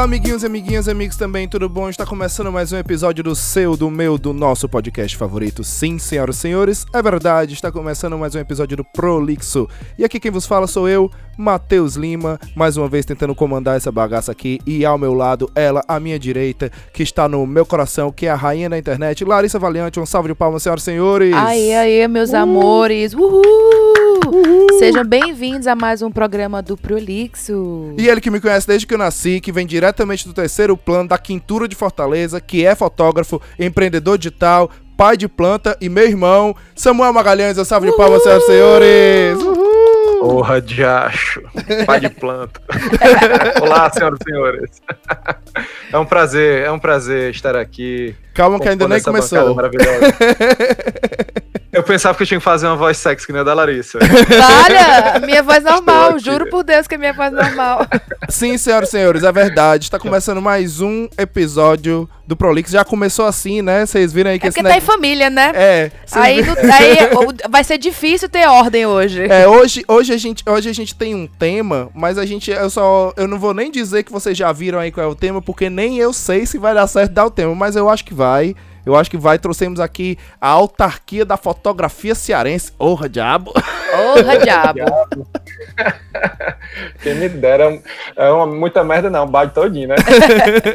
Olá, amiguinhos amiguinhas, amigos também, tudo bom? Está começando mais um episódio do seu, do meu, do nosso podcast favorito. Sim, senhoras e senhores, é verdade, está começando mais um episódio do Prolixo. E aqui quem vos fala sou eu, Matheus Lima, mais uma vez tentando comandar essa bagaça aqui. E ao meu lado, ela, à minha direita, que está no meu coração, que é a rainha da internet, Larissa Valiante. Um salve de palmas, senhoras e senhores. Aê, aê, meus amores. Uhul! Sejam bem-vindos a mais um programa do Prolixo. E ele que me conhece desde que eu nasci, que vem diretamente do terceiro plano da Quintura de Fortaleza, que é fotógrafo, empreendedor digital, pai de planta e meu irmão, Samuel Magalhães. Um salve de palmas, senhoras e senhores. Uhul! Porra de acho, pai de planta. Olá, senhoras e senhores. É um prazer, é um prazer estar aqui. Calma que ainda nem começou. maravilhosa. Eu pensava que eu tinha que fazer uma voz sexy que nem a da Larissa. Olha, minha voz normal, juro por Deus que é minha voz normal. Sim, senhoras e senhores, é verdade. Está começando mais um episódio do Prolix. Já começou assim, né? Vocês viram aí que É esse porque tá em família, né? É, Aí, viram- não- aí o- vai ser difícil ter ordem hoje. É, hoje, hoje, a gente, hoje a gente tem um tema, mas a gente, eu só, eu não vou nem dizer que vocês já viram aí qual é o tema, porque nem eu sei se vai dar certo dar o tema, mas eu acho que vai. Eu acho que vai. Trouxemos aqui a autarquia da fotografia cearense. Orra, diabo. Porra, diabo. Quem me dera é uma, muita merda, não, bate todinho, né?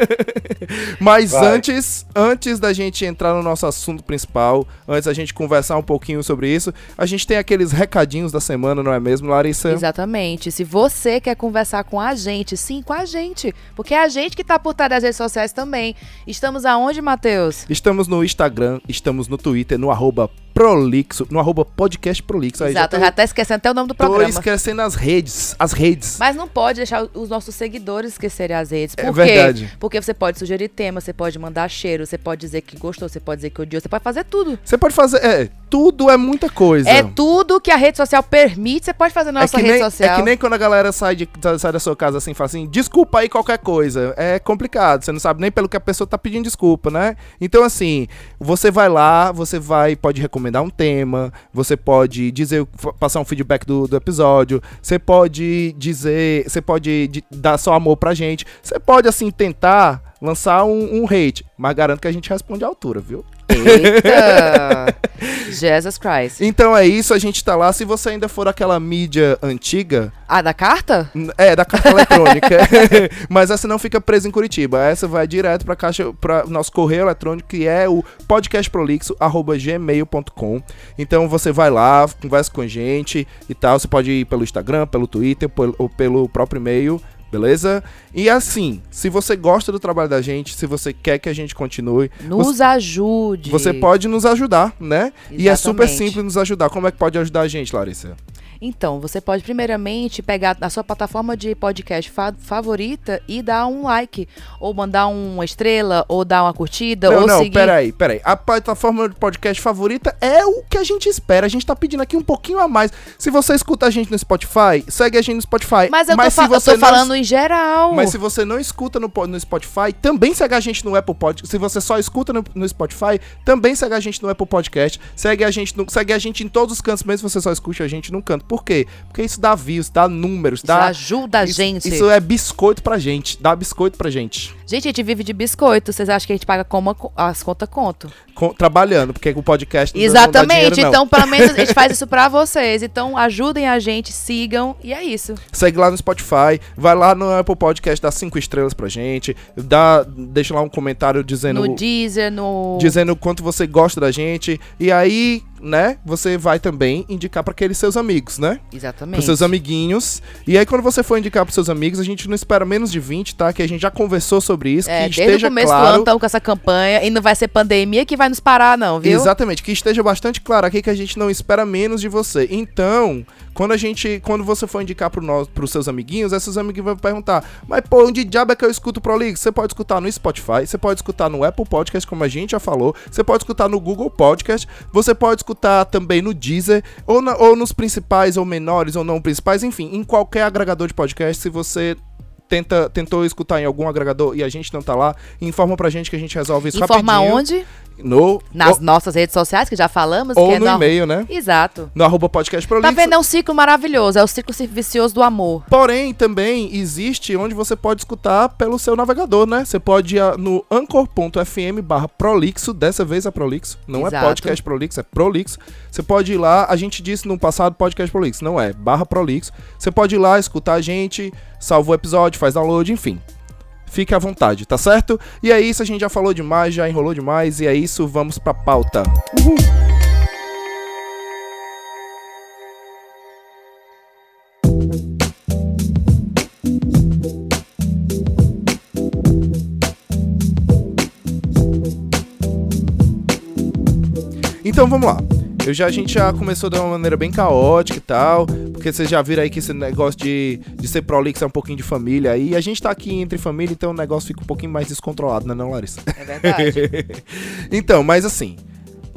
Mas Vai. antes, antes da gente entrar no nosso assunto principal, antes da gente conversar um pouquinho sobre isso, a gente tem aqueles recadinhos da semana, não é mesmo, Larissa? Exatamente. Se você quer conversar com a gente, sim, com a gente. Porque é a gente que tá por trás das redes sociais também. Estamos aonde, Matheus? Estamos no Instagram, estamos no Twitter, no arroba Prolixo, no arroba podcast Prolixo. Aí Exato, já eu tô, já tá esquecendo até o nome do tô programa. esquecendo as redes, as redes. Mas não pode deixar os nossos seguidores esquecerem as redes. Por É quê? verdade. Porque você pode sugerir tema, você pode mandar cheiro, você pode dizer que gostou, você pode dizer que odiou, você pode fazer tudo. Você pode fazer, é, tudo é muita coisa. É tudo que a rede social permite, você pode fazer na É nossa rede nem, social. é que nem quando a galera sai, de, sai da sua casa assim e fala assim, desculpa aí qualquer coisa. É complicado, você não sabe nem pelo que a pessoa tá pedindo desculpa, né? Então, assim, você vai lá, você vai, pode recomendar um tema, você pode dizer, passar um feedback do, do episódio, você pode dizer, você pode dar seu amor pra gente, você pode, assim, tentar lançar um, um hate, mas garanto que a gente responde à altura, viu? Eita! Jesus Christ. Então é isso, a gente tá lá. Se você ainda for aquela mídia antiga, Ah, da carta? É, da carta eletrônica. Mas essa não fica presa em Curitiba. Essa vai direto pra caixa para nosso correio eletrônico, que é o podcastprolixo@gmail.com. Então você vai lá, conversa com a gente e tal. Você pode ir pelo Instagram, pelo Twitter ou pelo próprio e-mail. Beleza? E assim, se você gosta do trabalho da gente, se você quer que a gente continue, Nos ajude. você pode nos ajudar, né? E é super Exatamente. simples nos ajudar. Como é que pode ajudar a gente, Larissa? Então, você pode primeiramente pegar a sua plataforma de podcast fa- favorita e dar um like, ou mandar uma estrela, ou dar uma curtida, Não, ou não, seguir. peraí, peraí. A plataforma de podcast favorita é o que a gente espera. A gente tá pedindo aqui um pouquinho a mais. Se você escuta a gente no Spotify, segue a gente no Spotify. Mas eu tô, se fa- eu tô não- falando em geral. Mas se você não escuta no, no Spotify, também segue a gente no Apple Podcast. Se você só escuta no, no Spotify, também segue a gente no Apple Podcast. Segue a gente, no- segue a gente em todos os cantos, mesmo se você só escute a gente num canto. Por quê? Porque isso dá views, dá números, Isso dá. ajuda a isso, gente. Isso é biscoito pra gente. Dá biscoito pra gente. Gente, a gente vive de biscoito. Vocês acham que a gente paga como a- as contas conto? Com- trabalhando, porque o podcast dá- não Exatamente. então, pelo menos a gente faz isso pra vocês. Então, ajudem a gente, sigam e é isso. Segue lá no Spotify, vai lá no Apple Podcast, dá cinco estrelas pra gente, dá, deixa lá um comentário dizendo, No Deezer, no. dizendo o quanto você gosta da gente. E aí, né, você vai também indicar pra aqueles seus amigos, né? Exatamente. Pros seus amiguinhos. E aí, quando você for indicar pros seus amigos, a gente não espera menos de 20, tá? Que a gente já conversou sobre isso, É, que desde esteja o começo do claro. ano estamos com essa campanha e não vai ser pandemia que vai nos parar, não, viu? Exatamente, que esteja bastante claro aqui que a gente não espera menos de você. Então, quando a gente, quando você for indicar pro nós, pros seus amiguinhos, esses amiguinhos vão perguntar: "Mas pô, onde diabo é que eu escuto Pro League?" Você pode escutar no Spotify, você pode escutar no Apple Podcast, como a gente já falou, você pode escutar no Google Podcast, você pode escutar também no Deezer ou, na- ou nos principais ou menores ou não principais, enfim, em qualquer agregador de podcast, se você tenta, tentou escutar em algum agregador e a gente não tá lá, informa pra gente que a gente resolve isso Informa rapidinho. onde? No, Nas ou, nossas redes sociais, que já falamos. ou que é no e-mail, né? Exato. No arroba podcast Tá prolixo. vendo? É um ciclo maravilhoso. É o ciclo vicioso do amor. Porém, também existe onde você pode escutar pelo seu navegador, né? Você pode ir no anchor.fm barra prolixo, dessa vez é prolixo, não Exato. é podcast prolixo, é prolixo. Você pode ir lá, a gente disse no passado podcast prolixo, não é, barra prolixo. Você pode ir lá, escutar a gente, salva o episódio, faz download, enfim. Fique à vontade, tá certo? E é isso, a gente já falou demais, já enrolou demais, e é isso, vamos pra pauta. Então vamos lá. Eu já, a gente já começou de uma maneira bem caótica e tal, porque vocês já viram aí que esse negócio de, de ser prolixo é um pouquinho de família aí. E a gente tá aqui entre família, então o negócio fica um pouquinho mais descontrolado, né não, Larissa? É verdade. então, mas assim,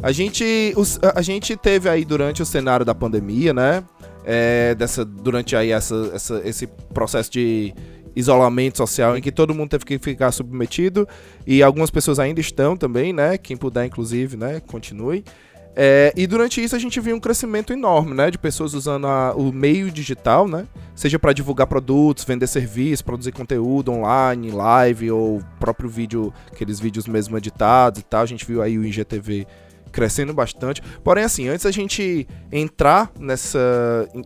a gente, os- a- a gente teve aí durante o cenário da pandemia, né? é, dessa, durante aí essa, essa- esse processo de isolamento social em que todo mundo teve que ficar submetido e algumas pessoas ainda estão também, né? Quem puder, inclusive, né? Continue. É, e durante isso a gente viu um crescimento enorme, né? De pessoas usando a- o meio digital, né? Seja para divulgar produtos, vender serviços, produzir conteúdo online, live ou próprio vídeo, aqueles vídeos mesmo editados e tal. A gente viu aí o IGTV crescendo bastante. Porém, assim, antes a gente entrar nessa,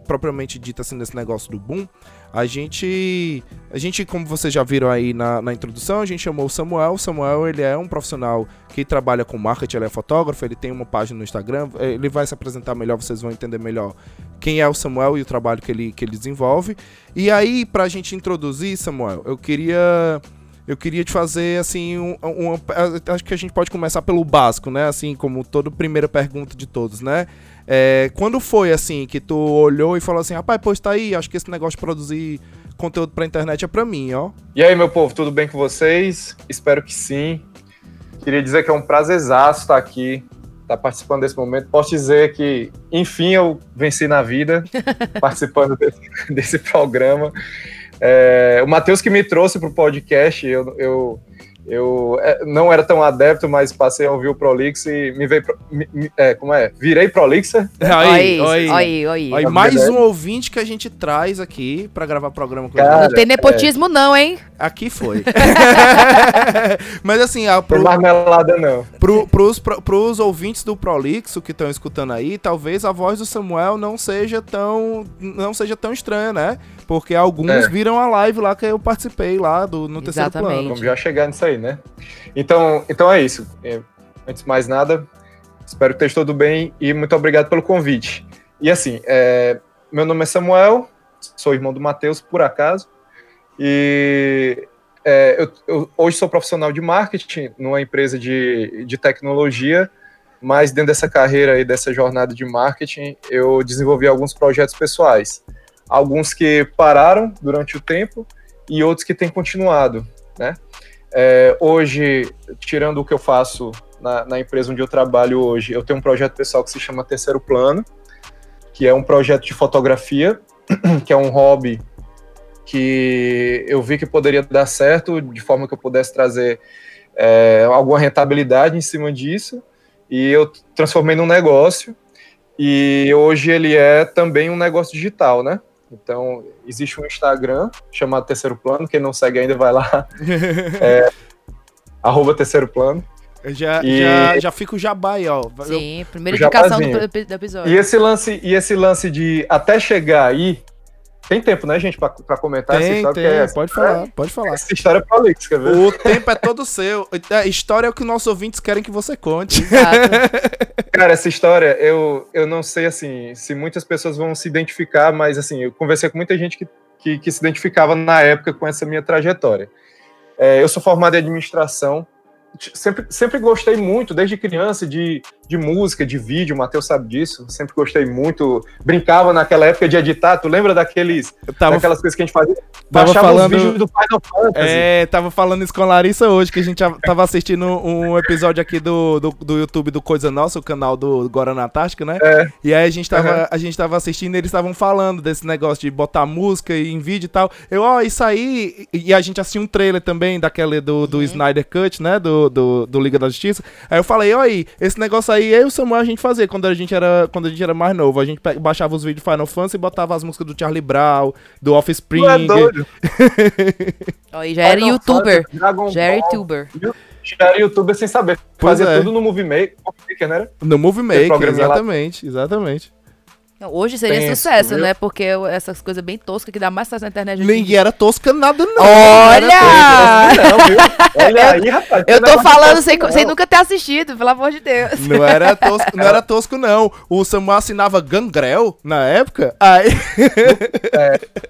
propriamente dita assim, nesse negócio do boom, a gente, a gente, como vocês já viram aí na, na introdução, a gente chamou o Samuel. O Samuel, ele é um profissional que trabalha com marketing, ele é fotógrafo, ele tem uma página no Instagram, ele vai se apresentar melhor, vocês vão entender melhor quem é o Samuel e o trabalho que ele, que ele desenvolve. E aí, pra gente introduzir, Samuel, eu queria eu queria te fazer assim um, uma, acho que a gente pode começar pelo básico, né? Assim como toda primeira pergunta de todos, né? É, quando foi assim que tu olhou e falou assim, rapaz, pois tá aí, acho que esse negócio de produzir conteúdo pra internet é pra mim, ó. E aí, meu povo, tudo bem com vocês? Espero que sim. Queria dizer que é um prazerzaço estar aqui, estar participando desse momento. Posso dizer que, enfim, eu venci na vida participando desse, desse programa. É, o Matheus que me trouxe para o podcast, eu, eu, eu é, não era tão adepto, mas passei a ouvir o Prolix e me veio. pro- me- me- é, como é? Virei Prolixer. Aí, Olha aí, aí, aí. Aí, É mais um ouvinte que a gente traz aqui pra gravar programa com Cara, a Não tem nepotismo não, hein? Aqui foi. Mas assim, a, pro, marmelada, não. pro, pros, pro, pros ouvintes do Prolixo que estão escutando aí, talvez a voz do Samuel não seja tão não seja tão estranha, né? Porque alguns É. viram a live lá que eu participei lá do, no terceiro Exatamente. plano. Vamos já chegar nisso aí, né? Então, então é isso. É, antes de mais nada, espero que esteja tudo bem e muito obrigado pelo convite. E assim, é, meu nome é Samuel, sou irmão do Matheus, por acaso, e é, eu, eu hoje sou profissional de marketing numa empresa de, de tecnologia, mas dentro dessa carreira e dessa jornada de marketing, eu desenvolvi alguns projetos pessoais. Alguns que pararam durante o tempo e outros que têm continuado, né? É, hoje, tirando o que eu faço na, na empresa onde eu trabalho hoje, eu tenho um projeto pessoal que se chama Terceiro Plano, que é um projeto de fotografia, que é um hobby que eu vi que poderia dar certo, de forma que eu pudesse trazer é, alguma rentabilidade em cima disso, e eu transformei num negócio, e hoje ele é também um negócio digital, né? Então, existe um Instagram chamado Terceiro Plano, quem não segue ainda vai lá, arroba Terceiro Plano. Já, E- já, já fica o jabá aí, ó. Sim, primeira indicação do, do episódio. E esse lance, e esse lance de até chegar aí, tem tempo, né, gente, pra, pra comentar essa Tem, história? tem, essa- pode falar, pode falar. Essa história é prolixa, quer ver? O tempo é todo seu. A história é o que nossos ouvintes querem que você conte. Exato. Cara, essa história, eu, eu não sei, assim, se muitas pessoas vão se identificar, mas, assim, eu conversei com muita gente que, que, que se identificava na época com essa minha trajetória. É, eu sou formado em administração, sempre, sempre gostei muito, desde criança, de, de música, de vídeo, o Matheus sabe disso. Sempre gostei muito. Brincava naquela época de editar. Tu lembra daqueles, tava, daquelas coisas que a gente fazia? Tava falando, os vídeos do Final Fantasy. É, tava falando isso com a Larissa hoje, que a gente tava assistindo um episódio aqui do, do, do YouTube do Coisa Nossa, o canal do Guaraná Tática, né? É. E aí a gente tava, Uhum. a gente tava assistindo e eles estavam falando desse negócio de botar música em vídeo e tal. Eu, ó, isso aí. E a gente assistiu um trailer também daquele do, do Snyder Cut, né? Do, do, do Liga da Justiça. Aí eu falei, ó aí, esse negócio aí, eu e o Samuel a gente fazia quando a gente era, quando a gente era mais novo. A gente baixava os vídeos de Final Fantasy e botava as músicas do Charlie Brown, do Offspring. É doido. Já era Final youtuber. Fantasy, Já era youtuber. Já era youtuber sem saber. Pois Fazia é. tudo no Movie Maker, né? era? No Movie Maker, programinha lá. exatamente, exatamente. Hoje seria Penso, sucesso, viu? né? Porque essas coisas bem toscas que dá mais sucesso na internet. Ninguém era tosca nada, não. Olha! Não, viu? Olha aí, rapaz. Eu tô falando não. sem, sem nunca ter assistido, pelo amor de Deus. Não era tosco, não era tosco, não. O Samuel assinava Gangrel na época. Aí.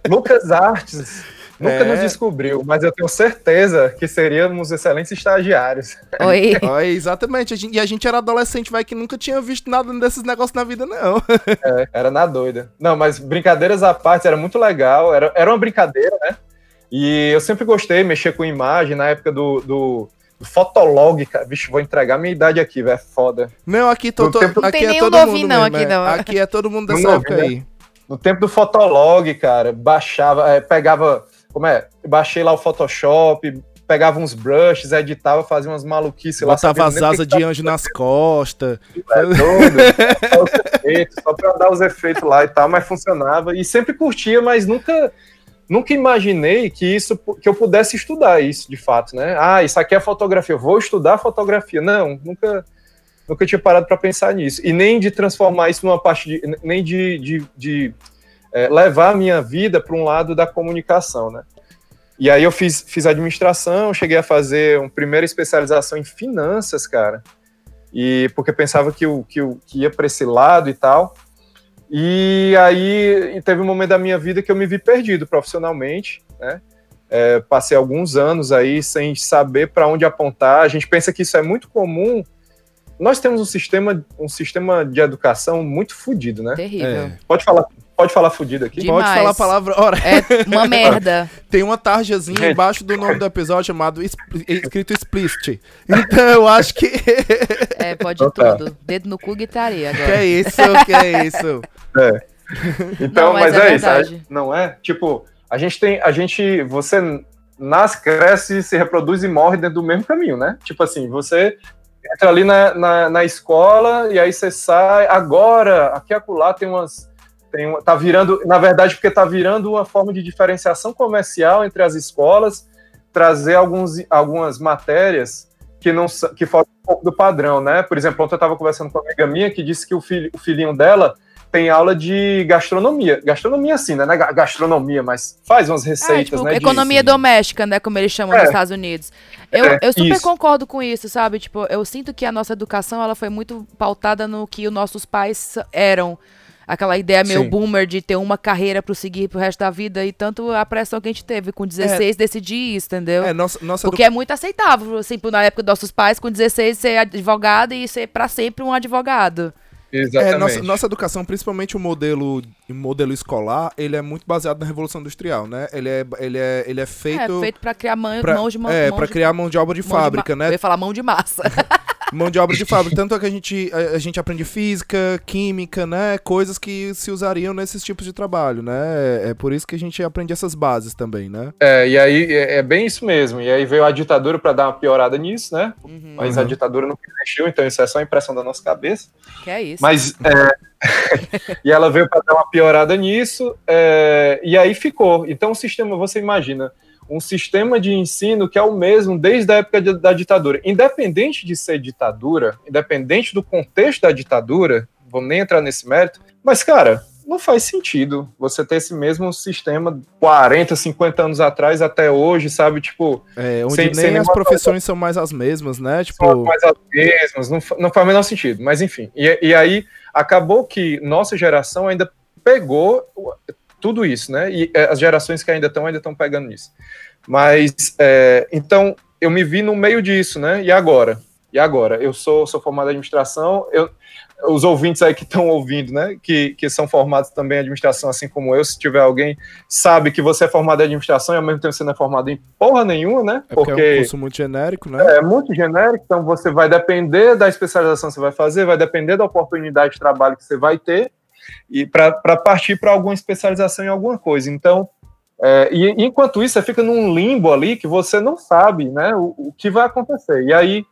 Lucas Artes nunca É. nos descobriu, mas eu tenho certeza que seríamos excelentes estagiários. Oi. Ó, exatamente. A gente- e a gente era adolescente, vai, que nunca tinha visto nada desses negócios na vida, não. É, era na doida. Não, mas brincadeiras à parte, era muito legal, era, era uma brincadeira, né? E eu sempre gostei, mexer com imagem, na época do, do, Fotolog, cara. Vixe, vou entregar minha idade aqui, velho, é foda. Não, aqui, tô, tô- tempo- Não aqui tem é nenhum todo novinho, mundo não, mesmo, aqui é. não. Aqui é todo mundo dessa Não época novinho, aí. No tempo do Fotolog, cara, baixava, é, pegava, como é? Baixei lá o Photoshop, pegava uns brushes, editava, fazia umas maluquices lá. Botava as asas de anjo nas costas. É doido. Só efeitos, só pra dar os efeitos lá e tal, mas funcionava. E sempre curtia, mas nunca nunca imaginei que isso que eu pudesse estudar isso de fato, né? Ah, isso aqui é fotografia, eu vou estudar fotografia. Não, nunca nunca tinha parado para pensar nisso. E nem de transformar isso numa parte de nem de, de, de, é, levar a minha vida para um lado da comunicação, né? E aí eu fiz, fiz administração, cheguei a fazer uma primeira especialização em finanças, cara e porque pensava que, eu, que, eu, que ia para esse lado e tal. E aí teve um momento da minha vida que eu me vi perdido profissionalmente, né? É, passei alguns anos aí sem saber para onde apontar. A gente pensa que isso é muito comum. Nós temos um sistema, um sistema de educação muito fodido, né? Terrível. É. Pode falar, pode falar fudido aqui? Demais. Pode falar a palavra. Ora, É uma merda. tem uma tarjazinha embaixo do nome do episódio chamado expli- escrito explicit. Então eu acho que. É, pode Então tá. tudo. Dedo no cu, que agora. é isso, que é isso. Então, Não, mas mas, é é, isso, não é? Tipo, a gente tem, a gente, você nasce, cresce, se reproduz e morre dentro do mesmo caminho, né? Tipo assim, você entra ali na, na, na escola e aí você sai, agora, aqui e acolá tem umas, tem uma, tá virando, na verdade, porque tá virando uma forma de diferenciação comercial entre as escolas, trazer alguns, algumas matérias que não que fogem um pouco do padrão, né? Por exemplo, ontem eu estava conversando com uma amiga minha que disse que o, filho, o filhinho dela tem aula de gastronomia. Gastronomia, sim, né? É ga- gastronomia, mas faz umas É, receitas, tipo, né? de- economia doméstica, né? Como eles chamam É. nos Estados Unidos. Eu, É, eu super isso. concordo com isso, sabe? Tipo, eu sinto que a nossa educação ela foi muito pautada no que os nossos pais eram. Aquela ideia meio Sim. boomer de ter uma carreira pro seguir pro resto da vida. E tanto a pressão que a gente teve com 16 decidir isso, entendeu? É, nossa, nossa Porque é muito aceitável, assim, na época dos nossos pais, com 16, ser advogado e ser pra sempre um advogado. Exatamente. É, nossa, nossa educação, principalmente o modelo, o modelo escolar, ele é muito baseado na Revolução Industrial, né? Ele é, ele é, ele é feito, é, feito pra criar mão, pra, mãos de mão. é, pra de- criar mão de obra de mão de fábrica, ma- Eu né? ia falar mão de massa. Mão de obra de fábrica. Tanto é que a gente, a, a gente aprende física, química, né? Coisas que se usariam nesses tipos de trabalho, né? É, é por isso que a gente aprende essas bases também, né? É, e aí é, é bem isso mesmo. E aí veio a ditadura para dar uma piorada nisso, né? Uhum. Mas a Uhum. ditadura não mexeu, então isso é só impressão da nossa cabeça. Que é isso. Mas é, e ela veio para dar uma piorada nisso, é, e aí ficou. Então o sistema, você imagina, um sistema de ensino que é o mesmo desde a época de- da ditadura, independente de ser ditadura, independente do contexto da ditadura, vou nem entrar nesse mérito, mas cara, não faz sentido você ter esse mesmo sistema 40, 50 anos atrás até hoje, sabe? Tipo, É, onde Sem- nem sem as profissões são mais as mesmas, né? são Tipo, mais as mesmas, não, não faz o menor sentido, mas enfim. E, e aí acabou que nossa geração ainda pegou tudo isso, né? E é, as gerações que ainda estão, ainda estão pegando isso. Mas, é, então, eu me vi no meio disso, né? E agora? E agora? Eu sou, sou formado em administração, eu, os ouvintes aí que estão ouvindo, né, que, que são formados também em administração, assim como eu, se tiver alguém, sabe que você é formado em administração e ao mesmo tempo você não é formado em porra nenhuma, né? É porque, porque é um curso muito genérico, né? É, muito genérico, então você vai depender da especialização que você vai fazer, vai depender da oportunidade de trabalho que você vai ter, e para partir para alguma especialização em alguma coisa. Então, é, e enquanto isso, você fica num limbo ali que você não sabe né, o, o que vai acontecer. E aí,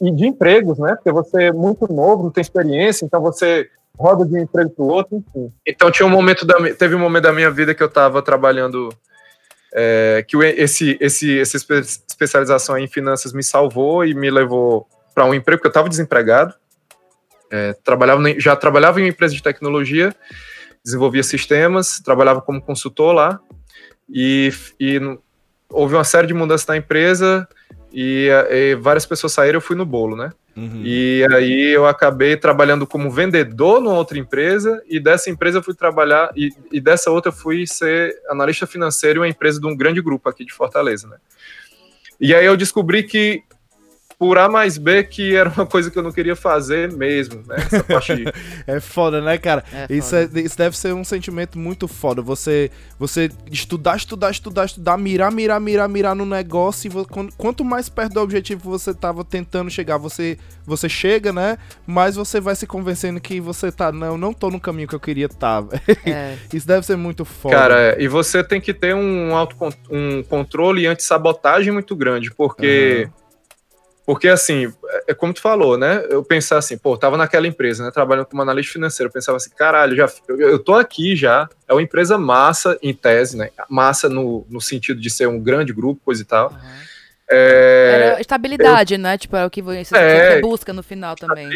e de empregos, né? Porque você é muito novo, não tem experiência, então você roda de um emprego para o outro, enfim. Então tinha um momento da, teve um momento da minha vida que eu estava trabalhando é, que esse, esse, essa especialização em finanças me salvou e me levou para um emprego que eu estava desempregado. É, trabalhava, já trabalhava em uma empresa de tecnologia, desenvolvia sistemas, trabalhava como consultor lá e, e houve uma série de mudanças na empresa e, e, várias pessoas saíram, eu fui no bolo, né? Uhum. E aí eu acabei trabalhando como vendedor numa outra empresa, e dessa empresa eu fui trabalhar, e, e dessa outra eu fui ser analista financeiro em uma empresa de um grande grupo aqui de Fortaleza, né? E aí eu descobri que por A mais B, que era uma coisa que eu não queria fazer mesmo, né? Essa parte... é foda, né, cara? É isso, é, isso deve ser um sentimento muito foda. Você, você estudar, estudar, estudar, estudar, mirar, mirar, mirar, mirar no negócio. E quanto mais perto do objetivo você tava tentando chegar, você, você chega, né? Mais você vai se convencendo que você tá, não, não tô no caminho que eu queria estar. Tá. É. isso deve ser muito foda. Cara, é, e você tem que ter um, auto, um controle e anti-sabotagem muito grande, porque. Uhum porque, assim, é como tu falou, né? Eu pensava assim, pô, tava naquela empresa, né? Trabalhando como analista financeiro. Eu pensava assim, caralho, já, eu, eu tô aqui já. É uma empresa massa, em tese, né? Massa no, no sentido de ser um grande grupo, coisa e tal. Uhum. É, Era estabilidade, eu, né? Tipo, é o que você, é, busca no final também.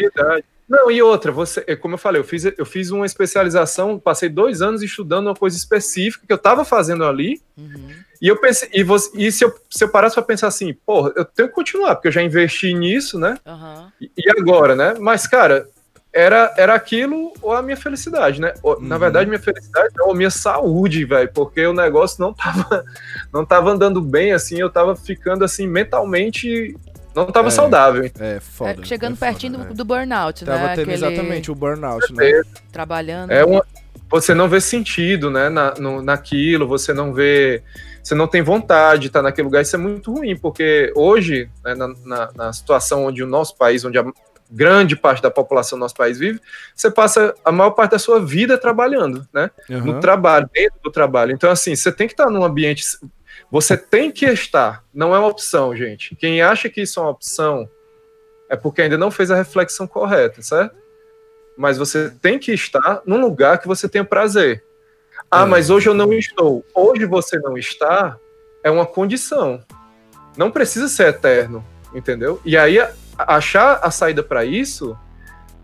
Não, e outra, você, é como eu falei, eu fiz, eu fiz uma especialização, passei dois anos estudando uma coisa específica que eu estava fazendo ali. Uhum. E eu pensei, e, você, e se, eu, se eu parasse para pensar assim, porra, eu tenho que continuar, porque eu já investi nisso, né? Uhum. E, e, agora, né? Mas, cara, era, era aquilo ou a minha felicidade, né? Ou, uhum. Na verdade, minha felicidade ou a minha saúde, velho, porque o negócio não tava, não tava andando bem, assim, eu tava ficando, assim, mentalmente não tava é, saudável. É, foda. É, chegando é pertinho foda, do, do, burnout, tava né? Tava tendo Aquele... exatamente o burnout, né? Trabalhando. É uma, você não vê sentido, né, na, no, naquilo, você não vê... Você não tem vontade de estar naquele lugar, isso é muito ruim, porque hoje, né, na, na, na situação onde o nosso país, onde a grande parte da população do nosso país vive, você passa a maior parte da sua vida trabalhando, né? Uhum. No trabalho, dentro do trabalho. Então, assim, você tem que estar num ambiente você tem que estar, não é uma opção, gente. Quem acha que isso é uma opção é porque ainda não fez a reflexão correta, certo? Mas você tem que estar num lugar que você tenha prazer. Ah, é. mas hoje eu não estou. Hoje você não está é uma condição. Não precisa ser eterno, entendeu? E aí achar a saída para isso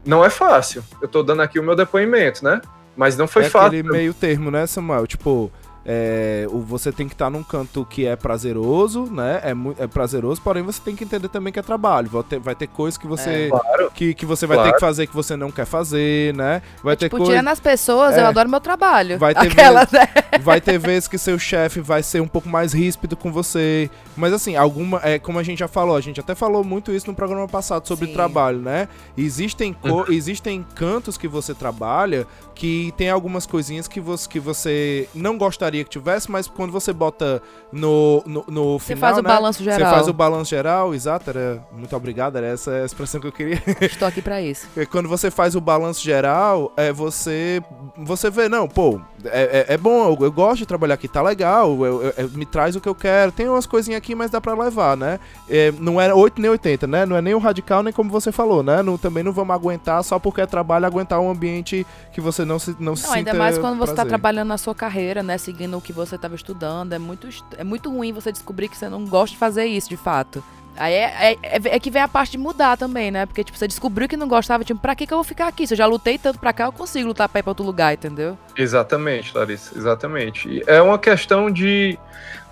não é fácil. Eu estou dando aqui o meu depoimento, né? Mas não foi é fácil. aquele meio termo, né, Samuel? Tipo, é, você tem que estar tá num canto que é prazeroso, né? É, é, prazeroso, porém você tem que entender também que é trabalho. Vai ter, vai ter coisas que você é, claro, que, que você vai claro. ter que fazer que você não quer fazer, né? Vai é, ter tipo, coisa... tirando as pessoas, eu é. adoro meu trabalho. Vai ter, Aquelas, né? vai ter vezes que seu chefe vai ser um pouco mais ríspido com você. Mas assim, alguma. É, como a gente já falou, a gente até falou muito isso no programa passado sobre Sim. trabalho, né? Existem, co... Uhum. existem cantos que você trabalha que tem algumas coisinhas que você, que você não gostaria que tivesse, mas quando você bota no, no, no você final, faz o né, balanço geral. Você faz o balanço geral, exato, era, muito obrigado, era essa a expressão que eu queria. Estou aqui para isso. Quando você faz o balanço geral, é, você, você vê, não, pô, é, é, é bom, eu, eu, gosto de trabalhar aqui, tá legal, eu, eu, me traz o que eu quero, tem umas coisinhas aqui, mas dá para levar, né? É, não é 8 nem 80, né? Não é nem o radical, nem como você falou, né? Não, também não vamos aguentar só porque é trabalho, aguentar um ambiente que você não se não, não se ainda mais quando você está trabalhando na sua carreira, né? Seguindo o que você estava estudando. É muito, é muito ruim você descobrir que você não gosta de fazer isso, de fato. Aí é, é, é, é, que vem a parte de mudar também, né? Porque, tipo, você descobriu que não gostava, tipo, pra que, que eu vou ficar aqui? Se eu já lutei tanto pra cá, eu consigo lutar pra ir pra outro lugar, entendeu? Exatamente, Larissa, exatamente. É uma questão de.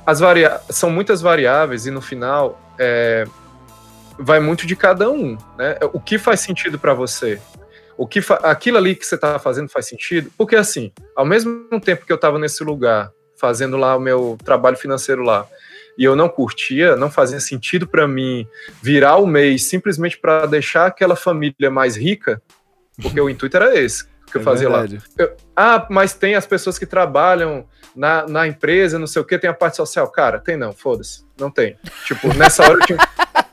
As varia... São muitas variáveis e no final é... vai muito de cada um, né? O que faz sentido para você? O que aquilo ali que você está fazendo faz sentido? Porque assim, ao mesmo tempo que eu estava nesse lugar, fazendo lá o meu trabalho financeiro lá, e eu não curtia, não fazia sentido para mim virar o mês simplesmente para deixar aquela família mais rica, porque o intuito era esse que eu é fazia verdade. lá. Eu, ah, mas tem as pessoas que trabalham na, na empresa, não sei o que, tem a parte social. Cara, tem não, foda-se. Não tem. Tipo, nessa hora eu tinha.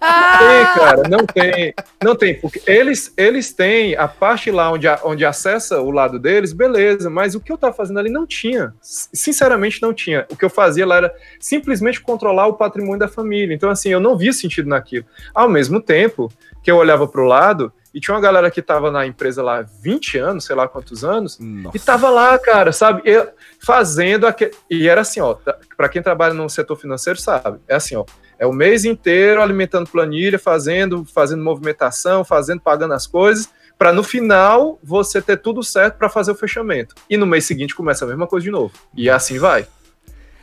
Não tem, cara, não tem. Não tem, porque eles, eles têm a parte lá onde, onde acessa o lado deles, beleza, mas o que eu tava fazendo ali não tinha. Sinceramente, não tinha. O que eu fazia lá era simplesmente controlar o patrimônio da família. Então, assim, eu não via sentido naquilo. Ao mesmo tempo que eu olhava para o lado e tinha uma galera que tava na empresa lá 20 anos, sei lá quantos anos, Nossa. e tava lá, cara, sabe? E fazendo aquele. E era assim, ó, tá, para quem trabalha no setor financeiro sabe, é assim, ó. É o mês inteiro alimentando planilha, fazendo, fazendo movimentação, fazendo, pagando as coisas, para no final você ter tudo certo para fazer o fechamento. E no mês seguinte começa a mesma coisa de novo. E assim vai.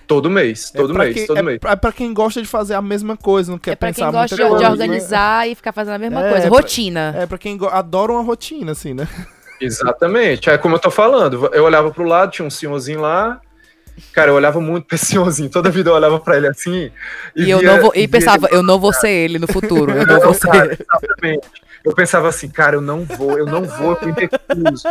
Todo mês, é todo é mês, quem, todo é, mês. É pra quem gosta de fazer a mesma coisa, não quer é pra pensar quem gosta de, de organizar né? e ficar fazendo a mesma é, coisa. Rotina. Pra, é pra quem adora uma rotina, assim, né? Exatamente. É como eu tô falando. Eu olhava pro lado, tinha um senhorzinho lá. Cara, eu olhava muito pra esse senhorzinho. Toda vida eu olhava pra ele assim. E, e eu via, não vou, e pensava, eu não vou ser ele no futuro. Eu não, não vou ser. Cara, exatamente eu pensava assim, cara, eu não vou, eu não vou, eu recuso.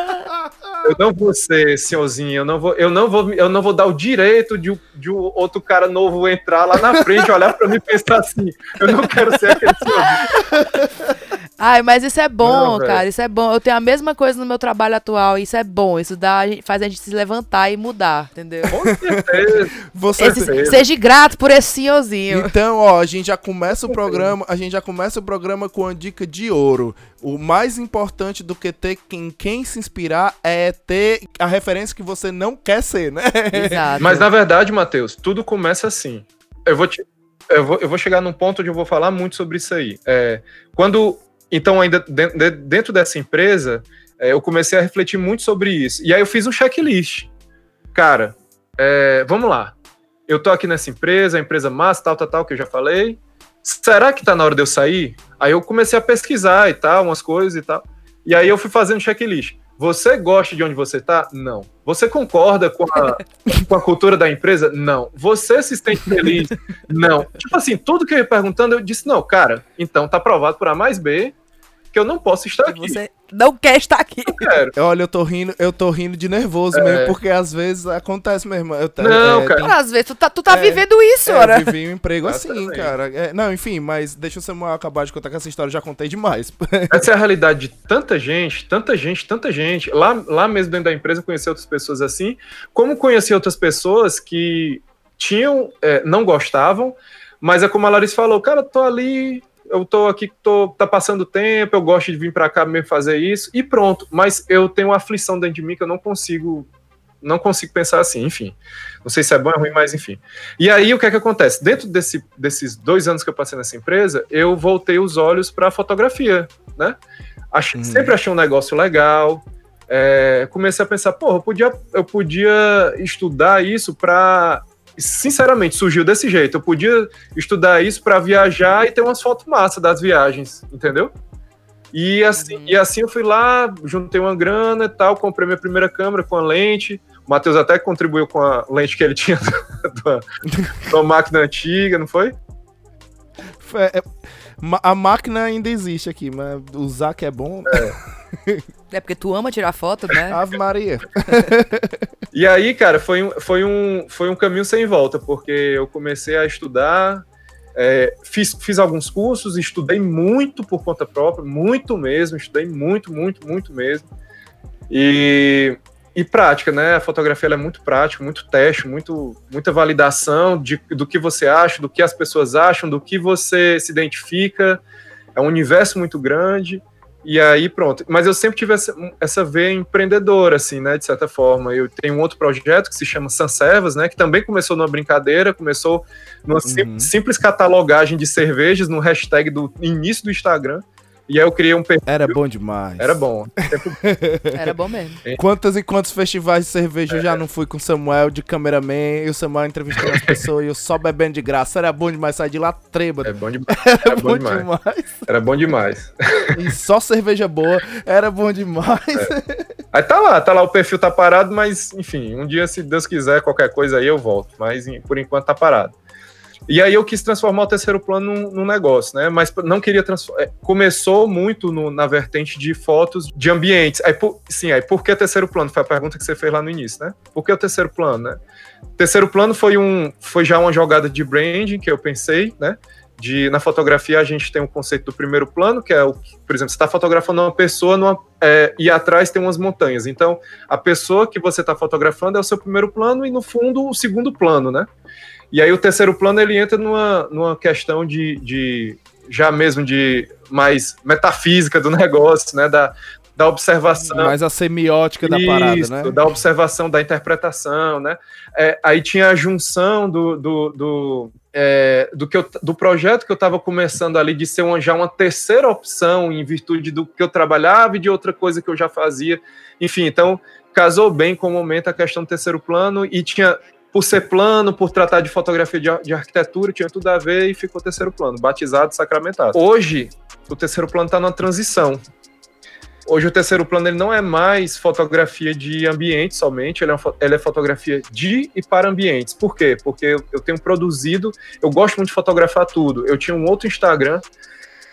Eu não vou ser senhorzinho, eu não vou, eu não vou, eu não vou dar o direito de, de um outro cara novo entrar lá na frente, olhar para mim e pensar assim, eu não quero ser aquele senhorzinho. Ai, mas isso é bom, não, cara, isso é bom. Eu tenho a mesma coisa no meu trabalho atual, isso é bom, isso dá, faz a gente se levantar e mudar, entendeu? Com certeza. Você esse, seja grato por esse senhorzinho. Então, ó, a gente já começa o programa, a gente já começa o programa com a dica de ouro ouro. O mais importante do que ter em quem se inspirar é ter a referência que você não quer ser, né? Exato. Mas na verdade, Matheus, tudo começa assim. Eu vou te, eu vou, eu vou chegar num ponto onde eu vou falar muito sobre isso aí. É, quando, então, ainda dentro dessa empresa, é, eu comecei a refletir muito sobre isso. E aí eu fiz um checklist. Cara, é, vamos lá. Eu tô aqui nessa empresa, a empresa massa, tal, tal, tal, que eu já falei será que tá na hora de eu sair? Aí eu comecei a pesquisar e tal, umas coisas e tal. E aí eu fui fazendo checklist. Você gosta de onde você tá? Não. Você concorda com a, com a cultura da empresa? Não. Você se sente feliz? Não. Tipo assim, tudo que eu ia perguntando, eu disse, não, cara, então tá aprovado por A mais B, que eu não posso estar aqui. Você não quer estar aqui. Olha, eu tô rindo, eu tô rindo de nervoso é. mesmo, porque às vezes acontece mesmo. Eu, não, é, cara. Tem... Às vezes tu tá, tu tá é, vivendo isso, é, ora. Eu vivi um emprego assim, cara. É, não, enfim, mas deixa o Samuel acabar de contar que essa história eu já contei demais. Essa é a realidade de tanta gente, tanta gente, tanta gente. Lá, lá mesmo dentro da empresa eu conheci outras pessoas assim, como conheci outras pessoas que tinham, é, não gostavam, mas é como a Larissa falou, cara, tô ali eu tô aqui, tô, tá passando tempo, eu gosto de vir para cá mesmo fazer isso, e pronto. Mas eu tenho uma aflição dentro de mim que eu não consigo, não consigo pensar assim, enfim. Não sei se é bom ou ruim, mas enfim. E aí o que é que acontece? Dentro desse, desses dois anos que eu passei nessa empresa, eu voltei os olhos para a fotografia, né? Achei, hum. Sempre achei um negócio legal. É, comecei a pensar, pô, eu podia, eu podia estudar isso para sinceramente, surgiu desse jeito. Eu podia estudar isso para viajar e ter umas fotos massas das viagens, entendeu? E assim, uhum. e assim eu fui lá, juntei uma grana e tal, comprei minha primeira câmera com a lente. O Matheus até contribuiu com a lente que ele tinha da, da máquina antiga, não foi? É, a máquina ainda existe aqui, mas usar que é bom. É, é porque tu ama tirar foto, né? Ave Maria. e aí, cara, foi um, foi, um, foi um caminho sem volta, porque eu comecei a estudar, é, fiz, fiz alguns cursos, estudei muito por conta própria, muito mesmo, estudei muito, muito, muito mesmo. E e prática, né? A fotografia é muito prática, muito teste, muito, muita validação de, do que você acha, do que as pessoas acham, do que você se identifica. É um universo muito grande. E aí, pronto. Mas eu sempre tive essa, essa veia empreendedora, assim, né? De certa forma. Eu tenho um outro projeto que se chama Sanservas, né? Que também começou numa brincadeira, começou numa uhum. simples catalogagem de cervejas no hashtag do início do Instagram. E aí eu criei um perfil. Era bom demais. Era bom. Era bom mesmo. Quantos e quantos festivais de cerveja é. eu já não fui com o Samuel de cameraman e o Samuel entrevistando as pessoas e eu só bebendo de graça. Era bom demais sair de lá trêbado. É bom demais. Era, Era bom, demais. demais. Era bom demais. E só cerveja boa. Era bom demais. É. Aí tá lá, tá lá, o perfil tá parado, mas enfim, um dia, se Deus quiser, qualquer coisa aí eu volto. Mas por enquanto tá parado. E aí eu quis transformar o terceiro plano num, num negócio, né? Mas não queria transformar. É, começou muito no, na vertente de fotos de ambientes. Aí, por, sim, aí por que terceiro plano? Foi a pergunta que você fez lá no início, né? Por que o terceiro plano, né? Terceiro plano foi um, foi já uma jogada de branding que eu pensei, né? De, na fotografia a gente tem o um conceito do primeiro plano, que é o por exemplo, você está fotografando uma pessoa numa, é, e atrás tem umas montanhas. Então, a pessoa que você está fotografando é o seu primeiro plano e no fundo o segundo plano, né? E aí o terceiro plano ele entra numa, numa questão de, de já mesmo de mais metafísica do negócio, né? Da, da observação. Mais a semiótica da parada, né? Da observação, da interpretação, né? É, aí tinha a junção do, do, do, é, do, que eu, do projeto que eu estava começando ali de ser uma, já uma terceira opção em virtude do que eu trabalhava e de outra coisa que eu já fazia. Enfim, então casou bem com o momento a questão do terceiro plano e tinha por ser plano, por tratar de fotografia de, de, arquitetura, tinha tudo a ver e ficou terceiro plano, batizado, sacramentado. Hoje, o terceiro plano está na transição. Hoje o terceiro plano ele não é mais fotografia de ambiente somente, ele é, uma, ele é fotografia de e para ambientes. Por quê? Porque eu, eu tenho produzido, eu gosto muito de fotografar tudo. Eu tinha um outro Instagram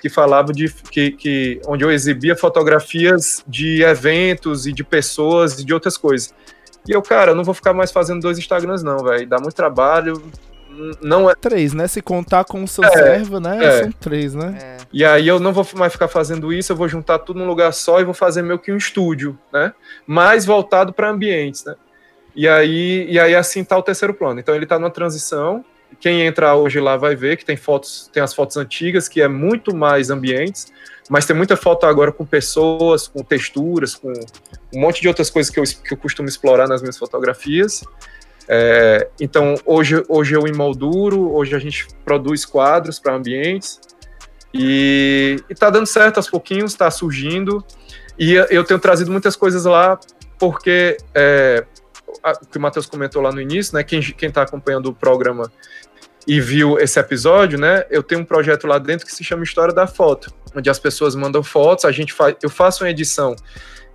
que falava de que, que onde eu exibia fotografias de eventos e de pessoas e de outras coisas. E eu, cara, não vou ficar mais fazendo dois Instagrams, não, velho. Dá muito trabalho. Não é. Três, né? Se contar com o seu é, servo, né? É. São três, né? É. E aí eu não vou mais ficar fazendo isso, eu vou juntar tudo num lugar só e vou fazer meio que um estúdio, né? Mais voltado para ambientes, né? E aí, e aí assim tá o terceiro plano. Então ele tá numa transição. Quem entrar hoje lá vai ver que tem fotos, tem as fotos antigas, que é muito mais ambientes mas tem muita foto agora com pessoas, com texturas, com um monte de outras coisas que eu, que eu costumo explorar nas minhas fotografias. É, então, hoje, hoje eu emolduro, hoje a gente produz quadros para ambientes, e, está dando certo aos pouquinhos, está surgindo, e eu tenho trazido muitas coisas lá, porque é, o que o Matheus comentou lá no início, né, quem está acompanhando o programa e viu esse episódio, né, eu tenho um projeto lá dentro que se chama História da Foto, onde as pessoas mandam fotos, a gente faz, eu faço uma edição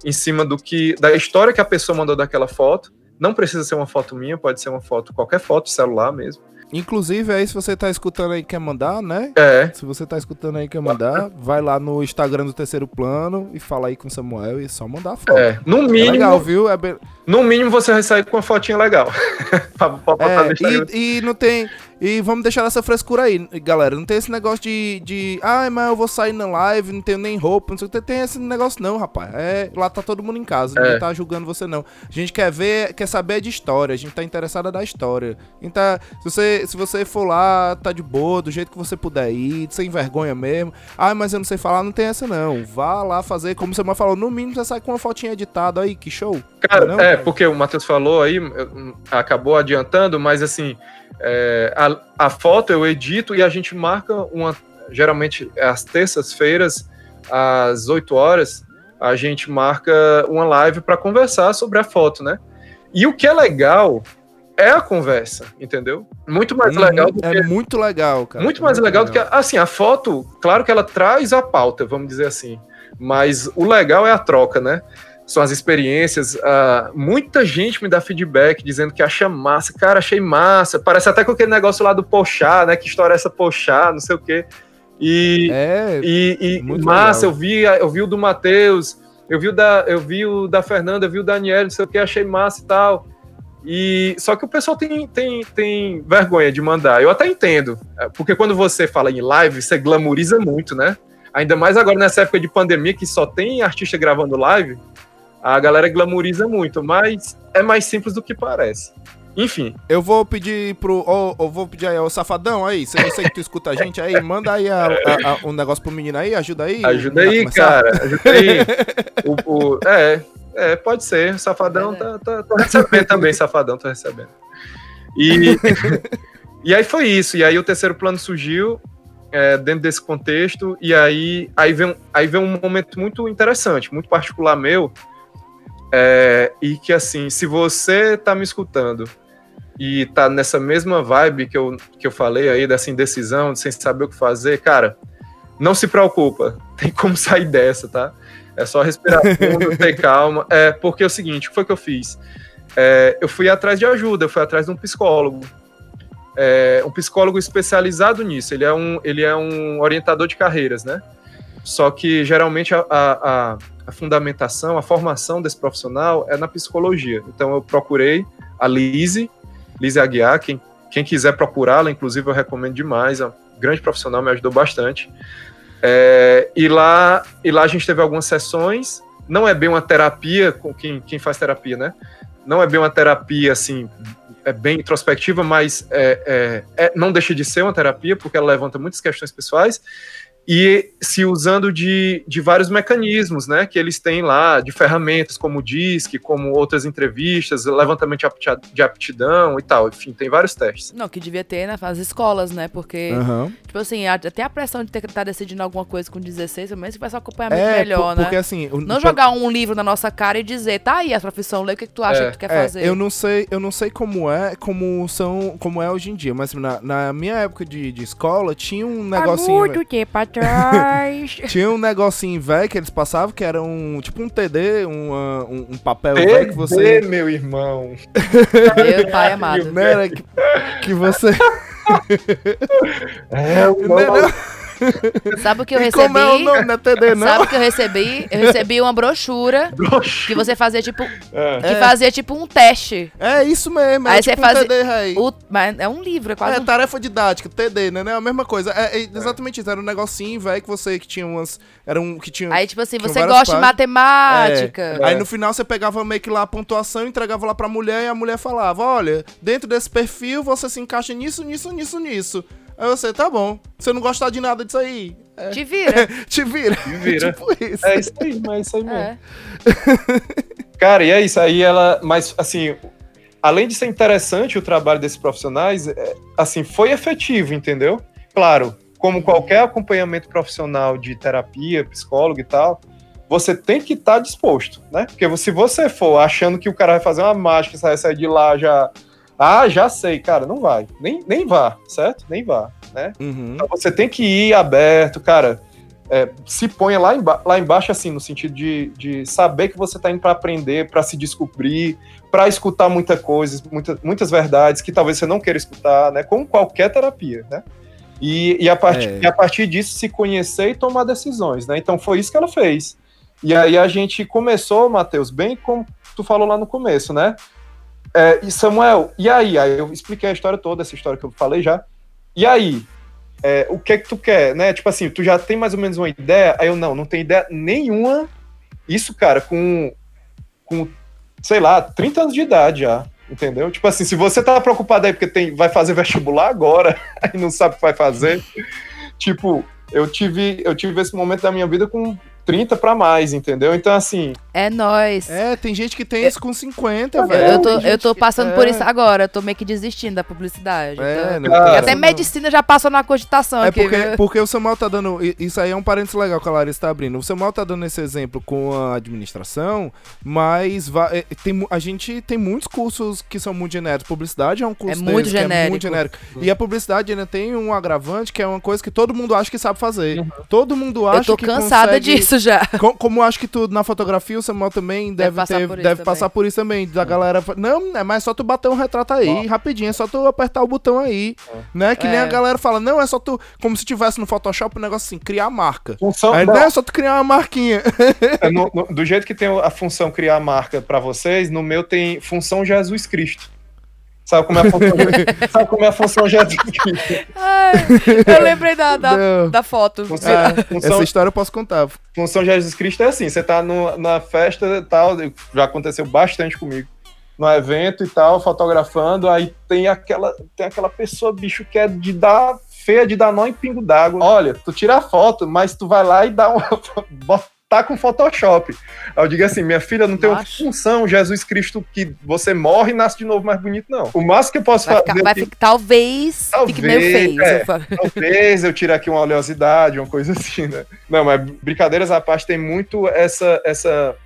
em cima do que da história que a pessoa mandou daquela foto. Não precisa ser uma foto minha, pode ser uma foto, qualquer foto, celular mesmo. Inclusive, aí se você tá escutando aí quer mandar, né? É. Se você tá escutando aí e quer mandar, vai lá no Instagram do Terceiro Plano e fala aí com o Samuel e só mandar a foto. É, no é mínimo. É legal, viu? É be... No mínimo você vai sair com uma fotinha legal. pra, pra é, e, e não tem. E vamos deixar essa frescura aí, galera. Não tem esse negócio de, de ai, ah, mas eu vou sair na live, não tenho nem roupa, não sei o que. Tem esse negócio não, rapaz. É, lá tá todo mundo em casa, é. ninguém tá julgando você não. A gente quer ver, quer saber de história, a gente tá interessado da história. Então, se você, se você for lá, tá de boa, do jeito que você puder ir, sem vergonha mesmo. Ah, mas eu não sei falar, não tem essa não. Vá lá fazer, como você falou, no mínimo você sai com uma fotinha editada aí, que show. Cara, não, é, porque o Matheus falou aí, acabou adiantando, mas assim, é, a, a foto eu edito e a gente marca uma. Geralmente, às terças-feiras, às 8 horas, a gente marca uma live para conversar sobre a foto, né? E o que é legal é a conversa, entendeu? Muito mais uhum, legal do é que. É muito legal, cara. Muito mais muito legal, legal, do que. Assim, a foto, claro que ela traz a pauta, vamos dizer assim. Mas o legal é a troca, né? São as experiências. Uh, muita gente me dá feedback dizendo que acha massa. Cara, achei massa. Parece até com aquele negócio lá do Pochá, né? Que história é essa Pochá, não sei o quê. E, é, e, e massa, legal. eu vi, eu vi o do Matheus, eu vi o da, eu vi o da Fernanda, eu vi o Daniel, não sei o que, achei massa e tal. E só que o pessoal tem, tem, tem vergonha de mandar. Eu até entendo, é, porque quando você fala em live, você glamoriza muito, né? Ainda mais agora nessa época de pandemia que só tem artista gravando live a galera glamoriza muito, mas é mais simples do que parece. Enfim. Eu vou pedir pro. Oh, eu vou pedir aí, ô Safadão aí, se você que tu escuta a gente aí, manda aí a, a, a, um negócio pro menino aí, ajuda aí. Ajuda aí, cara. Ajuda aí. o, o, é, é, pode ser. Safadão tá, tá, tá recebendo também, Safadão tá recebendo. E, e aí foi isso. E aí o terceiro plano surgiu é, dentro desse contexto. E aí, aí, vem, aí vem um momento muito interessante, muito particular meu é, e que assim, se você tá me escutando e tá nessa mesma vibe que eu, que eu falei aí, dessa indecisão, sem saber o que fazer, cara, não se preocupa, tem como sair dessa, tá? É só respirar fundo, ter calma. É, porque é o seguinte, o que foi que eu fiz? É, eu fui atrás de ajuda, eu fui atrás de um psicólogo. é, um psicólogo especializado nisso. Ele é um, ele é um orientador de carreiras, né? Só que geralmente a, a, a fundamentação, a formação desse profissional é na psicologia. Então eu procurei a Lise, Lise Aguiar, quem, quem quiser procurá-la, inclusive eu recomendo demais, é um grande profissional, me ajudou bastante. É, e, lá, e lá a gente teve algumas sessões, não é bem uma terapia, com quem, quem faz terapia, né? Não é bem uma terapia, assim, é bem introspectiva, mas é, é, é, não deixa de ser uma terapia, porque ela levanta muitas questões pessoais, e se usando de, de vários mecanismos, né, que eles têm lá, de ferramentas como o DISC, como outras entrevistas, levantamento de aptidão e tal, enfim, tem vários testes. Não, que devia ter nas escolas, né, porque, uhum. tipo assim, até a pressão de ter que estar tá decidindo alguma coisa com 16, pelo menos você vai ser acompanhamento é, melhor, porque, né. assim... O, não jogar um livro na nossa cara e dizer, tá aí a profissão, lê o que, que tu acha é, que tu quer é, fazer. Eu não sei, eu não sei como é, como são, como é hoje em dia, mas na, na minha época de, de escola, tinha um negocinho... Há muito tempo atrás... Tinha um negocinho velho que eles passavam que era um tipo um TD, um, um, um papel velho que você. meu irmão. Meu pai amado. Não era que, que você. é, o não, não. Sabe o que eu recebi? Como é o nome da TD, não? Sabe o que eu recebi? Eu recebi uma brochura, que você fazia tipo. É. Que fazia tipo um teste. É isso mesmo. É aí tipo você fazia. Um TD, aí. O, mas é um livro, é quase. É um... tarefa didática, TD, né? É a mesma coisa. É, é exatamente isso. Era um negocinho, velho, que você que tinha umas. Era um que tinha. Aí, tipo assim, você gosta de matemática. É. Aí no final você pegava meio que lá a pontuação, entregava lá pra mulher e a mulher falava: olha, dentro desse perfil você se encaixa nisso, nisso, nisso, nisso. Aí você, tá bom. Se eu não gostar de nada disso aí. É, te vira. te vira. Te vira. tipo isso. É isso aí, mas é isso aí mesmo. É. Cara, e é isso aí, ela. Mas, assim, além de ser interessante o trabalho desses profissionais, é, assim, foi efetivo, entendeu? Claro, como qualquer acompanhamento profissional de terapia, psicólogo e tal, você tem que estar tá disposto, né? Porque se você for achando que o cara vai fazer uma mágica, sai, sair de lá já ah, já sei, cara, não vai. Nem, nem vá, certo? Nem vá, né? Uhum. Então você tem que ir aberto, cara. É, se ponha lá, emba lá embaixo, assim, no sentido de, de saber que você está indo para aprender, para se descobrir, para escutar muita coisa, muita, muitas verdades que talvez você não queira escutar, né? Como qualquer terapia, né? E, e, a partir, é. e a partir disso se conhecer e tomar decisões, né? Então foi isso que ela fez. E aí a gente começou, Matheus, bem como tu falou lá no começo, né? É, e Samuel, e aí? Aí eu expliquei a história toda, essa história que eu falei já. E aí? É, o que é que tu quer, né? Tipo assim, tu já tem mais ou menos uma ideia? Aí eu, não, não tenho ideia nenhuma. Isso, cara, com, com, sei lá, 30 anos de idade já, entendeu? Tipo assim, se você tá preocupado aí porque tem, vai fazer vestibular agora, aí não sabe o que vai fazer, tipo, eu tive, eu tive esse momento da minha vida com 30 para mais, entendeu? Então, assim. É nós. É, tem gente que tem isso com 50, velho. Eu tô, eu tô passando que... por isso agora, eu tô meio que desistindo da publicidade. É, então... Cara, até medicina já passou na cogitação é aqui. Porque, porque o Samuel tá dando. Isso aí é um parênteses legal que a Larissa tá abrindo. O Samuel tá dando esse exemplo com a administração, mas vai, é, tem, a gente tem muitos cursos que são muito genéricos. Publicidade é um curso é muito deles, genérico. é muito genérico. E a publicidade ainda tem um agravante que é uma coisa que todo mundo acha que sabe fazer. Uhum. Todo mundo acha que. Eu tô cansada consegue... disso já. Como, como acho que tu na fotografia, o Samuel também deve, deve passar, ter, por, isso deve passar por isso também. Da galera. Não, é mais só tu bater um retrato aí, rapidinho, é só tu apertar o botão aí. Né? Que é. nem a galera fala, não, é só tu. Como se tivesse no Photoshop um negócio assim, criar marca. Função, aí, não. é só tu criar uma marquinha. É, no, no, do jeito que tem a função criar marca para vocês, no meu tem função Jesus Cristo. Sabe como é a função, sabe como é a função Jesus Cristo? Ai, eu lembrei da, da, da foto. Função, é, função, essa história eu posso contar. Função Jesus Cristo é assim: você tá no, na festa e tal, já aconteceu bastante comigo. No evento e tal, fotografando, aí tem aquela, tem aquela pessoa, bicho, que é de dar feia de dar nó em pingo d'água. Olha, tu tira a foto, mas tu vai lá e dá uma. tá com Photoshop. Eu digo assim, minha filha não tem função Jesus Cristo que você morre e nasce de novo mais bonito, não. O máximo que eu posso vai fazer. Ficar, vai ficar, talvez, talvez fique meio feio. É, talvez eu tire aqui uma oleosidade, uma coisa assim, né? Não, mas brincadeiras à parte, tem muito essa. essa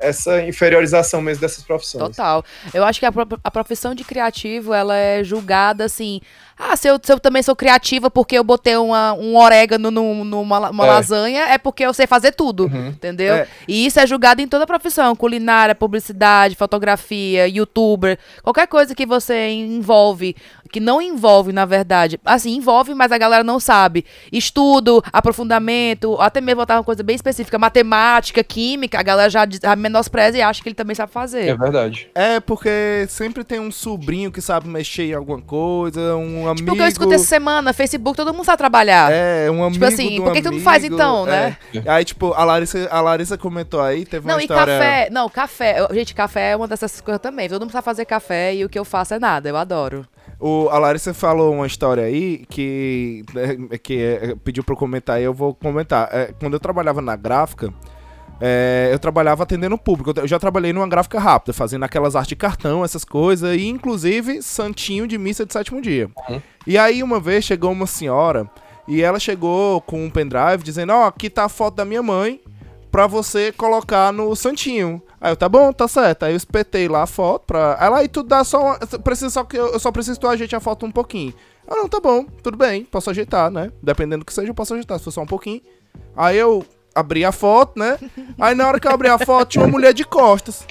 essa inferiorização mesmo dessas profissões. Total. Eu acho que a, a profissão de criativo, ela é julgada assim. Ah, se eu, se eu também sou criativa porque eu botei uma, um orégano num, numa uma É. lasanha, é porque eu sei fazer tudo, Uhum. entendeu? É. E isso é julgado em toda profissão, culinária, publicidade, fotografia, youtuber, qualquer coisa que você envolve, que não envolve, na verdade, assim, envolve, mas a galera não sabe. Estudo, aprofundamento, até mesmo botar uma coisa bem específica, matemática, química, a galera já menospreza e acha que ele também sabe fazer. É verdade. É, porque sempre tem um sobrinho que sabe mexer em alguma coisa, um amigo... Tipo o que eu escutei essa semana, Facebook, todo mundo sabe trabalhar. É, um amigo Tipo assim, por que que tu não faz então, né? é. Aí, tipo, a Larissa, a Larissa comentou aí, teve Não, uma e história... café. Não, café. Gente, café é uma dessas coisas também. Todo mundo sabe fazer café e o que eu faço é nada. Eu adoro. O, a Larissa falou uma história aí que, é, que é, pediu pra eu comentar e eu vou comentar. É, quando eu trabalhava na gráfica, é, eu trabalhava atendendo o público. Eu já trabalhei numa gráfica rápida, fazendo aquelas artes de cartão, essas coisas, e inclusive santinho de missa de sétimo dia. Uhum. E aí uma vez chegou uma senhora e ela chegou com um pendrive dizendo: Ó, aqui tá a foto da minha mãe pra você colocar no santinho. Aí eu, tá bom, tá certo. Aí eu espetei lá a foto pra. Ela aí tu dá só uma. Precisa só que eu, eu só preciso que tu ajeite a foto um pouquinho. Ah, não, tá bom, tudo bem, posso ajeitar, né? Dependendo do que seja, eu posso ajeitar, se for só um pouquinho. Aí eu abri a foto, né? Aí na hora que eu abri a foto, tinha uma mulher de costas.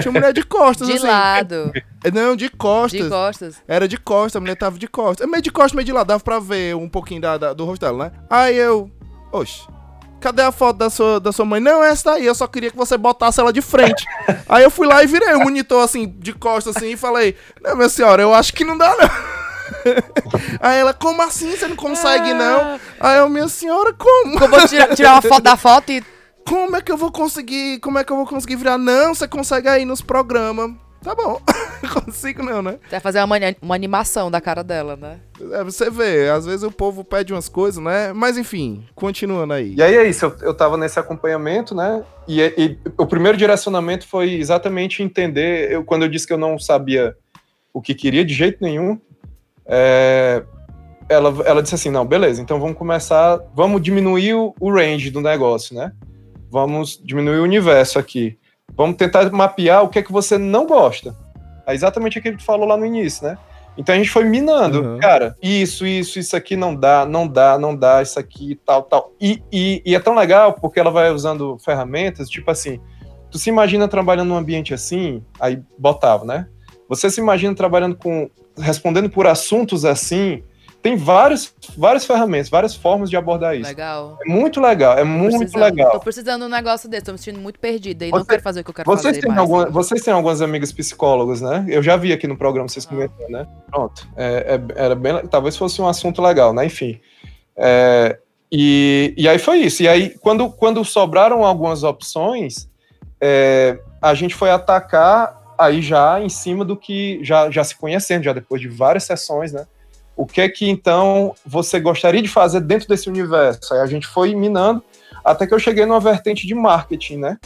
Tinha uma mulher de costas, De assim. lado. Não, de costas. De costas. Era de costas, a mulher tava de costas. É meio de costas, meio de lado, dava pra ver um pouquinho da, da- do rosto dela, né? Aí eu. Oxe, cadê a foto da sua, da sua mãe? Não, essa daí, eu só queria que você botasse ela de frente. Aí eu fui lá e virei o monitor assim, de costas assim, e falei: Não, minha senhora, eu acho que não dá, não. Aí ela, como assim? Você não consegue, não? Aí eu, minha senhora, como? Eu vou tirar, tirar uma foto da foto e. Como é que eu vou conseguir? Como é que eu vou conseguir virar? Não, você consegue aí nos programas. Tá bom. Consigo não, né? Você vai fazer uma, uma animação da cara dela, né? É, você vê, às vezes o povo pede umas coisas, né? Mas enfim, continuando aí. E aí é isso, eu, eu tava nesse acompanhamento, né? E, e o primeiro direcionamento foi exatamente entender, eu, quando eu disse que eu não sabia o que queria de jeito nenhum, é, ela, ela disse assim, não, beleza, então vamos começar, vamos diminuir o, o range do negócio, né? Vamos diminuir o universo aqui. Vamos tentar mapear o que é que você não gosta. É exatamente aquilo que tu falou lá no início, né? Então a gente foi minando, Uhum. cara, isso, isso, isso aqui não dá, não dá, não dá, isso aqui, tal, tal. E, e, e é tão legal porque ela vai usando ferramentas, tipo assim, tu se imagina trabalhando num ambiente assim, aí botava, né? Você se imagina trabalhando com, respondendo por assuntos assim, tem vários, várias ferramentas, várias formas de abordar isso. Legal. É muito legal, é Tô muito legal. Tô precisando de um negócio desse, tô me sentindo muito perdida e não Você- quero fazer o que eu quero Vocês fazer. têm, mais. alguma, vocês têm algumas amigas psicólogas, né? Eu já vi aqui no programa vocês Ah. comentando, né? Pronto. É, é- era bem, talvez fosse um assunto legal, né? Enfim. É, e, e aí foi isso. E aí, quando, quando sobraram algumas opções, é, a gente foi atacar aí já em cima do que já, já se conhecendo, já depois de várias sessões, né? O que é que então você gostaria de fazer dentro desse universo? Aí a gente foi minando até que eu cheguei numa vertente de marketing, né?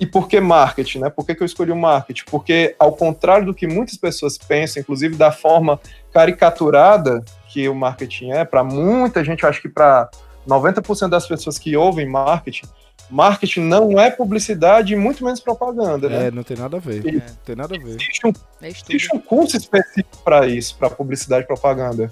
E por que marketing, né? Por que, que eu escolhi o marketing? Porque, ao contrário do que muitas pessoas pensam, inclusive da forma caricaturada que o marketing é, para muita gente, eu acho que para 90% das pessoas que ouvem marketing, marketing não é publicidade e muito menos propaganda, né? É, não tem nada a ver. E- Não tem nada a ver. Existe um É. Existe um curso específico para isso, para publicidade e propaganda.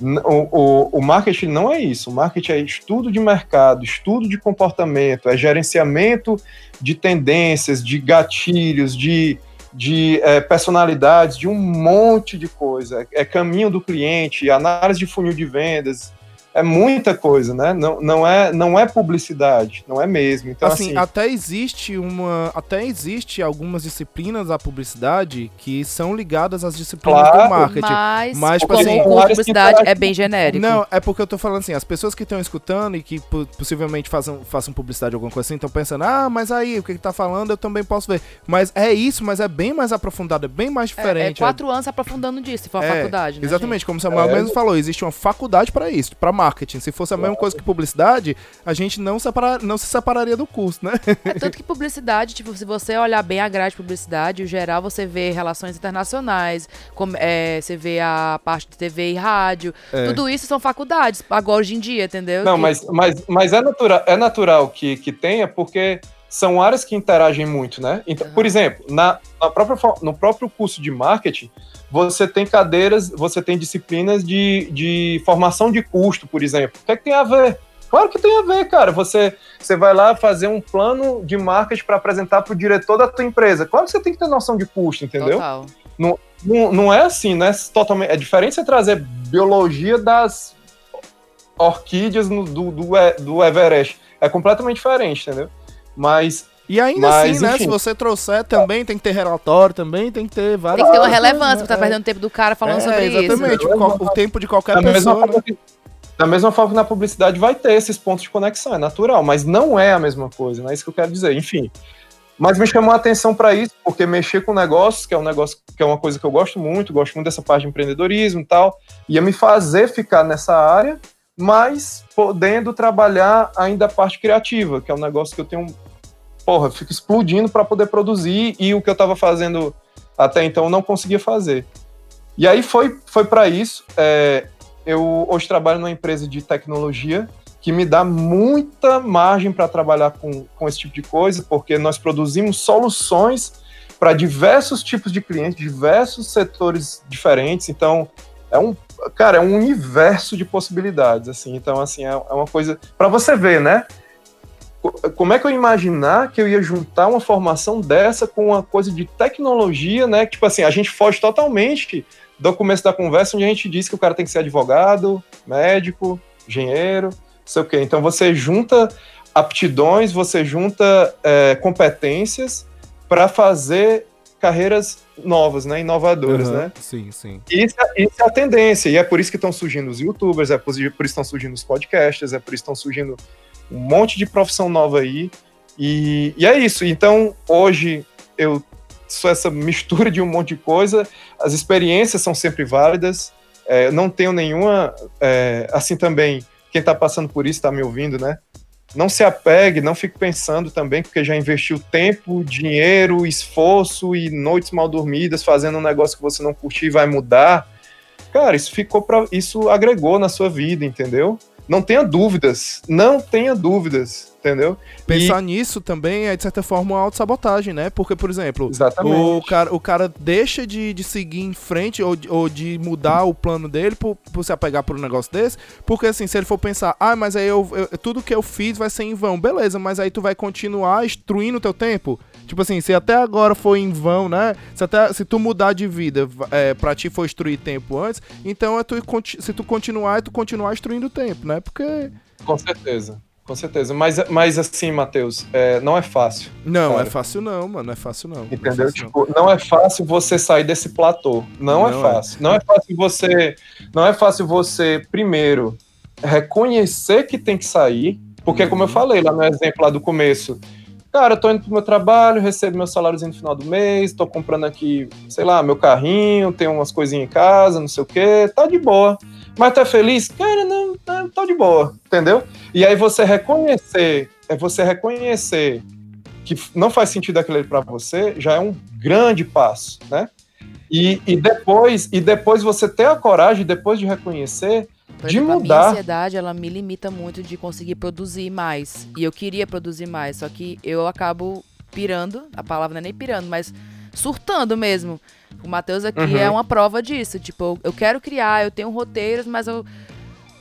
O, o, o marketing não é isso. O marketing é estudo de mercado, estudo de comportamento, é gerenciamento de tendências, de gatilhos, de, de eh, personalidades, de um monte de coisa. É caminho do cliente, análise de funil de vendas. É muita coisa, né? Não, não, é, não é publicidade, não é mesmo. Então, assim, assim, até existe uma. Até existe algumas disciplinas da publicidade que são ligadas às disciplinas Claro, do marketing. Mas, Mas, tipo como assim, o curso de áreas que publicidade é interagem- bem genérico. Não, é porque eu tô falando assim, as pessoas que estão escutando e que po- possivelmente façam, façam publicidade ou alguma coisa assim, estão pensando, ah, mas aí, o que ele tá falando eu também posso ver. Mas é isso, mas é bem mais aprofundado, é bem mais É- é, diferente. quatro anos aprofundando disso, se for a É, faculdade, né, Exatamente, como o Samuel É. mesmo falou, existe uma faculdade pra isso, pra marketing. Se fosse a mesma coisa que publicidade, a gente não, separa, não se separaria do curso, né? É tanto que publicidade, tipo, se você olhar bem a grade de publicidade, o geral você vê relações internacionais, como, é, você vê a parte de TV e rádio, É. tudo isso são faculdades, agora hoje em dia, entendeu? Não, Que- mas, mas, mas é, natural, é natural que, que tenha, porque são áreas que interagem muito, né? Então, por exemplo, na, na própria, no próprio curso de marketing, você tem cadeiras, você tem disciplinas de, de formação de custo, por exemplo. O que é que tem a ver? Claro que tem a ver, cara. Você, você vai lá fazer um plano de marketing para apresentar para o diretor da tua empresa. Claro que você tem que ter noção de custo, entendeu? Total. Não, não, não é assim, né? Totalmente, é diferente você trazer biologia das orquídeas no, do, do, do Everest. É completamente diferente, entendeu? Mas e ainda Mas, assim, né? enfim. Se você trouxer também, tem que ter relatório também, tem que ter várias. Tem que ter uma relevância, né? porque tá perdendo tempo do cara falando É, sobre isso. exatamente, o, o tempo de qualquer da mesma, pessoa. né? forma que, da mesma forma que na publicidade vai ter esses pontos de conexão, é natural, mas não é a mesma coisa, não é isso que eu quero dizer. Enfim. Mas me chamou a atenção para isso, porque mexer com negócios, que é um negócio que é uma coisa que eu gosto muito, gosto muito dessa parte de empreendedorismo e tal, ia me fazer ficar nessa área, mas podendo trabalhar ainda a parte criativa, que é um negócio que eu tenho, porra, fico explodindo para poder produzir e o que eu estava fazendo até então não conseguia fazer. E aí foi, foi para isso. é, eu hoje trabalho numa empresa de tecnologia que me dá muita margem para trabalhar com, com esse tipo de coisa, porque nós produzimos soluções para diversos tipos de clientes, diversos setores diferentes. Então, é um, cara, é um universo de possibilidades, assim. Então, assim, é, é uma coisa para você ver, né? Co- Como é que eu ia imaginar que eu ia juntar uma formação dessa com uma coisa de tecnologia, né? Tipo assim, a gente foge totalmente do começo da conversa onde a gente diz que o cara tem que ser advogado, médico, engenheiro, não sei o quê. Então você junta aptidões, você junta é, competências para fazer carreiras novas, né? Inovadoras, Aham, né? Sim, sim. Isso, é- isso é a tendência, e é por isso que estão surgindo os youtubers, é por, por isso que estão surgindo os podcasts, é por isso que estão surgindo um monte de profissão nova aí. E, e é isso. Então, hoje, eu sou essa mistura de um monte de coisa, as experiências são sempre válidas, é, não tenho nenhuma. é, assim também, quem está passando por isso está me ouvindo, né? Não se apegue, não fique pensando também, porque já investiu tempo, dinheiro, esforço e noites mal dormidas fazendo um negócio que você não curtiu e vai mudar. Cara, isso ficou para isso agregou na sua vida, entendeu? Não tenha dúvidas, não tenha dúvidas, entendeu? Pensar nisso também é, de certa forma, uma autossabotagem, né? Porque, por exemplo, Exatamente. o cara, o cara deixa de, de seguir em frente ou, de- ou de mudar o plano dele por, por se apegar por um negócio desse. Porque, assim, se ele for pensar, ah, mas aí eu, eu- tudo que eu fiz vai ser em vão. Beleza, mas aí tu vai continuar destruindo o teu tempo. Tipo assim, se até agora foi em vão, né? Se, até, se tu mudar de vida, é, pra ti foi destruir tempo antes, então é tu, se tu continuar, é tu continuar destruindo o tempo, né? Porque. Com certeza, com certeza. Mas, mas assim, Matheus, é, não é fácil. Não, Cara. é fácil não, mano. Não é fácil não. Não é Entendeu? fácil, não. Tipo, não é fácil você sair desse platô. Não, é Não é. fácil. Não é fácil você. Não é fácil você, primeiro, reconhecer que tem que sair. Porque, como eu Uhum. falei lá no exemplo lá do começo, cara, eu tô indo pro meu trabalho, recebo meu saláriozinho no final do mês, tô comprando aqui, sei lá, meu carrinho, tenho umas coisinhas em casa, não sei o quê, tá de boa. Mas tá feliz? Cara, não, não tô de boa, entendeu? E aí você reconhecer, é você reconhecer que não faz sentido aquilo ali para você, já é um grande passo, né? E, e depois e depois você ter a coragem, depois de reconhecer, Por de exemplo, A minha mudar. ansiedade, ela me limita muito de conseguir produzir mais. E eu queria produzir mais, só que eu acabo pirando, a palavra não é nem pirando, mas surtando mesmo. O Matheus aqui Uhum. é uma prova disso. Tipo, eu quero criar, eu tenho roteiros, mas eu,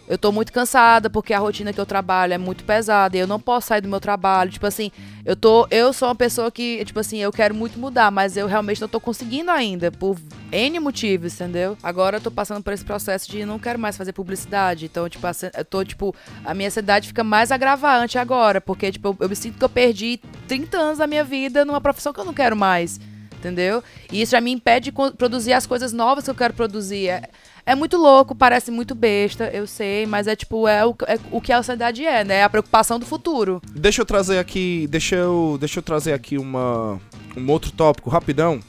eu tô muito cansada porque a rotina que eu trabalho é muito pesada e eu não posso sair do meu trabalho. Tipo assim, eu tô. Eu sou uma pessoa que, tipo assim, eu quero muito mudar, mas eu realmente não tô conseguindo ainda, por N motivos, entendeu? Agora eu tô passando por esse processo de não quero mais fazer publicidade. Então, tipo, eu tô, tipo, a minha ansiedade fica mais agravante agora, porque, tipo, eu, eu me sinto que eu perdi 30 anos da minha vida numa profissão que eu não quero mais. Entendeu? E isso já me impede de produzir as coisas novas que eu quero produzir. É, é muito louco, parece muito besta, eu sei, mas é tipo, é o, é o que a ansiedade é, né? É a preocupação do futuro. Deixa eu trazer aqui, deixa eu, deixa eu trazer aqui uma, um outro tópico rapidão,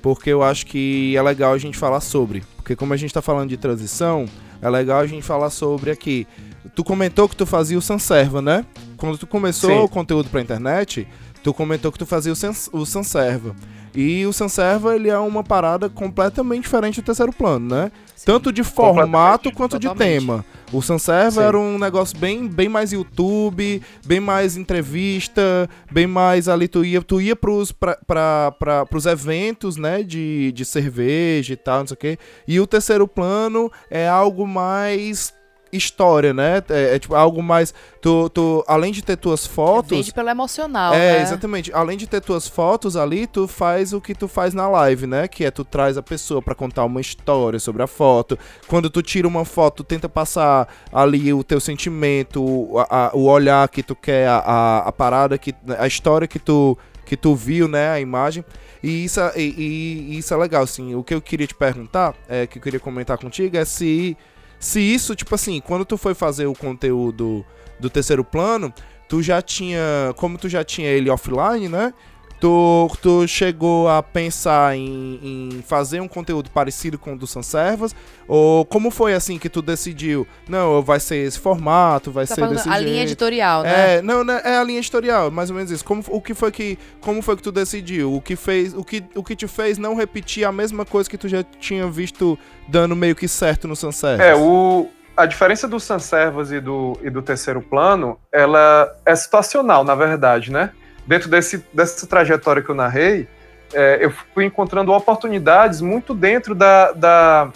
porque eu acho que é legal a gente falar sobre. Porque como a gente tá falando de transição, é legal a gente falar sobre aqui. Tu comentou que tu fazia o Sanserva, né? Quando tu começou Sim. o conteúdo pra internet, tu comentou que tu fazia o, Sans, o Sanserva. E o Sanserva, ele é uma parada completamente diferente do terceiro plano, né? Tanto de formato quanto de tema. O Sanserva era um negócio bem, bem mais YouTube, bem mais entrevista, bem mais ali tu ia, tu ia pros, pra, pra, pra, pros eventos, né, de, de cerveja e tal, não sei o quê. E o terceiro plano é algo mais história, né? É, é tipo algo mais. Tu, tu, além de ter tuas fotos. Vende pelo emocional, É, né? exatamente. Além de ter tuas fotos ali, tu faz o que tu faz na live, né? Que é tu traz a pessoa pra contar uma história sobre a foto. Quando tu tira uma foto, tu tenta passar ali o teu sentimento, o, a- o olhar que tu quer, a, a, a parada, que, a história que tu, que tu viu, né? A imagem. E isso, é- e- e isso é legal, assim. O que eu queria te perguntar, é, que eu queria comentar contigo, é se, se isso, tipo assim, quando tu foi fazer o conteúdo do terceiro plano, tu já tinha. Como tu já tinha ele offline, né? Tu, tu chegou a pensar em, em fazer um conteúdo parecido com o do Sanservas? Ou como foi assim que tu decidiu? Não, vai ser esse formato, vai Tá ser desse a jeito. linha editorial, né? É, não, né, é a linha editorial, mais ou menos isso. Como, o que foi que, como foi que tu decidiu? O que fez, o que, o que te fez não repetir a mesma coisa que tu já tinha visto dando meio que certo no Sunset? É, o, a diferença do Sanservas e do, e do terceiro plano, ela é situacional, na verdade, né? Dentro desse, dessa trajetória que eu narrei, é, eu fui encontrando oportunidades muito dentro da, da,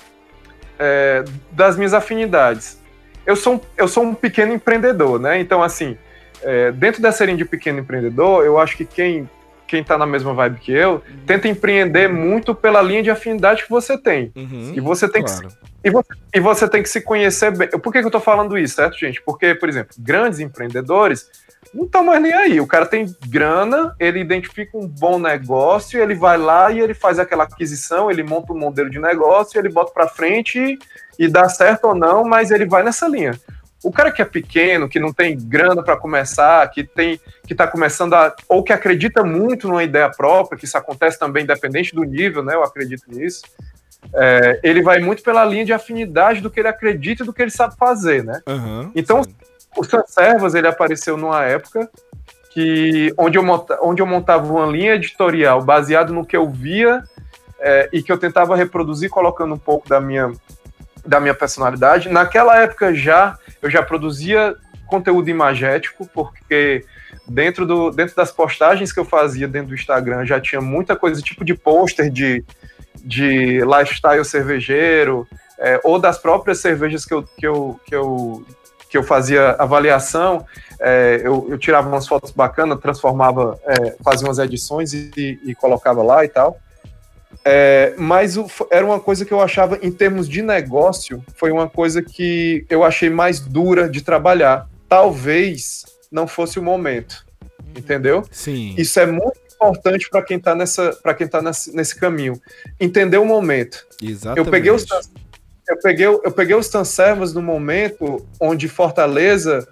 é, das minhas afinidades. Eu sou, um, eu sou um pequeno empreendedor, né? Então, assim, é, dentro dessa linha de pequeno empreendedor, eu acho que quem quem tá na mesma vibe que eu, tenta empreender muito pela linha de afinidade que você tem. Uhum, E você tem que claro. e você tem que se conhecer bem. Por que, que eu tô falando isso, certo, gente? Porque, por exemplo, grandes empreendedores não estão mais nem aí. O cara tem grana, ele identifica um bom negócio, ele vai lá e ele faz aquela aquisição, ele monta um modelo de negócio, ele bota para frente e, e dá certo ou não, mas ele vai nessa linha. O cara que é pequeno, que não tem grana para começar, que tem que está começando a ou que acredita muito numa ideia própria, que isso acontece também independente do nível, né? Eu acredito nisso. É, ele vai muito pela linha de afinidade do que ele acredita e do que ele sabe fazer, né? Uhum, Então, sim. O Sanservas, ele apareceu numa época que onde eu, monta, onde eu montava uma linha editorial baseado no que eu via é, e que eu tentava reproduzir colocando um pouco da minha da minha personalidade. Naquela época já eu já produzia conteúdo imagético, porque dentro, do, dentro das postagens que eu fazia dentro do Instagram já tinha muita coisa, tipo de pôster de, de lifestyle cervejeiro, é, ou das próprias cervejas que eu, que eu, que eu, que eu fazia avaliação, é, eu, eu, tirava umas fotos bacanas, transformava, é, fazia umas edições e, e, colocava lá e tal. É, mas o, era uma coisa que eu achava, em termos de negócio, foi uma coisa que eu achei mais dura de trabalhar. Talvez não fosse o momento, entendeu? Sim. Isso é muito importante para quem está nessa, para quem tá nesse, nesse caminho. Entender o momento. Exatamente. Eu peguei os eu peguei, eu peguei os Tanservas no momento onde Fortaleza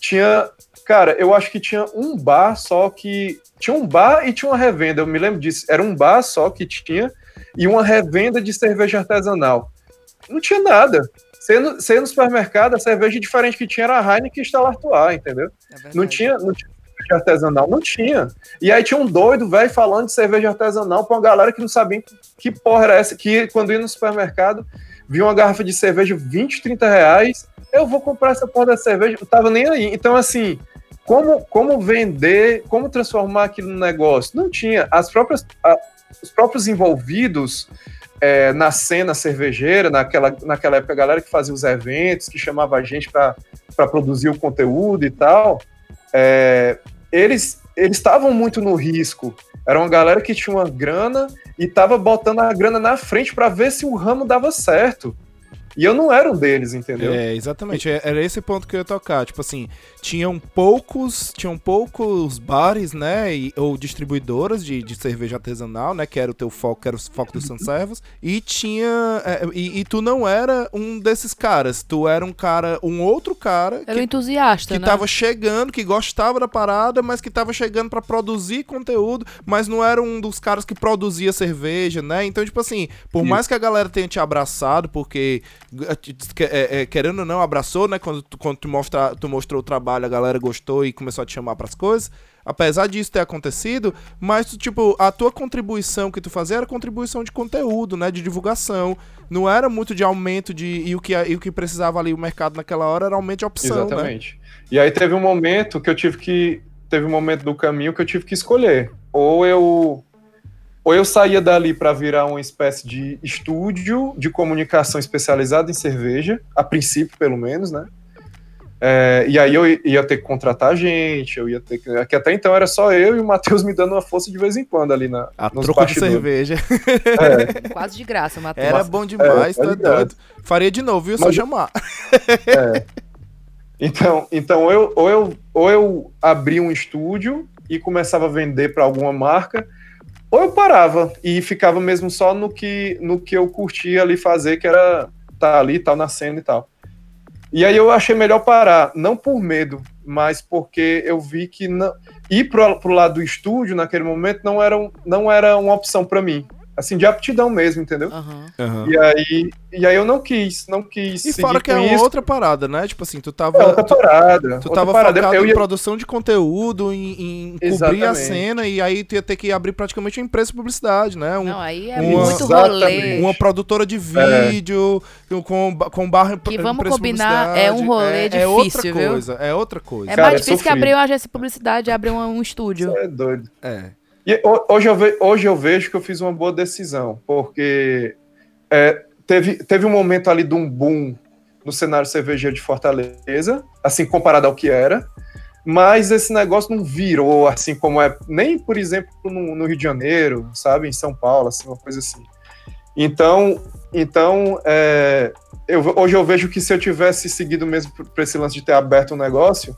tinha Cara, eu acho que tinha um bar só que. Tinha um bar e tinha uma revenda, eu me lembro disso. Era um bar só que tinha e uma revenda de cerveja artesanal. Não tinha nada. Você ia no, você ia no supermercado, a cerveja diferente que tinha era a Heineken e Stella Artois, entendeu? É não, tinha, não tinha cerveja artesanal, não tinha. E aí tinha um doido, velho, falando de cerveja artesanal pra uma galera que não sabia que porra era essa, que quando ia no supermercado, via uma garrafa de cerveja 20, 30 reais, eu vou comprar essa porra da cerveja, eu tava nem aí. Então, assim, como, como vender, como transformar aquilo no negócio? Não tinha. As próprias, a, os próprios envolvidos é, na cena cervejeira, naquela, naquela época, a galera que fazia os eventos, que chamava a gente para produzir o conteúdo e tal, é, eles eles estavam muito no risco. Era uma galera que tinha uma grana e estava botando a grana na frente para ver se o ramo dava certo. E eu não era um deles, entendeu? É, exatamente. Era esse ponto que eu ia tocar. Tipo assim, tinham poucos, tinham poucos bares, né, e, ou distribuidoras de, de cerveja artesanal, né, que era o teu foco, que era o foco dos Sanservos, e tinha, é, e, e, tu não era um desses caras, tu era um cara, um outro cara... Era um entusiasta, Que né? tava chegando, que gostava da parada, mas que tava chegando para produzir conteúdo, mas não era um dos caras que produzia cerveja, né, então, tipo assim, por Isso. mais que a galera tenha te abraçado, porque é, é, querendo ou não, abraçou, né? Quando, tu, quando tu, mostra, tu mostrou o trabalho, a galera gostou e começou a te chamar pras coisas. Apesar disso ter acontecido, mas, tipo, a tua contribuição que tu fazia era contribuição de conteúdo, né? De divulgação. Não era muito de aumento de. E o que, e o que precisava ali o mercado naquela hora era aumento de opção. Né? Exatamente. Né? E aí teve um momento que eu tive que. Teve um momento do caminho que eu tive que escolher. Ou eu ou eu saía dali para virar uma espécie de estúdio de comunicação especializado em cerveja, a princípio, pelo menos, né? É, e aí eu ia ter que contratar gente, eu ia ter que. Que até então era só eu e o Matheus me dando uma força de vez em quando ali na. A troco bastidores. de cerveja. É. Quase de graça, Matheus. Era bom demais, é, tá doido. Faria de novo, viu? Só Mas, chamar. É. Então, então eu, ou, eu, ou eu abri um estúdio e começava a vender para alguma marca, ou eu parava e ficava mesmo só no que, no que eu curtia ali fazer, que era estar tá ali, tal, tá na cena e tal. E aí eu achei melhor parar, não por medo, mas porque eu vi que não, ir pro, pro lado do estúdio naquele momento não era, um, não era uma opção para mim assim, de aptidão mesmo, entendeu? Uhum. Uhum. E, aí, e aí eu não quis, não quis. E fora que é uma outra parada, né? Tipo assim, tu tava. É outra parada. Tu, tu outra tava parada. focado eu ia... em produção de conteúdo, em, em cobrir a cena, e aí tu ia ter que abrir praticamente uma empresa de publicidade, né? Um, não, aí é uma, muito rolê. Uma produtora de vídeo, é. com, com barra. Que vamos combinar, é um rolê é, difícil. É outra coisa, viu? é outra coisa. É mais Cara, difícil que abrir uma agência de publicidade, abrir um, um estúdio. Isso é doido. É. E hoje eu, ve, hoje eu vejo que eu fiz uma boa decisão, porque é, teve, teve um momento ali de um boom no cenário cervejeiro de Fortaleza, assim, comparado ao que era, mas esse negócio não virou assim como é, nem, por exemplo, no, no Rio de Janeiro, sabe, em São Paulo, assim, uma coisa assim. Então, então é, eu, hoje eu vejo que se eu tivesse seguido mesmo para esse lance de ter aberto um negócio,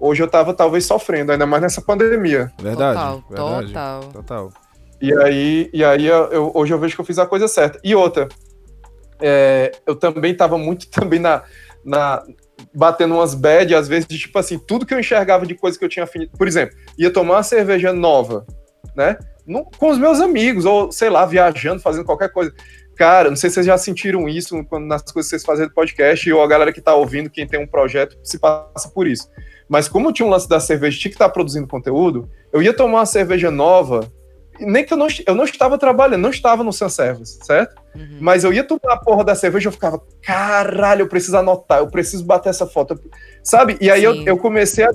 hoje eu tava talvez sofrendo, ainda mais nessa pandemia. Verdade. Total, verdade, total. Total. E aí, e aí eu, hoje eu vejo que eu fiz a coisa certa. E outra, é, eu também tava muito também na, na batendo umas bad, às vezes, de tipo assim, tudo que eu enxergava de coisa que eu tinha afinidade. Por exemplo, ia tomar uma cerveja nova, né? No, com os meus amigos, ou sei lá, viajando, fazendo qualquer coisa. Cara, não sei se vocês já sentiram isso quando, nas coisas que vocês fazem do podcast, ou a galera que tá ouvindo, quem tem um projeto, se passa por isso. Mas como tinha um lance da cerveja, tinha que estar produzindo conteúdo, eu ia tomar uma cerveja nova, nem que eu não, eu não estava trabalhando, não estava no Sun Service, certo? Uhum. Mas eu ia tomar a porra da cerveja eu ficava, caralho, eu preciso anotar, eu preciso bater essa foto. Sabe? E aí eu, eu comecei a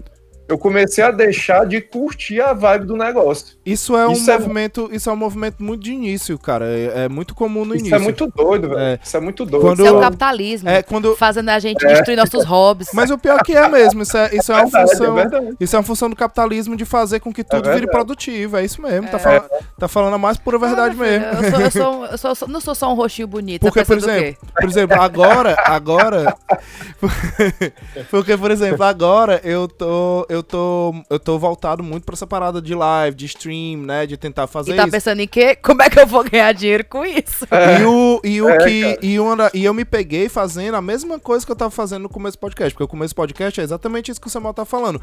eu comecei a deixar de curtir a vibe do negócio. Isso é um isso é movimento, é... isso é um movimento muito de início, cara. É, é muito comum no isso início. Isso é muito doido, velho. É. Isso é muito doido. Quando... Isso é o capitalismo. É quando fazendo a gente destruir nossos hobbies. Mas o pior que é mesmo, isso é, isso é, uma verdade, função, isso é uma função do capitalismo de fazer com que tudo vire produtivo. É isso mesmo. Tá, fal... tá falando a mais pura verdade mesmo. Eu, sou, eu, sou, eu, sou, eu sou, não sou só um rostinho bonito. Porque por exemplo, por exemplo, agora, agora, porque por exemplo, agora eu tô, eu tô eu tô voltado muito pra essa parada de live, de stream, né? De tentar fazer e tá isso. pensando em quê? Como é que eu vou ganhar dinheiro com isso? É. E, o, e, o é, que, e, uma, e eu me peguei fazendo a mesma coisa que eu tava fazendo no começo do podcast. Porque o começo do podcast é exatamente isso que o Samuel tá falando.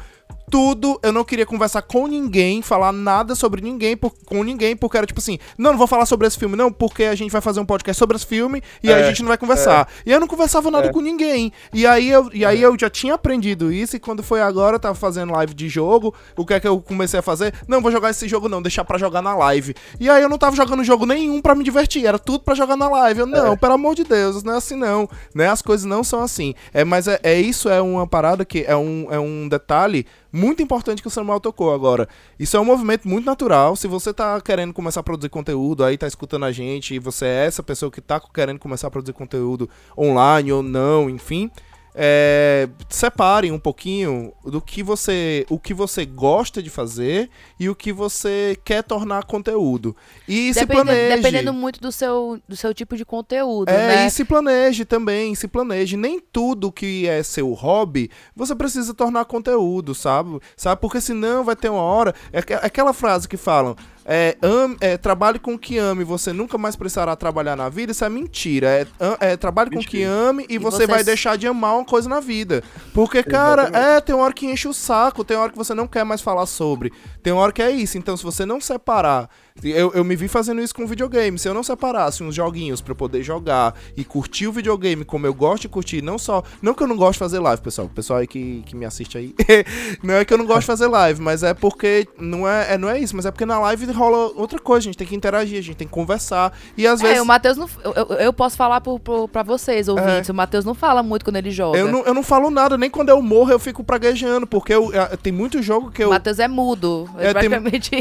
Tudo, eu não queria conversar com ninguém, falar nada sobre ninguém, por, com ninguém, porque era tipo assim, não, não vou falar sobre esse filme, não, porque a gente vai fazer um podcast sobre esse filme e é, aí a gente não vai conversar. É. E eu não conversava nada é. com ninguém. E aí, eu, e aí eu já tinha aprendido isso, e quando foi agora, eu tava fazendo live de jogo, o que é que eu comecei a fazer? Não, vou jogar esse jogo não, deixar para jogar na live. E aí eu não tava jogando jogo nenhum para me divertir, era tudo para jogar na live. Eu, não, é. pelo amor de Deus, não é assim não, né? As coisas não são assim. É, mas é, é isso é uma parada que é um, é um detalhe muito importante que o Samuel tocou agora. Isso é um movimento muito natural. Se você tá querendo começar a produzir conteúdo, aí tá escutando a gente, e você é essa pessoa que tá querendo começar a produzir conteúdo online ou não, enfim, é, separem um pouquinho do que você, o que você gosta de fazer e o que você quer tornar conteúdo. E Depende, se planeje. Dependendo muito do seu, do seu tipo de conteúdo, é, né? E se planeje também, se planeje. Nem tudo que é seu hobby você precisa tornar conteúdo, sabe? Sabe? Porque senão vai ter uma hora. É aquela frase que falam: é, am, é, trabalhe com o que ame, você nunca mais precisará trabalhar na vida, isso é mentira. É, am- é, trabalhe com o que ame e, E você você vai deixar de amar uma coisa na vida. Porque, cara, Exatamente. é, tem uma hora que enche o saco, tem hora que você não quer mais falar sobre. Tem hora que é isso. Então, se você não separar. Eu, eu me vi fazendo isso com videogame. Se eu não separasse uns joguinhos pra eu poder jogar e curtir o videogame como eu gosto de curtir, não só. Não que eu não gosto de fazer live, pessoal. O pessoal aí que, que me assiste aí. não é que eu não gosto de fazer live, mas é porque. Não é, é- não é isso, mas é porque na live rola outra coisa. A gente tem que interagir, a gente tem que conversar. E às vezes. É, o Matheus não. Eu, eu- posso falar pro, pra vocês, ouvintes. O Matheus não fala muito quando ele joga. Eu não, eu não falo nada, nem quando eu morro eu fico praguejando, porque eu, eh, tem muito jogo que eu. O Matheus é mudo. É, É, tem-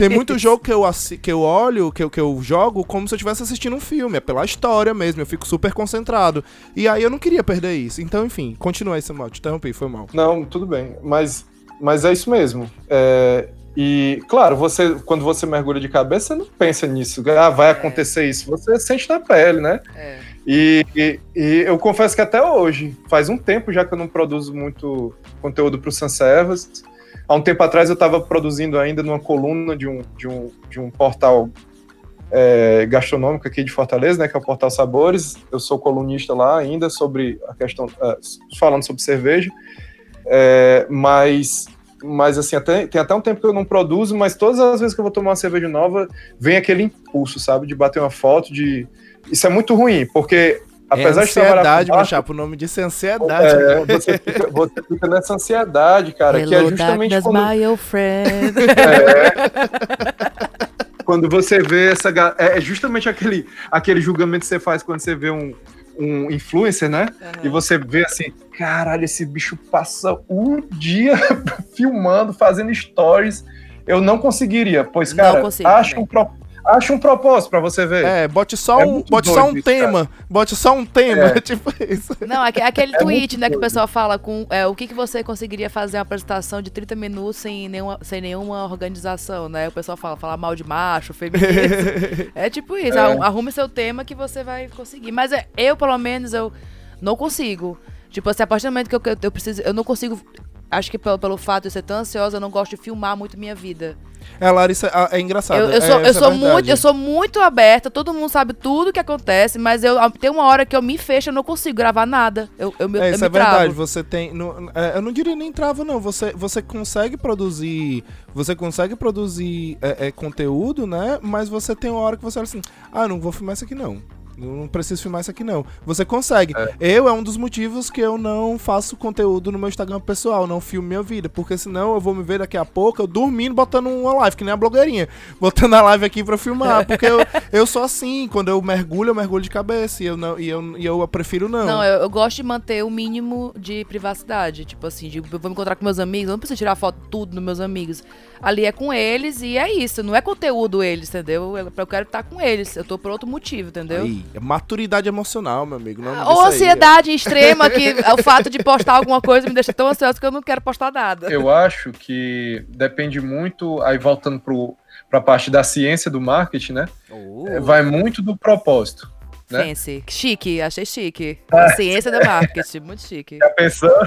Tem muito jogo que eu, que eu olho, que eu, que eu jogo, como se eu estivesse assistindo um filme. É pela história mesmo, eu fico super concentrado. E aí eu não queria perder isso. Então, enfim, continua aí, Samuel. Te interrompi, foi mal. Não, tudo bem. Mas, mas é isso mesmo. É, e, claro, você quando você mergulha de cabeça, você não pensa nisso. Ah, vai acontecer isso. Você sente na pele, né? É. E, e- e eu confesso que até hoje, faz um tempo já que eu não produzo muito conteúdo para o Sanservas. Há um tempo atrás eu estava produzindo ainda numa coluna de um, de um, de um portal é, gastronômico aqui de Fortaleza, né, que é o Portal Sabores. Eu sou colunista lá ainda sobre a questão, ah, falando sobre cerveja. É, mas, mas assim, até, tem até um tempo que eu não produzo, mas todas as vezes que eu vou tomar uma cerveja nova, vem aquele impulso, sabe, de bater uma foto, de isso é muito ruim, porque apesar é de trabalhar ansiedade, chapa. O nome disso é ansiedade. é, você, fica, você fica nessa ansiedade, cara, que é Hello, justamente quando, my old friend. quando você vê essa. É é justamente aquele, aquele julgamento que você faz quando você vê um, um influencer, né? E você vê assim, caralho, esse bicho passa o dia filmando, fazendo stories. Eu não conseguiria, pois, cara, acha também. um, pro, acha um propósito pra você ver. É, bote só É um, bote só doido um isso, tema. Bote só um tema. É. tipo isso. Não, aque- aquele É tweet, né, que o doido. pessoal fala com é, o que, que você conseguiria fazer uma apresentação de 30 minutos sem nenhuma, sem nenhuma organização, né? O pessoal fala, falar mal de macho, feminismo. é tipo isso, É. arru- arrume seu tema que você vai conseguir. Mas é, eu, pelo menos, eu não consigo. Tipo assim, a partir do momento que eu, que eu, eu preciso. Eu não consigo. Acho que pelo, pelo fato de eu ser tão ansiosa, eu não gosto de filmar muito minha vida. É, Larissa, é engraçado. Eu, eu é, sou, eu é sou verdade. muito, eu sou muito aberta, todo mundo sabe tudo que acontece, mas eu tem uma hora que eu me fecho, eu não consigo gravar nada. Eu, eu, me- É, eu isso é verdade. travo. Você tem. no- é, eu não diria nem trava, não. Você, você consegue produzir. Você consegue produzir é, é, conteúdo, né? Mas você tem uma hora que você olha assim: ah, não vou filmar isso aqui, não. Eu Não preciso filmar isso aqui, não. Você consegue. Eu é um dos motivos que eu não faço conteúdo no meu Instagram pessoal, não filmo minha vida. Porque senão eu vou me ver daqui a pouco eu dormindo, botando uma live, que nem a blogueirinha. Botando a live aqui pra filmar. Porque eu, eu sou assim. Quando eu mergulho, eu mergulho de cabeça. E eu, não, e eu, e eu prefiro não. Não, eu, eu gosto de manter o mínimo de privacidade. Tipo assim, de, eu vou me encontrar com meus amigos, eu não preciso tirar foto tudo dos meus amigos. Ali é com eles e é isso. Não é conteúdo eles, entendeu? Eu, quero estar com eles. Eu tô por outro motivo, entendeu? Aí, é maturidade emocional, meu amigo. Não, Ou ansiedade extrema, que o fato de postar alguma coisa me deixa tão ansioso que eu não quero postar nada. Eu acho que depende muito, aí voltando para a parte da ciência do marketing, né? É, Vai muito do propósito. né? Fancy. Chique, achei chique. A ciência do marketing, muito chique. Já pensou?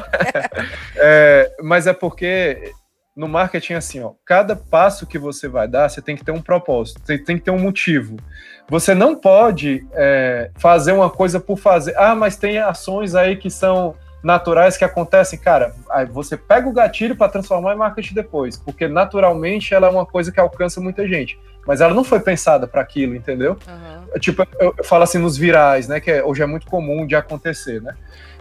É, mas é porque no marketing, assim, ó, cada passo que você vai dar, você tem que ter um propósito, você tem que ter um motivo. Você não pode é, fazer uma coisa por fazer. Ah, mas tem ações aí que são naturais que acontecem, cara. Aí você pega o gatilho para transformar em marketing depois, porque naturalmente ela é uma coisa que alcança muita gente, mas ela não foi pensada para aquilo, entendeu? Aham. Tipo, eu, eu falo assim nos virais, né? Que é- hoje é muito comum de acontecer, né?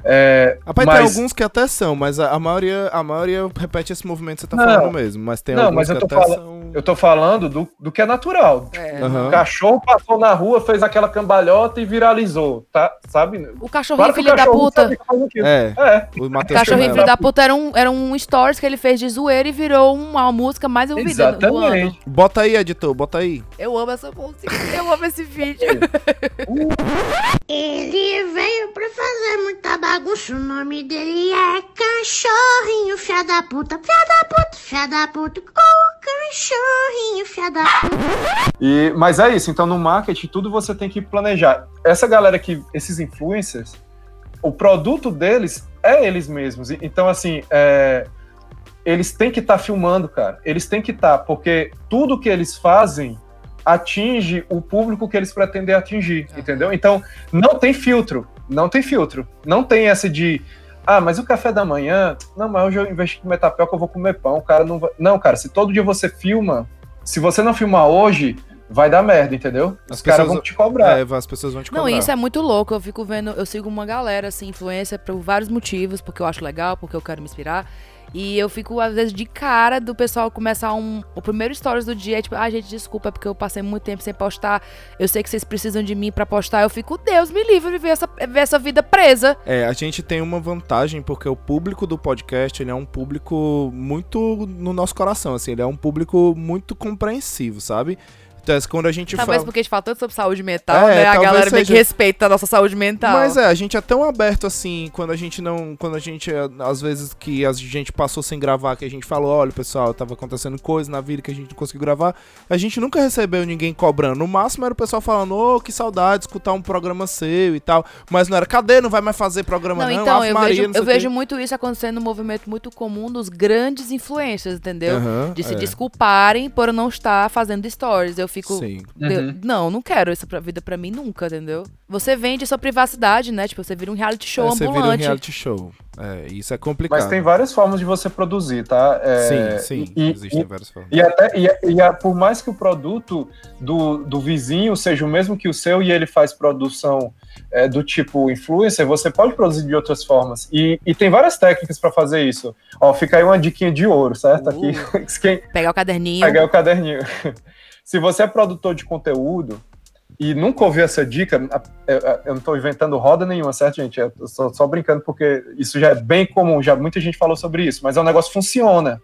É, Rapaz, tem mas- alguns que até são, mas a, a maioria, a maioria repete esse movimento que você tá Não. falando mesmo. Mas tem Não, alguns mas eu que tô até falando- são. Eu tô falando do, do que é natural. É. Aham. O cachorro passou na rua, fez aquela cambalhota e viralizou, tá? Sabe? O cachorrinho, Claro que o filho da cachorro puta. que. É, É, o O cachorrinho filho da puta era um, era um stories que ele fez de zoeira e virou uma música mais ouvida do- do ano. exatamente. Bota aí, editor, bota aí. Eu amo essa música, eu amo esse vídeo. Ele veio pra fazer muita bagunça. O nome dele é Cachorrinho, fia da puta, fia da puta, fia da puta. O cachorrinho, fia da puta. E, mas é isso, então no marketing tudo você tem que planejar. Essa galera que, esses influencers, o produto deles é eles mesmos. Então, assim, é, eles têm que estar filmando, cara. Eles têm que estar, porque tudo que eles fazem atinge o público que eles pretendem atingir, entendeu? Então, não tem filtro, não tem filtro. Não tem essa de, ah, mas o café da manhã, não, mas hoje eu investi em comer tapioca, eu vou comer pão, o cara não vai... Não, cara, se todo dia você filma, se você não filmar hoje, vai dar merda, entendeu? As Os caras pessoas- vão te cobrar. É, as pessoas vão te Não, cobrar. isso é muito louco. Eu fico vendo, eu sigo uma galera, assim, influência por vários motivos, porque eu acho legal, porque eu quero me inspirar. E eu fico, às vezes, de cara do pessoal começar um. O primeiro stories do dia é tipo, ah, gente, desculpa, é porque eu passei muito tempo sem postar. Eu sei que vocês precisam de mim pra postar. Eu fico, Deus me livre de viver essa, ver essa vida presa. É, a gente tem uma vantagem porque o público do podcast, ele é um público muito no nosso coração, assim, ele é um público muito compreensivo, sabe? Então, quando a gente Talvez fala... porque a gente fala tanto sobre saúde mental, É, né? A galera meio que seja. respeita a nossa saúde mental. Mas é, a gente é tão aberto assim, quando a gente não. Quando a gente, é, às vezes, que a gente passou sem gravar, que a gente falou, olha, pessoal, tava acontecendo coisa na vida que a gente não conseguiu gravar. A gente nunca recebeu ninguém cobrando. No máximo era o pessoal falando, ô, que saudade de escutar um programa seu e tal. Mas não era, cadê? Não vai mais fazer programa, Não, não? então, Ave eu, Maria, vejo, eu o quê." vejo muito isso acontecendo no movimento muito comum dos grandes influencers, entendeu? Aham, De se é. desculparem por não estar fazendo stories. Eu fico. Sim. "Deus, Uhum. Não, não quero isso pra vida pra mim nunca, entendeu? Você vende sua privacidade, né? Tipo, você vira um reality show É, você vira um ambulante. reality show. É, isso é complicado. Mas tem várias formas de você produzir, tá? É, Sim, sim, e- existem e- várias formas. E até e, e a- por mais que o produto do, do vizinho seja o mesmo que o seu e ele faz produção é, do tipo influencer, você pode produzir de outras formas. E, e tem várias técnicas para fazer isso. Ó, fica aí uma diquinha de ouro, certo? Aqui, quem Pegar o caderninho. pegar o caderninho. Se você é produtor de conteúdo e nunca ouviu essa dica, a- eu- eu não estou inventando roda nenhuma, certo, gente? Eu tô só, só brincando porque isso já é bem comum, já muita gente falou sobre isso, mas é um negócio que funciona.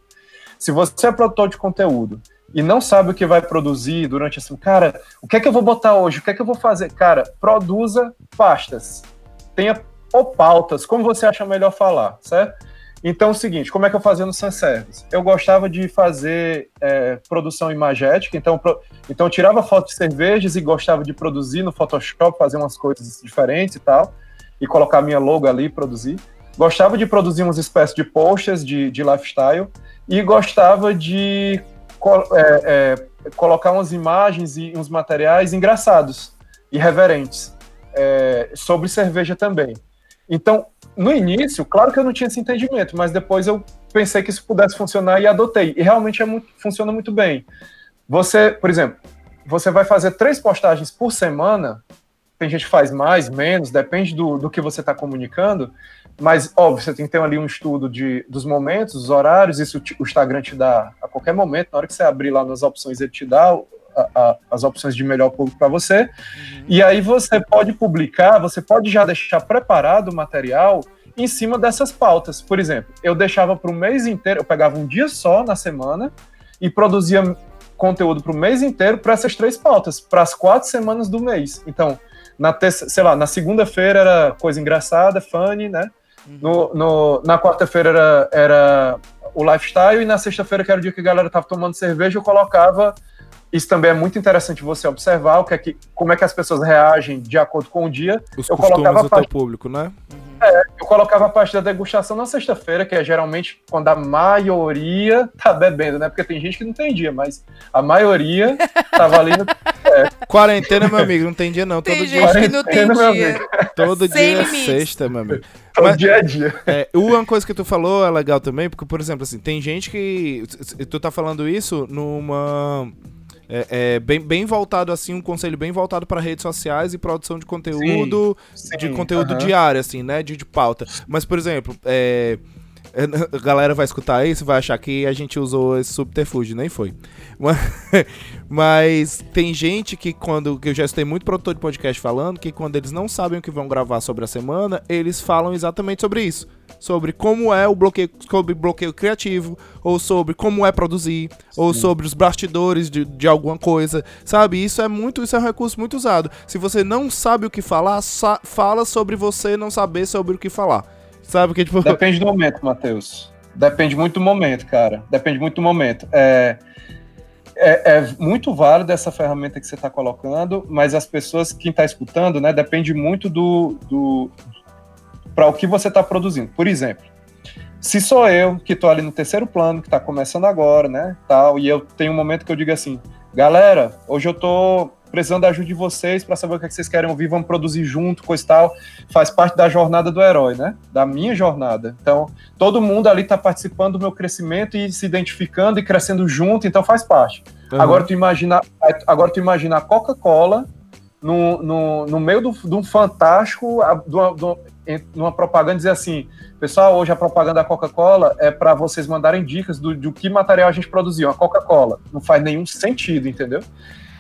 Se você é produtor de conteúdo e não sabe o que vai produzir durante assim, cara, o que é que eu vou botar hoje? O que é que eu vou fazer? Cara, produza pastas. Tenha ou pautas, como você acha melhor falar, certo? Então, é o seguinte, como é que eu fazia no Sunservice? Eu gostava de fazer é, produção imagética, então, pro- então eu tirava foto de cervejas e gostava de produzir no Photoshop, fazer umas coisas diferentes e tal, e colocar minha logo ali e produzir. Gostava de produzir umas espécies de posters de, de lifestyle e gostava de é, é, colocar umas imagens e uns materiais engraçados, irreverentes, é, sobre cerveja também. Então, no início, claro que eu não tinha esse entendimento, mas depois eu pensei que isso pudesse funcionar e adotei. E realmente é muito- funciona muito bem. Você, por exemplo, você vai fazer três postagens por semana, tem gente que faz mais, menos, depende do, do que você está comunicando, mas, óbvio, você tem que ter ali um estudo de, dos momentos, dos horários, isso o Instagram te dá a qualquer momento, na hora que você abrir lá nas opções, ele te dá a- a- as opções de melhor público para você, e aí você pode publicar, você pode já deixar preparado o material em cima dessas pautas. Por exemplo, eu deixava para o mês inteiro, eu pegava um dia só na semana e produzia conteúdo para o mês inteiro para essas três pautas, para as quatro semanas do mês. Então, na terça, sei lá, na segunda-feira era coisa engraçada, funny, né? No, no- na quarta-feira era, era o lifestyle e na sexta-feira, que era o dia que a galera tava tomando cerveja, eu colocava. Isso também é muito interessante você observar o que é que, como é que as pessoas reagem de acordo com o dia. Os eu costumes colocava do parte- público, né? Eu colocava a parte da degustação na sexta-feira, que é geralmente quando a maioria tá bebendo, né? Porque tem gente que não tem dia, mas a maioria tava ali no Quarentena, meu amigo, não tem dia não. Todo Tem dia, gente que não tem dia. amigo. todo sem dia é sexta, meu amigo. todo Mas- dia a dia. É, uma coisa que tu falou é legal também, porque, por exemplo, assim, tem gente que. Tu tá falando isso numa. É, é bem, bem voltado, assim, um conselho bem voltado para redes sociais e produção de conteúdo, de Sim, conteúdo aham. diário, assim, né? De, de pauta. Mas, por exemplo, é, A galera vai escutar isso vai achar que a gente usou esse subterfúgio, nem foi. Mas, mas tem gente que quando. que eu já escutei muito produtor de podcast falando que quando eles não sabem o que vão gravar sobre a semana, eles falam exatamente sobre isso. Sobre como é o bloqueio, sobre bloqueio criativo, ou sobre como é produzir, ou sobre os bastidores de, de alguma coisa. Sabe? Isso é muito, isso é um recurso muito usado. Se você não sabe o que falar, sa- fala sobre você não saber sobre o que falar. Sabe que tipo. Depende do momento, Matheus. Depende muito do momento, cara. Depende muito do momento. É, é, é muito válido essa ferramenta que você está colocando, mas as pessoas, quem está escutando, né, depende muito do, do para o que você está produzindo. Por exemplo, se sou eu que estou ali no terceiro plano, que está começando agora, né, tal, e eu tenho um momento que eu digo assim, galera, hoje eu tô precisando da ajuda de vocês para saber o que, é que vocês querem ouvir, vamos produzir junto, coisa e tal. Faz parte da jornada do herói, né? Da minha jornada. Então, todo mundo ali tá participando do meu crescimento e se identificando e crescendo junto, então faz parte. Uhum. Agora tu imagina, agora tu imagina a Coca-Cola no, no, no meio do- de um fantástico, de uma, de uma- em- numa propaganda dizer assim, pessoal, hoje a propaganda da Coca-Cola é para vocês mandarem dicas do, de que material a gente produziu, a Coca-Cola. Não faz nenhum sentido, entendeu?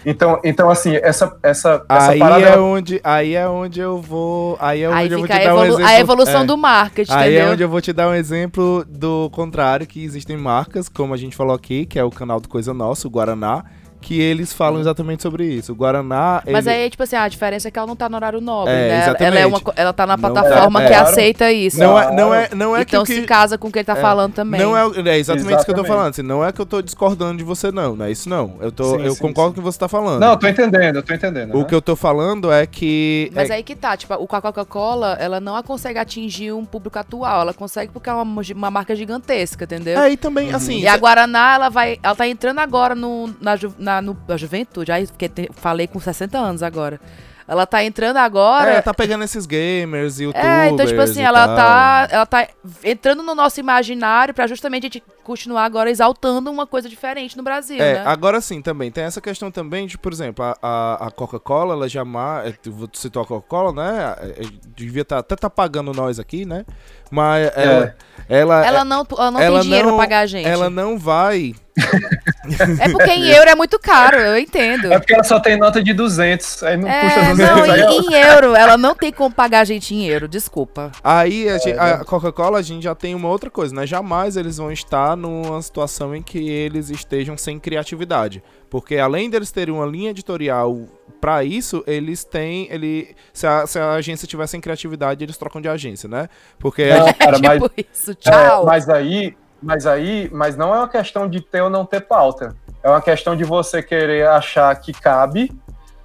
Então, então assim, essa, essa, essa Aí parada... é onde, aí é onde eu vou, aí é onde Aí eu vou te dar um exemplo. a evolução é. do marketing, Aí é entendeu? onde eu vou te dar um exemplo do contrário, que existem marcas, como a gente falou aqui, que é o canal do Coisa Nossa, o Guaraná, que eles falam exatamente sobre isso. O Guaraná, Mas ele- aí, tipo assim, a diferença é que ela não tá no horário nobre, É, né? Ela- Ela, é exatamente. uma, ela tá na Não plataforma é, que é. aceita isso. não é, não é, não é então que se que casa com o que ele tá é, falando também. Não é, é exatamente isso que eu tô Exatamente. falando. assim, não é que eu tô discordando de você, não. Não é isso, não. Eu, tô, Sim, eu sim, concordo sim. com o que você tá falando. Não, eu tô entendendo, eu tô entendendo. o né? que eu tô falando é que. Mas é- aí que tá, tipo, o- com a Coca-Cola, ela não consegue atingir um público atual, ela consegue porque é uma, uma marca gigantesca, entendeu? é, e também, assim. E a Guaraná, ela vai. Ela tá entrando agora no, na, ju- na, no- na juventude. Aí porque te- falei com 60 anos agora. Ela tá entrando agora. É, tá pegando esses gamers, youtubers. É, então, tipo assim, e ela tal. tá, ela tá entrando no nosso imaginário pra justamente a gente continuar agora exaltando uma coisa diferente no Brasil, É, né? agora sim, também. Tem essa questão também de, por exemplo, a, a, a Coca-Cola, ela jamais. Tu citou a Coca-Cola, né? É, é, Devia tá, até tá pagando nós aqui, né? Mas ela. Ela, Ela não, ela não ela tem dinheiro não- pra pagar a gente. ela não vai. É porque em euro é muito caro, eu entendo. É porque ela só tem nota de 200, aí não puxa É, 200. não, aí em, ela- em euro, ela não tem como pagar a gente em euro, desculpa. Aí a, É, gente- né? a Coca-Cola, a gente já tem uma outra coisa, né? Jamais eles vão estar numa situação em que eles estejam sem criatividade. Porque além deles terem uma linha editorial pra isso, eles têm. Ele, se, a, se a agência tiver sem criatividade, eles trocam de agência, né? Porque a Não, cara, mas, tipo isso, é, tchau. mas aí, mas aí, mas não é uma questão de ter ou não ter pauta. É uma questão de você querer achar que cabe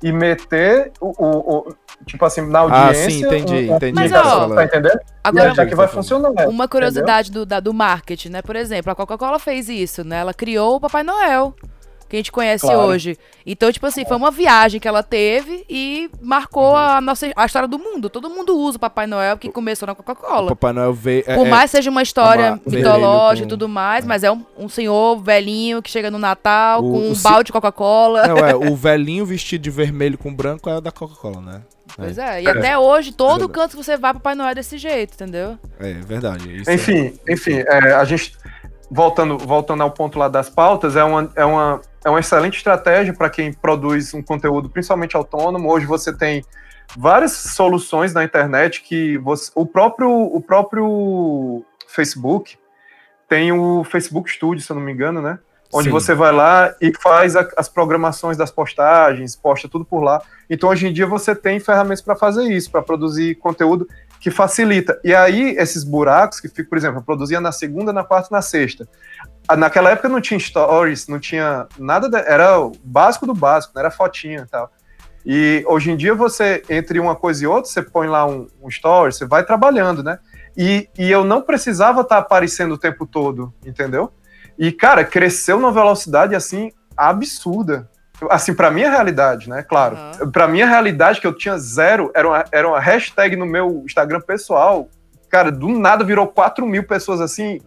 e meter o, o- o- tipo assim, na Ah, audiência. sim, entendi, entendi Mas, tá ó. Tá entendendo? e Agora, achar que vai funcionar. uma curiosidade do, da- do marketing, né? Por exemplo, a Coca-Cola fez isso, né? Ela criou o Papai Noel. Que a gente conhece Claro. hoje. Então, tipo assim, foi uma viagem que ela teve e marcou a nossa a história do mundo. Todo mundo usa o Papai Noel que começou na O Coca-Cola. Papai Noel veio. é- Por é- mais seja uma história uma- mitológica e tudo mais, mas é um, um senhor velhinho que chega no Natal O- com o um ci- balde de Coca-Cola. Não, é, o velhinho vestido de vermelho com branco é o da Coca-Cola, né? Pois é, e até hoje, todo verdade. canto que você vai, Papai Noel é desse jeito, entendeu? É, verdade. isso é- Enfim, enfim, é, a gente voltando, voltando ao ponto lá das pautas, é uma, é uma, é uma excelente estratégia para quem produz um conteúdo principalmente autônomo. Hoje você tem várias soluções na internet que você, o próprio o próprio Facebook tem o Facebook Studio, se eu não me engano, né? Onde Sim. você vai lá e faz a- as programações das postagens, posta tudo por lá. Então hoje em dia você tem ferramentas para fazer isso, para produzir conteúdo que facilita. E aí, esses buracos que ficam, por exemplo, eu produzia na segunda, na quarta na sexta. Ah, Naquela época não tinha stories, não tinha nada, de- era o básico do básico, não era fotinha e tal. E hoje em dia você, entre uma coisa e outra, você põe lá um, um story, você vai trabalhando, né? E, e eu não precisava estar aparecendo o tempo todo, entendeu? E, cara, cresceu numa velocidade, assim, absurda. Assim, pra minha realidade, né? Claro. Aham. Pra minha realidade, que eu tinha zero, era uma, era uma hashtag no meu Instagram pessoal. Cara, do nada virou 4 mil pessoas assim.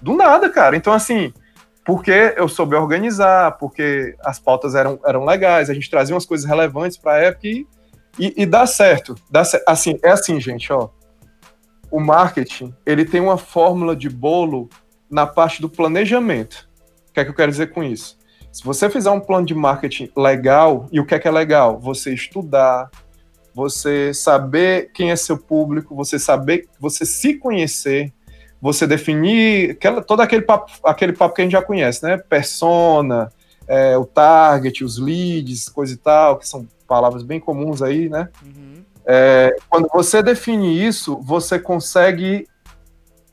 Do nada, cara. Então, assim, porque eu soube organizar, porque as pautas eram, eram legais, a gente trazia umas coisas relevantes pra época e, e, e dá certo. Dá assim, é assim, gente, ó. O marketing, ele tem uma fórmula de bolo na parte do planejamento. O que é que eu quero dizer com isso? Se você fizer um plano de marketing legal, e o que é que é legal? Você estudar, você saber quem é seu público, você saber, você se conhecer, você definir aquela, todo aquele papo, aquele papo que a gente já conhece, né? Persona, é, o target, os leads, coisa e tal, que são palavras bem comuns aí, né? Uhum. Quando você define isso, você consegue.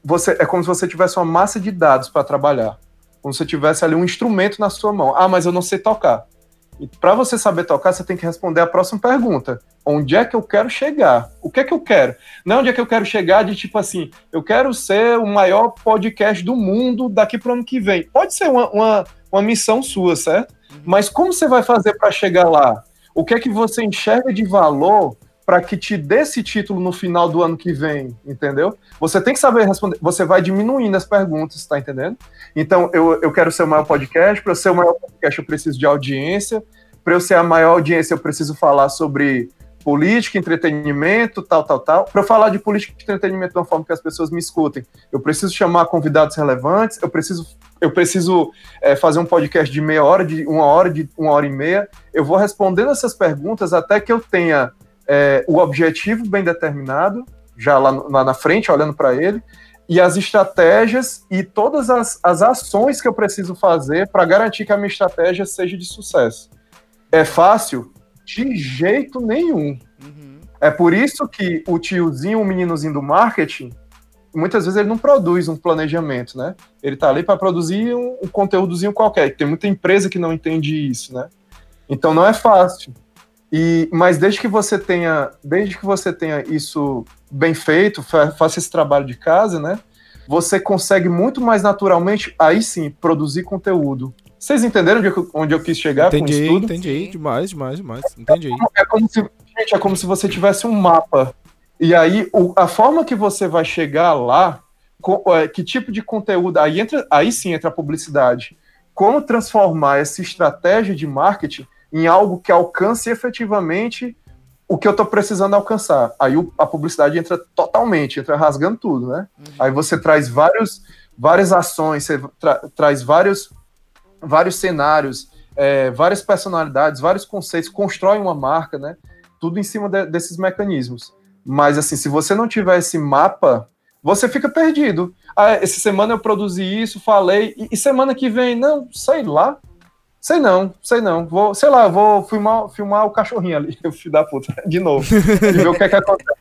Você, é como se você tivesse uma massa de dados para trabalhar. Como se você tivesse ali um instrumento na sua mão. Ah, mas eu não sei tocar. E para você saber tocar, você tem que responder a próxima pergunta. Onde é que eu quero chegar? O que é que eu quero? Não onde é que eu quero chegar de tipo assim, eu quero ser o maior podcast do mundo daqui para o ano que vem. Pode ser uma, uma, uma missão sua, certo? Mas como você vai fazer para chegar lá? O que é que você enxerga de valor para que te dê esse título no final do ano que vem, entendeu? Você tem que saber responder, você vai diminuindo as perguntas, tá entendendo? Então, eu, eu quero ser o maior podcast, para ser o maior podcast eu preciso de audiência, para eu ser a maior audiência eu preciso falar sobre política, entretenimento, tal, tal, tal. Para eu falar de política e entretenimento de uma forma que as pessoas me escutem, eu preciso chamar convidados relevantes, eu preciso, eu preciso é, fazer um podcast de meia hora, de uma hora, de uma hora e meia. Eu vou respondendo essas perguntas até que eu tenha é, o objetivo bem determinado, já lá, lá na frente, olhando para ele, e as estratégias e todas as, as ações que eu preciso fazer para garantir que a minha estratégia seja de sucesso. É fácil? De jeito nenhum. Uhum. É por isso que o tiozinho, o meninozinho do marketing, muitas vezes ele não produz um planejamento, né? Ele está ali para produzir um, um conteúdozinho qualquer. Tem muita empresa que não entende isso, né? Então não é fácil. E, mas desde que você tenha, desde que você tenha isso bem feito, faça esse trabalho de casa, né? Você consegue muito mais naturalmente, aí sim, produzir conteúdo. Vocês entenderam onde eu, onde eu quis chegar entendi, com isso tudo? Entendi, demais, demais, demais. Entendi. É como se, gente, é como se você tivesse um mapa. E aí, o, a forma que você vai chegar lá, com, é, que tipo de conteúdo, aí, entra, aí sim entra a publicidade. Como transformar essa estratégia de marketing em algo que alcance efetivamente o que eu estou precisando alcançar. Aí o, a publicidade entra totalmente, entra rasgando tudo, né? Uhum. Aí você traz vários, várias ações, você tra, traz vários, vários cenários, é, várias personalidades, vários conceitos, constrói uma marca, né? Tudo em cima de, desses mecanismos. Mas assim, se você não tiver esse mapa, você fica perdido. Ah, essa semana eu produzi isso, falei, e, e semana que vem, não, sei lá, Sei não, sei não. Vou, sei lá, vou filmar, filmar o cachorrinho ali, o filho da puta, de novo. e ver o que é que acontece.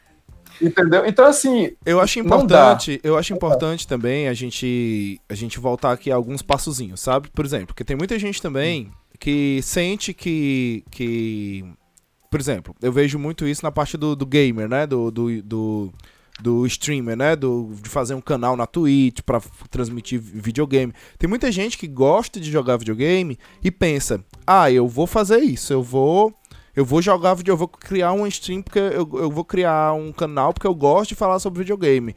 Entendeu? Então, assim. Eu acho importante, eu acho importante também a gente, a gente voltar aqui a alguns passozinhos, sabe? Por exemplo, porque tem muita gente também que sente que. que por exemplo, eu vejo muito isso na parte do, do gamer, né? Do, do, do do streamer, né? Do, de fazer um canal na Twitch para transmitir videogame. Tem muita gente que gosta de jogar videogame e pensa: ah, eu vou fazer isso, eu vou. Eu vou jogar vídeo, eu vou criar um stream porque eu, eu vou criar um canal porque eu gosto de falar sobre videogame.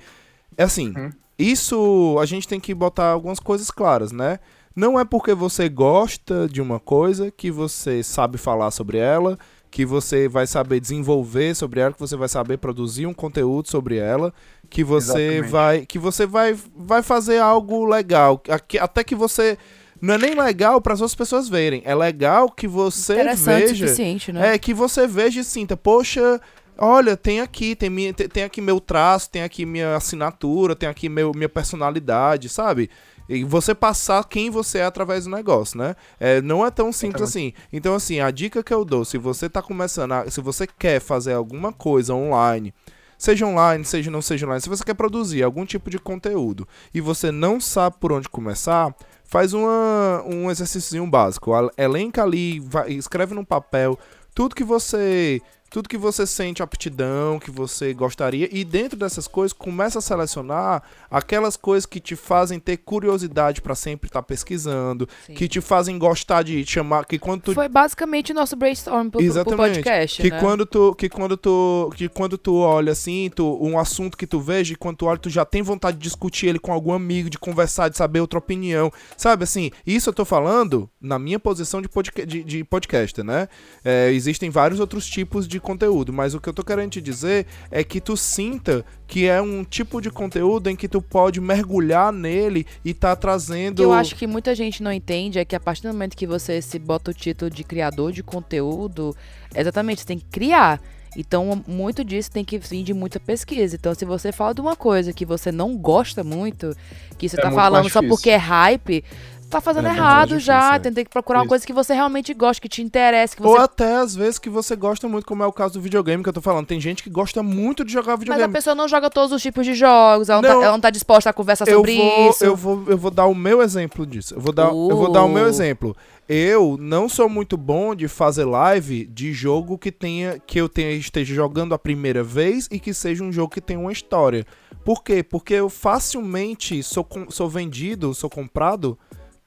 É assim, uhum. isso a gente tem que botar algumas coisas claras, né? Não é porque você gosta de uma coisa que você sabe falar sobre ela, que você vai saber desenvolver sobre ela, que você vai saber produzir um conteúdo sobre ela, que você Exatamente. vai que você vai vai fazer algo legal, até que você não é nem legal para as outras pessoas verem, é legal que você veja, né? é que você veja e sinta, poxa, Olha, tem aqui, tem, minha, tem, tem aqui meu traço, tem aqui minha assinatura, tem aqui meu, minha personalidade, sabe? E você passar quem você é através do negócio, né? É, não é tão simples assim. Então, assim, a dica que eu dou, se você tá começando, a, se você quer fazer alguma coisa online, seja online, seja não seja online, se você quer produzir algum tipo de conteúdo e você não sabe por onde começar, faz uma, um exercício básico. Elenca ali, vai, escreve num papel tudo que você tudo que você sente aptidão, que você gostaria, e dentro dessas coisas começa a selecionar aquelas coisas que te fazem ter curiosidade para sempre estar tá pesquisando, Sim. que te fazem gostar de chamar, que quando tu... Foi basicamente o nosso brainstorm pro, Exatamente. pro podcast, que né? quando tu que quando tu que quando tu olha assim, tu, um assunto que tu veja e quando tu olha tu já tem vontade de discutir ele com algum amigo, de conversar, de saber outra opinião, sabe assim? Isso eu tô falando na minha posição de, podca de, de podcaster, né? É, existem vários outros tipos de conteúdo, mas o que eu tô querendo te dizer é que tu sinta que é um tipo de conteúdo em que tu pode mergulhar nele e tá trazendo. O que eu acho que muita gente não entende é que a partir do momento que você se bota o título de criador de conteúdo, exatamente, você tem que criar. Então, muito disso tem que vir de muita pesquisa. Então, se você fala de uma coisa que você não gosta muito, que você é tá falando só porque é hype, tá fazendo é errado já. Tem que procurar Isso. uma coisa que você realmente gosta, que te interessa. Que você... Ou até às vezes que você gosta muito, como é o caso do videogame que eu tô falando. Tem gente que gosta muito de jogar videogame. Mas a pessoa não joga todos os tipos de jogos, ela não, não, tá, ela não tá, disposta a conversar sobre vou, isso. Eu vou, eu vou dar o meu exemplo disso. Eu vou dar, uh. eu vou dar o meu uh. exemplo. Eu não sou muito bom de fazer live de jogo que tenha que eu tenha, esteja jogando a primeira vez e que seja um jogo que tenha uma história. Por quê? Porque eu facilmente sou, sou vendido, sou comprado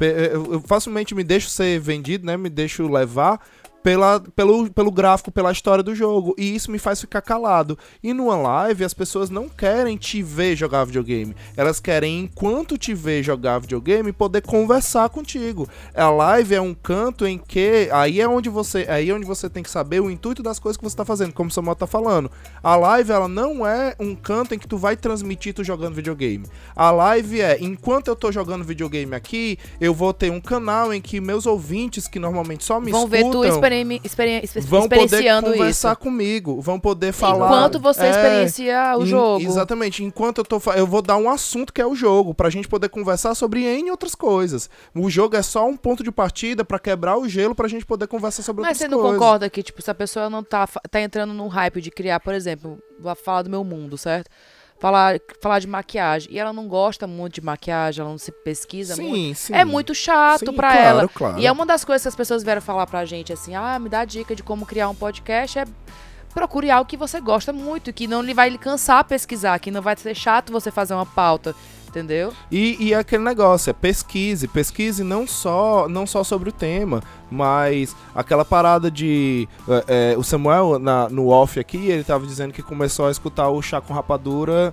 Eu, eu facilmente me deixo ser vendido, né? Me deixo levar pela, pelo, pelo gráfico, pela história do jogo. E isso me faz ficar calado. E numa live, as pessoas não querem te ver jogar videogame. Elas querem, enquanto te ver jogar videogame, poder conversar contigo. A live é um canto em que. Aí é onde você. Aí é onde você tem que saber o intuito das coisas que você tá fazendo, como o Samuel tá falando. A live, ela não é um canto em que tu vai transmitir tu jogando videogame. A live é, enquanto eu tô jogando videogame aqui, eu vou ter um canal em que meus ouvintes, que normalmente só me Vão ver escutam, tu experi experi exper- vão poder experienciando conversar isso. comigo, vão poder falar. Enquanto você É, experiencia o em- jogo. Exatamente. Enquanto eu tô eu vou dar um assunto que é o jogo, pra gente poder conversar sobre N outras coisas. O jogo é só um ponto de partida pra quebrar o gelo pra gente poder conversar sobre Mas outras você não coisas. concorda que, tipo, se a pessoa não tá, tá entrando num hype de criar, por exemplo, vou falar do meu mundo, certo? Falar, falar de maquiagem. E ela não gosta muito de maquiagem, ela não se pesquisa muito. Sim, sim. É muito chato Sim, pra claro, ela. claro. E é uma das coisas que as pessoas vieram falar pra gente, assim, ah, me dá dica de como criar um podcast, é procure algo que você gosta muito, que não lhe vai lhe cansar pesquisar, que não vai ser chato você fazer uma pauta, entendeu? E, e aquele negócio, é pesquise, pesquise não só, não só sobre o tema, mas aquela parada de. é, é, o Samuel, na- no off aqui, ele tava dizendo que começou a escutar o chá com rapadura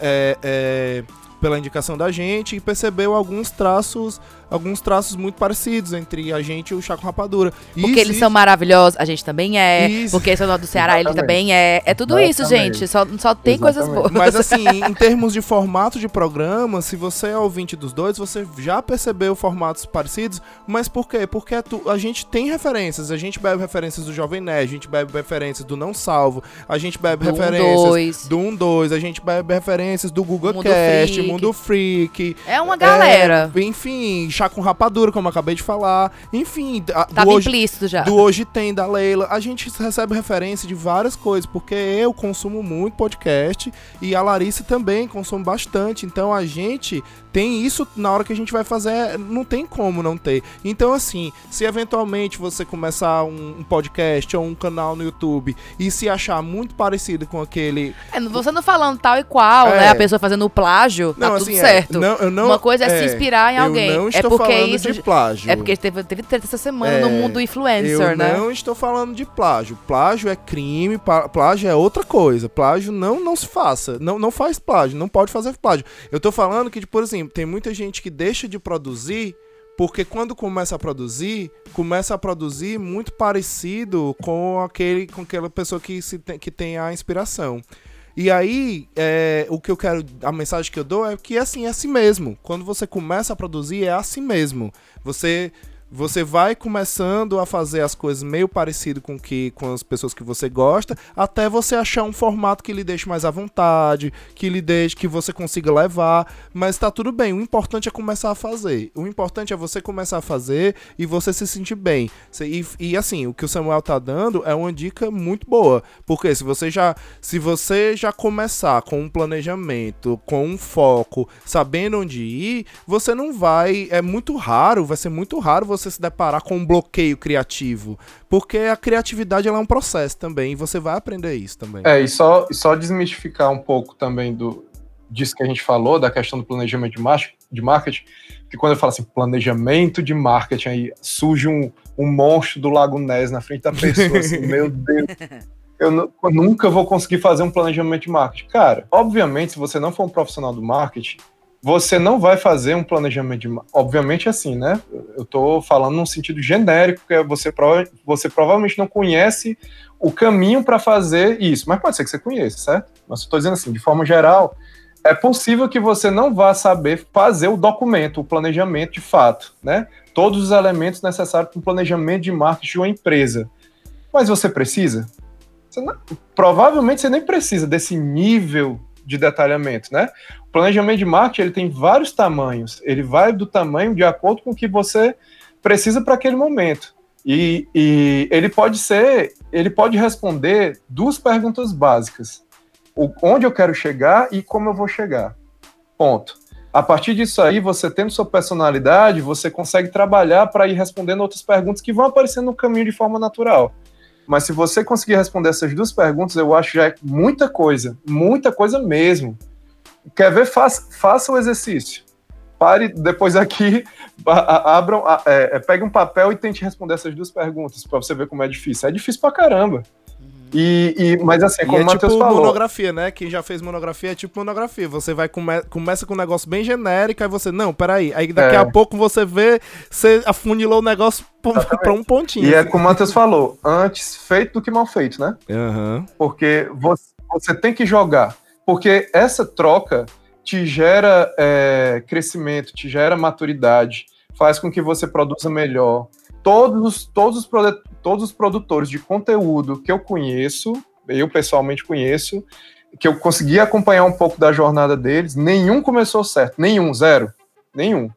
é, é, pela indicação da gente e percebeu alguns traços, alguns traços muito parecidos entre a gente e o chá com rapadura. E Porque eles existe- são maravilhosos, a gente também é. Isso. Porque são do Ceará, ele também é. É tudo isso, Exatamente. gente. Só, só tem coisas Exatamente. boas. Mas assim, em termos de formato de programa, se você é ouvinte dos dois, você já percebeu formatos parecidos, mas por quê? Porque a, tu- a gente tem referências, a gente bebe referências do Jovem Nerd, a gente bebe referências do Não Salvo, a gente bebe Do um, referências dois. do 1 2, a gente bebe referências do Google Mundo Cast, Freak. Mundo Freak. É uma galera. é, enfim, chá com rapadura, como eu acabei de falar. Enfim, a- do Tava hoje, implícito já. do Hoje Tem, da Leila. A gente recebe referência de várias coisas, porque eu consumo muito podcast e a Larissa também consome bastante. Então a gente tem isso na hora que a gente vai fazer, não tem como não ter. Então, assim, se eventualmente você começar um, um podcast ou um canal no YouTube e se achar muito parecido com aquele. É, você não falando tal e qual, É. né? A pessoa fazendo o plágio, tá Não, tudo assim, é, certo. não, eu não, Uma coisa é, se inspirar em eu alguém. não é estou porque falando isso. de plágio. É porque teve, teve treta essa semana É, no mundo influencer, Eu né? não estou falando de plágio. Plágio é crime, plágio é outra coisa. Plágio não, não se faça. Não, não faz plágio, não pode fazer plágio. Eu tô falando que, por exemplo, tem muita gente que deixa de produzir porque quando começa a produzir, começa a produzir muito parecido com aquele com aquela pessoa que, se tem, que tem a inspiração. E aí, é, o que eu quero, a mensagem que eu dou é que assim, é assim mesmo. Quando você começa a produzir, é assim mesmo. Você você vai começando a fazer as coisas meio parecido com que com as pessoas que você gosta, até você achar um formato que lhe deixe mais à vontade, que lhe deixe que você consiga levar, mas tá tudo bem. O importante é começar a fazer. O importante é você começar a fazer e você se sentir bem. E, e assim, o que o Samuel tá dando é uma dica muito boa, porque se você já se você já começar com um planejamento, com um foco, sabendo onde ir, você não vai, é muito raro, vai ser muito raro você se deparar com um bloqueio criativo, porque a criatividade ela é um processo também, e você vai aprender isso também. É, e só, e só desmistificar um pouco também do, disso que a gente falou, da questão do planejamento de, mar de marketing, que quando eu falo assim, planejamento de marketing, aí surge um, um monstro do Lago Ness na frente da pessoa, assim, meu Deus. Eu nunca vou conseguir fazer um planejamento de marketing. Cara, obviamente, se você não for um profissional do marketing, você não vai fazer um planejamento de Obviamente, assim, né? Eu tô falando num sentido genérico, porque você, prova você provavelmente não conhece o caminho para fazer isso, mas pode ser que você conheça, certo? Mas estou dizendo assim, de forma geral, é possível que você não vá saber fazer o documento, o planejamento de fato, né? Todos os elementos necessários para um planejamento de marketing de uma empresa. Mas você precisa? Você não- provavelmente você nem precisa desse nível de detalhamento, né? O planejamento de marketing ele tem vários tamanhos. Ele vai do tamanho de acordo com o que você precisa para aquele momento. E, e ele pode ser, ele pode responder duas perguntas básicas: o, onde eu quero chegar e como eu vou chegar. Ponto. A partir disso aí, você tendo sua personalidade, você consegue trabalhar para ir respondendo outras perguntas que vão aparecendo no caminho de forma natural. Mas se você conseguir responder essas duas perguntas, eu acho que já é muita coisa, muita coisa mesmo. Quer ver? Faça, faça o exercício. pare depois aqui, abram, é, é, pegue um papel e tente responder essas duas perguntas pra você ver como é difícil. É difícil pra caramba. E, e- mas assim, E como é o Matheus tipo falou, monografia, né? Quem já fez monografia é tipo monografia. Você vai come começa com um negócio bem genérico, aí você, não, peraí. Aí daqui É. a pouco você vê, você afunilou o negócio pra- pra um pontinho. e é como o Matheus falou, antes feito do que mal feito, né? Aham. porque você, você tem que jogar. Porque essa troca te gera é, crescimento, te gera maturidade, faz com que você produza melhor. Todos, os- todos, os, todos os produtores de conteúdo que eu conheço, eu pessoalmente conheço, que eu consegui acompanhar um pouco da jornada deles, nenhum começou certo, nenhum, zero, nenhum.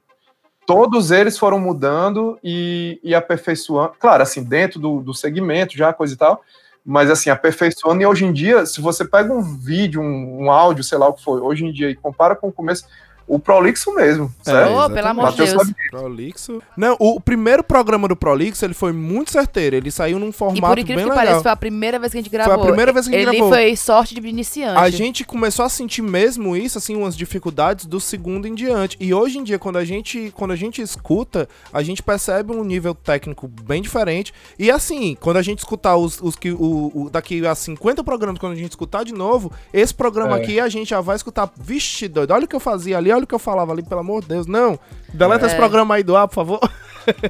Todos eles foram mudando e, e aperfeiçoando, claro, assim, dentro do, do segmento, já coisa e tal, mas assim, aperfeiçoando. E hoje em dia, se você pega um vídeo, um, um áudio, sei lá o que foi, hoje em dia, e compara com o começo, o Prolixo mesmo, É, certo? Pelo amor de Deus. sabe Prolixo. Não, o primeiro programa do Prolixo, ele foi muito certeiro. Ele saiu num E formato por bem incrível que legal. pareça, foi a primeira vez que a gente gravou. a primeira vez que a gente Ele gravou. foi sorte de iniciante. A gente começou a sentir mesmo isso, assim, umas dificuldades do segundo em diante. E hoje em dia, quando a gente, quando a gente escuta, a gente percebe um nível técnico bem diferente. E assim, quando a gente escutar os, os que o, o- daqui a 50 programas, quando a gente escutar de novo, esse programa É. aqui a gente já vai escutar. Vixe, doido, olha o que eu fazia ali, olha o que eu falava ali, pelo amor de Deus. Não, deleta É. esse programa aí do ar, por favor.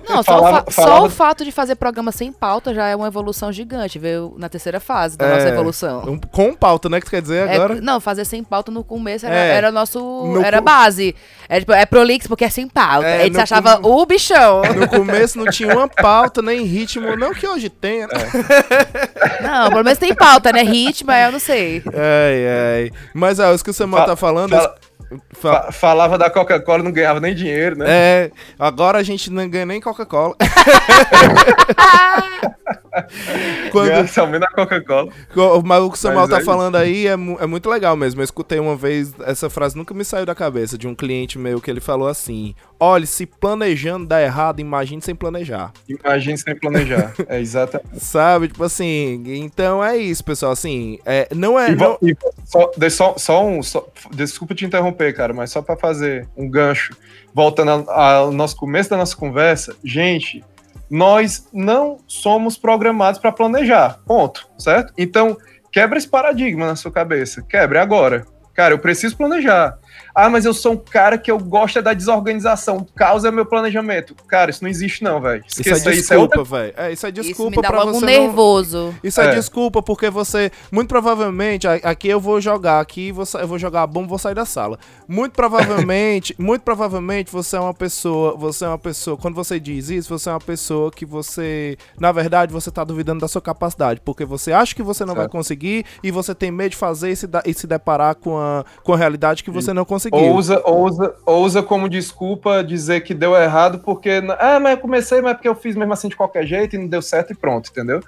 Não, só, Falava- o fa- só falava- o fato de fazer programa sem pauta já é uma evolução gigante, veio na terceira fase da É. nossa evolução. Um- Com pauta, né, que tu quer dizer É, agora? não, fazer sem pauta no começo era, É. era nosso. No era co- base. É, tipo, é prolix porque é sem pauta. É, a gente achava com- o bichão. No começo não tinha uma pauta, nem ritmo, não que hoje tenha, né? Não, pelo menos tem pauta, né? Ritmo, eu não sei. Ai, ai. Mas, ó, isso que o Samuel tá falando... fala- fa- Fa- falava da Coca-Cola, não ganhava nem dinheiro, né? É, agora a gente não ganha nem Coca-Cola. Quando, somente na Coca-Cola. o que o Samuel Mas tá é falando aí é, é muito legal mesmo. Eu escutei uma vez, essa frase nunca me saiu da cabeça, de um cliente meu que ele falou assim: Olha, se planejando dá errado, imagine sem planejar. Imagine sem planejar. É exatamente. Sabe? Tipo assim, então é isso, pessoal. Assim, é, não é. E, não- e só, só, só um. só- desculpa te interromper, cara, mas só para fazer um gancho, voltando ao nosso começo da nossa conversa, gente, nós não somos programados para planejar. Ponto, certo? Então, quebra esse paradigma na sua cabeça. Quebre agora. Cara, eu preciso planejar. Ah, mas eu sou um cara que eu gosto é da desorganização. Causa é meu planejamento. Cara, isso não existe, não, velho. Isso é Esqueça isso. É desculpa, velho. É, isso é Isso desculpa me dá pra você não- nervoso. Isso é, É. desculpa, porque você, muito provavelmente, a- aqui eu vou jogar, aqui vou sa- eu vou jogar a bomba, vou sair da sala. Muito provavelmente, muito provavelmente você é uma pessoa, você é uma pessoa, quando você diz isso, você é uma pessoa que você, na verdade, você tá duvidando da sua capacidade, porque você acha que você não vai Certo. conseguir e você tem medo de fazer e se, da- e se deparar com a, com a realidade que você não conseguiu. Ousa, ousa, ousa como desculpa dizer que deu errado porque. Ah, mas eu comecei, mas é porque eu fiz mesmo assim de qualquer jeito e não deu certo e pronto, entendeu?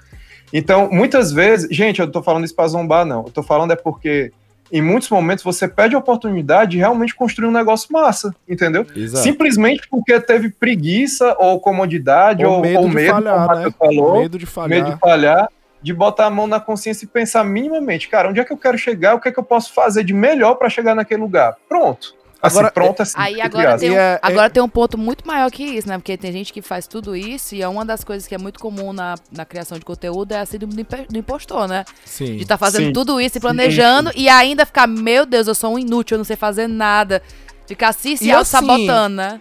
Então, muitas vezes, gente, eu não tô falando isso pra zombar, não. Eu tô falando é porque em muitos momentos você perde a oportunidade de realmente construir um negócio massa, entendeu? Exato. Simplesmente porque teve preguiça ou comodidade Ou ou, medo ou de medo, falhar, né? Falou, Medo de falhar. medo de falhar, de botar a mão na consciência e pensar minimamente, cara, onde é que eu quero chegar, o que é que eu posso fazer de melhor para chegar naquele lugar? Pronto. Assim, Agora, pronto assim. Aí agora, tem um, E é- agora tem um ponto muito maior que isso, né? Porque tem gente que faz tudo isso e é uma das coisas que é muito comum na, na criação de conteúdo é a síndrome do impostor, né? Sim. De estar fazendo Sim. tudo isso e planejando e ainda ficar, meu Deus, eu sou um inútil, eu não sei fazer nada. Ficar se, se E auto-sabotando, né?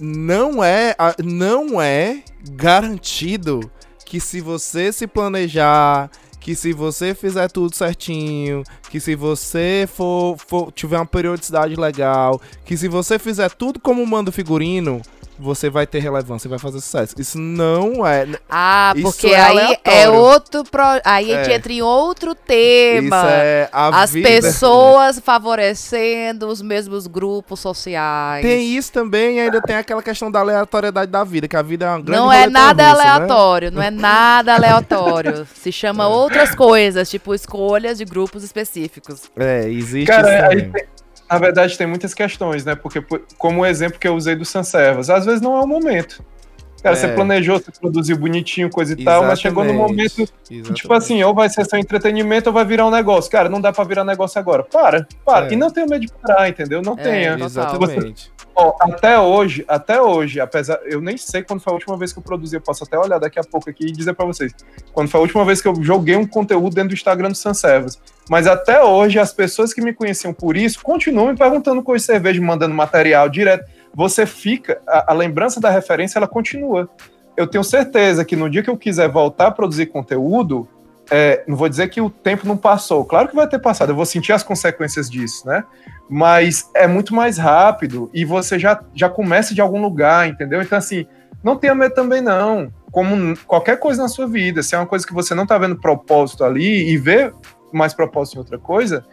não é, não é garantido que se você se planejar, que se você fizer tudo certinho, que se você for, for- tiver uma periodicidade legal, que se você fizer tudo como manda o figurino, você vai ter relevância, vai fazer sucesso. Isso não é. Ah, porque é aí é outro. Pro... Aí a gente É. entra em outro tema. Isso é a As vida. pessoas favorecendo os mesmos grupos sociais. Tem isso também e ainda tem aquela questão da aleatoriedade da vida, que a vida é uma grande Não é nada russa, né? aleatório, não é nada aleatório. Se chama outras coisas, tipo escolhas de grupos específicos. É, existe Cara, isso aí também. tem- na verdade tem muitas questões, né? Porque, por- como o exemplo que eu usei do Sanservas, às vezes não é o momento. Cara, É. você planejou, você produziu bonitinho, coisa e tal, mas chegou no Exatamente, momento, exatamente. tipo assim, ou vai ser seu entretenimento ou vai virar um negócio. Cara, não dá pra virar negócio agora. Para, para. É. E não tenha medo de parar, entendeu? Não É, tenha. Exatamente. Ó, até hoje, até hoje, apesar. Eu nem sei quando foi a última vez que eu produzi, eu posso até olhar daqui a pouco aqui e dizer pra vocês. Quando foi a última vez que eu joguei um conteúdo dentro do Instagram do Sanservas. Mas até hoje, as pessoas que me conheciam por isso continuam me perguntando coisa de cerveja, mandando material direto. Você fica. A, a lembrança da referência, ela continua. Eu tenho certeza que no dia que eu quiser voltar a produzir conteúdo, é, não vou dizer que o tempo não passou, claro que vai ter passado, eu vou sentir as consequências disso, né? Mas é muito mais rápido e você já, já começa de algum lugar, entendeu? Então, assim, não tenha medo também, não. Como qualquer coisa na sua vida, se é uma coisa que você não tá vendo propósito ali e vê mais propósito em outra coisa,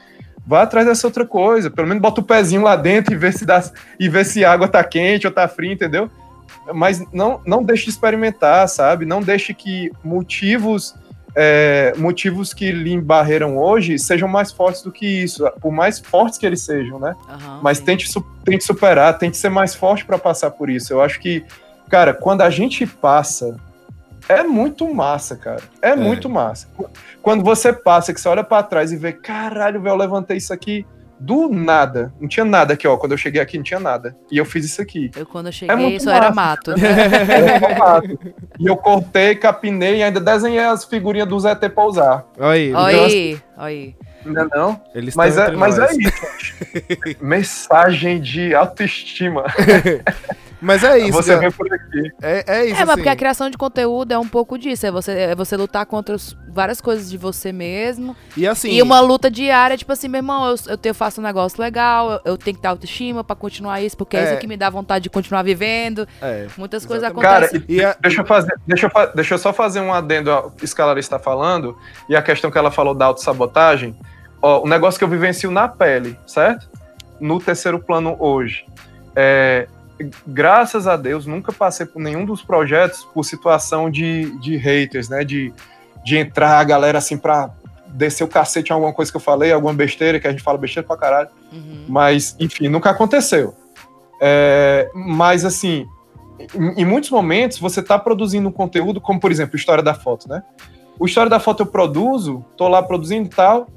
vá atrás dessa outra coisa. Pelo menos bota o pezinho lá dentro e vê se, dá, e vê se a água tá quente ou tá fria, entendeu? Mas não, não deixe de experimentar, sabe? Não deixe que motivos é, motivos que lhe embarreiram hoje sejam mais fortes do que isso, por mais fortes que eles sejam, né? Uhum, Mas tente, tente superar, tente ser mais forte para passar por isso. Eu acho que, cara, quando a gente passa, é muito massa, cara. É, é. muito massa. Quando você passa, que você olha para trás e vê, caralho, velho, eu levantei isso aqui do nada. Não tinha nada aqui, ó. Quando eu cheguei aqui, não tinha nada. E eu fiz isso aqui. Eu, quando eu é cheguei, é só era mato. era mato. E eu cortei, capinei e ainda desenhei as figurinhas do ZT pra usar. Oi, oi, oi. Ainda não? Eles mas é, mas é isso. Mensagem de autoestima. Mas é isso. Você vem por aqui. É, é isso. É, mas assim. porque a criação de conteúdo é um pouco disso. É você, é você lutar contra os, várias coisas de você mesmo. E assim. E uma luta diária, tipo assim, meu irmão, eu, eu, eu faço um negócio legal, eu, eu, tenho que ter autoestima pra continuar isso, porque é, é isso que me dá vontade de continuar vivendo. É, Muitas coisas acontecem. Cara, e, e deixa, eu fazer, deixa, eu, deixa eu só fazer um adendo ao que a está falando, e a questão que ela falou da autossabotagem. Ó, o negócio que eu vivencio na pele, certo? No terceiro plano hoje. É, graças a Deus, nunca passei por nenhum dos projetos por situação de, de haters, né? De, de entrar a galera assim pra descer o cacete em alguma coisa que eu falei, alguma besteira, que a gente fala besteira pra caralho. Uhum. Mas, enfim, nunca aconteceu. É, mas, assim, em, em, muitos momentos você tá produzindo um conteúdo, como por exemplo, História da Foto, né? O História da Foto eu produzo, tô lá produzindo e tal.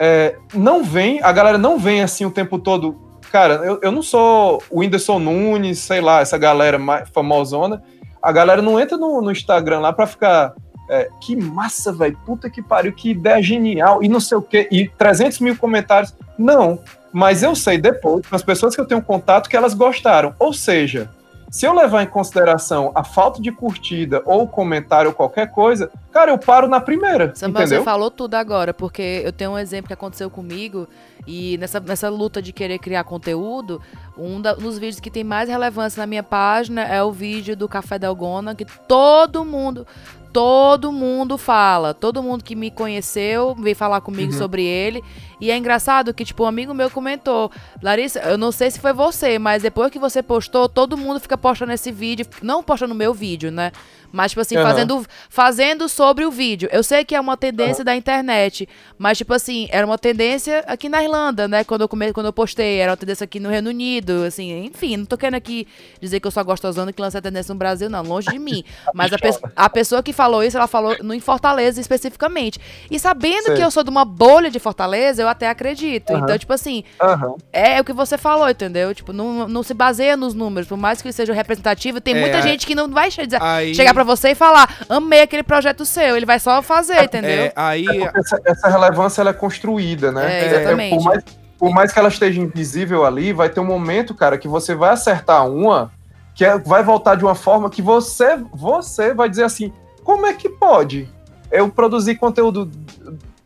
É, não vem, a galera não vem assim o tempo todo cara, eu, eu não sou o Whindersson Nunes, sei lá, essa galera mais famosona. A galera não entra no, no Instagram lá pra ficar. É, que massa, velho. Puta que pariu, que ideia genial. E não sei o quê. E 300 mil comentários. Não. Mas eu sei depois, com as pessoas que eu tenho contato, que elas gostaram. Ou seja, se eu levar em consideração a falta de curtida ou comentário ou qualquer coisa, cara, eu paro na primeira. Samuel, entendeu? você falou tudo agora, porque eu tenho um exemplo que aconteceu comigo e nessa, nessa luta de querer criar conteúdo, um da, dos vídeos que tem mais relevância na minha página é o vídeo do Café Delgona, que todo mundo, todo mundo fala. Todo mundo que me conheceu veio falar comigo uhum. sobre ele. E é engraçado que, tipo, um amigo meu comentou: Larissa, eu não sei se foi você, mas depois que você postou, todo mundo fica postando esse vídeo. Não postando no meu vídeo, né? Mas, tipo assim, uhum. fazendo, fazendo sobre o vídeo. Eu sei que é uma tendência uhum. da internet, mas, tipo assim, era uma tendência aqui na Irlanda, né? Quando eu, come, quando eu postei, era uma tendência aqui no Reino Unido, assim, enfim, não tô querendo aqui dizer que eu sou gostosando que lança a tendência no Brasil, não, longe de mim. Mas a, pe a pessoa que falou isso, ela falou no, em Fortaleza especificamente. E sabendo sei. que eu sou de uma bolha de Fortaleza, eu até acredito. Uhum. Então, tipo assim, é, o que você falou, entendeu? Tipo, não, não se baseia nos números, por mais que seja representativo, tem é, muita gente que não vai chegar, aí... chegar pra para você e falar, amei aquele projeto seu. Ele vai só fazer, é, entendeu? É, aí... Essa, essa, relevância ela é construída, né? É, exatamente. por, mais, por mais que ela esteja invisível ali, vai ter um momento, cara, que você vai acertar uma que é, vai voltar de uma forma que você, você vai dizer assim, como é que pode? Eu produzir conteúdo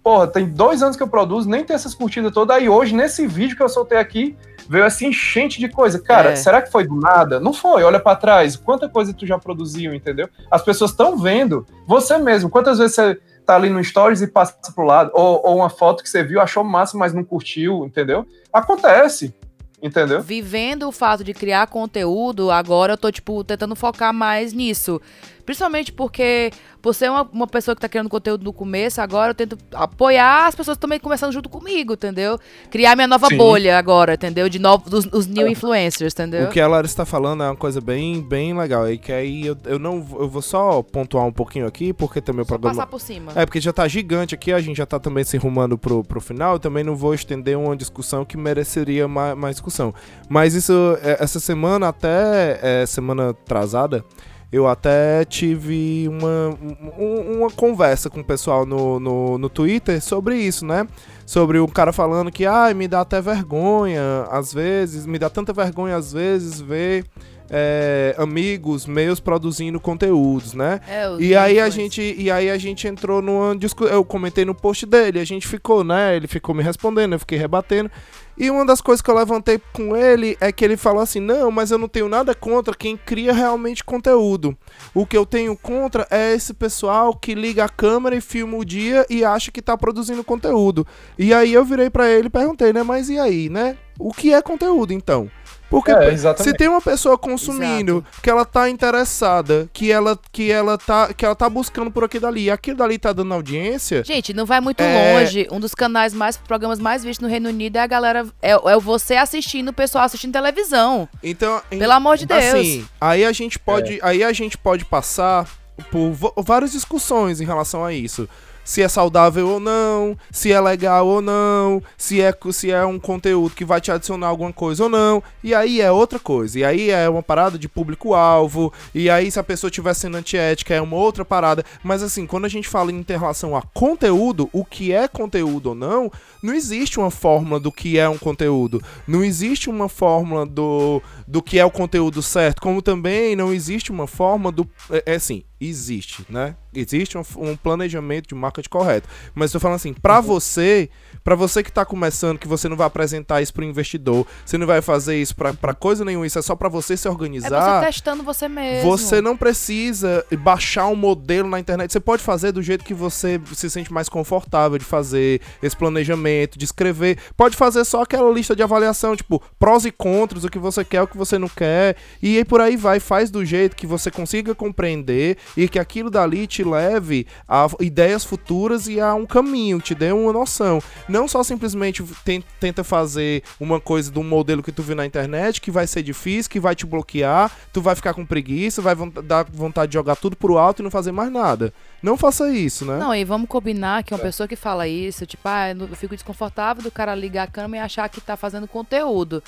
porra, tem dois anos que eu produzo, nem tem essas curtidas todas. Aí hoje, nesse vídeo que eu soltei aqui, veio essa enchente de coisa. Cara, é. será que foi do nada? Não foi, olha para trás. Quanta coisa tu já produziu, entendeu? As pessoas estão vendo. Você mesmo, quantas vezes você tá ali no Stories e passa pro lado, ou, ou uma foto que você viu, achou massa, mas não curtiu, entendeu? Acontece. Entendeu? Vivendo o fato de criar conteúdo, agora eu tô, tipo, tentando focar mais nisso. Principalmente porque, por ser uma, uma pessoa que tá criando conteúdo no começo, agora eu tento apoiar as pessoas também começando junto comigo, entendeu? Criar minha nova Sim. bolha agora, entendeu? De novos, os, new influencers, entendeu? O que a Larissa tá falando é uma coisa bem, bem legal. aí que aí eu, eu não vou- eu vou só pontuar um pouquinho aqui, porque também o programa. passar por cima. É, porque já tá gigante aqui, a gente já tá também se rumando pro, pro final, eu também não vou estender uma discussão que mereceria mais, mais discussão. Mas isso, é, essa semana, até é, semana atrasada, eu até tive uma, um- uma conversa com o pessoal no, no, no Twitter sobre isso, né? Sobre o cara falando que, ai, me dá até vergonha, às vezes, me dá tanta vergonha às vezes ver é, amigos meus produzindo conteúdos, né? É, E aí a gente, e aí a gente entrou numa discussão, eu comentei no post dele, a gente ficou, né, ele ficou me respondendo, eu fiquei rebatendo. E uma das coisas que eu levantei com ele é que ele falou assim: "Não, mas eu não tenho nada contra quem cria realmente conteúdo. O que eu tenho contra é esse pessoal que liga a câmera e filma o dia e acha que tá produzindo conteúdo". E aí eu virei pra ele e perguntei, né, mas e aí, né? O que é conteúdo então? Porque É, se tem uma pessoa consumindo, que ela tá interessada, que ela, que ela tá, que ela tá buscando por aquilo dali, e aquilo dali tá dando audiência, Gente, não vai muito É- longe. Um dos canais mais, programas mais vistos no Reino Unido é a galera. É, é você assistindo, o pessoal assistindo televisão. então, em- Pelo amor de Deus. assim, aí a gente pode, aí a gente pode passar por várias discussões em relação a isso. Se é saudável ou não, se é legal ou não, se é, se é um conteúdo que vai te adicionar alguma coisa ou não. E aí é outra coisa. E aí é uma parada de público-alvo. E aí, se a pessoa estiver sendo antiética, é uma outra parada. Mas assim, quando a gente fala em relação a conteúdo, o que é conteúdo ou não, não existe uma fórmula do que é um conteúdo. Não existe uma fórmula do, do que é o conteúdo certo. Como também não existe uma forma do. É, é assim, existe, né? Existe um, um planejamento de marketing correto. Mas tô falando assim, pra você, pra você que tá começando, que você não vai apresentar isso pro investidor, você não vai fazer isso pra coisa nenhuma, isso é só pra você se É organizar. você testando você mesmo. Você não precisa baixar um modelo na internet. Você pode fazer do jeito que você se sente mais confortável de fazer esse planejamento, de escrever. Pode fazer só aquela lista de avaliação, tipo, prós e contras, o que você quer, o que você não quer. E aí por aí vai. Faz do jeito que você consiga compreender e que aquilo dali te leve a ideias futuras e a um caminho, te dê uma noção. Não só simplesmente ten- tenta fazer uma coisa de um modelo que tu viu na internet, que vai ser difícil, que vai te bloquear, tu vai ficar com preguiça, vai dar vontade de jogar tudo pro alto e não fazer mais nada. Não faça isso, né? Não, e vamos combinar que uma pessoa que fala isso, tipo, ah, eu fico desconfortável do cara ligar a câmera e achar que tá fazendo conteúdo.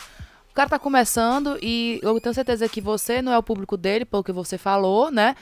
O cara tá começando e eu tenho certeza que você não é o público dele, pelo que você falou, né?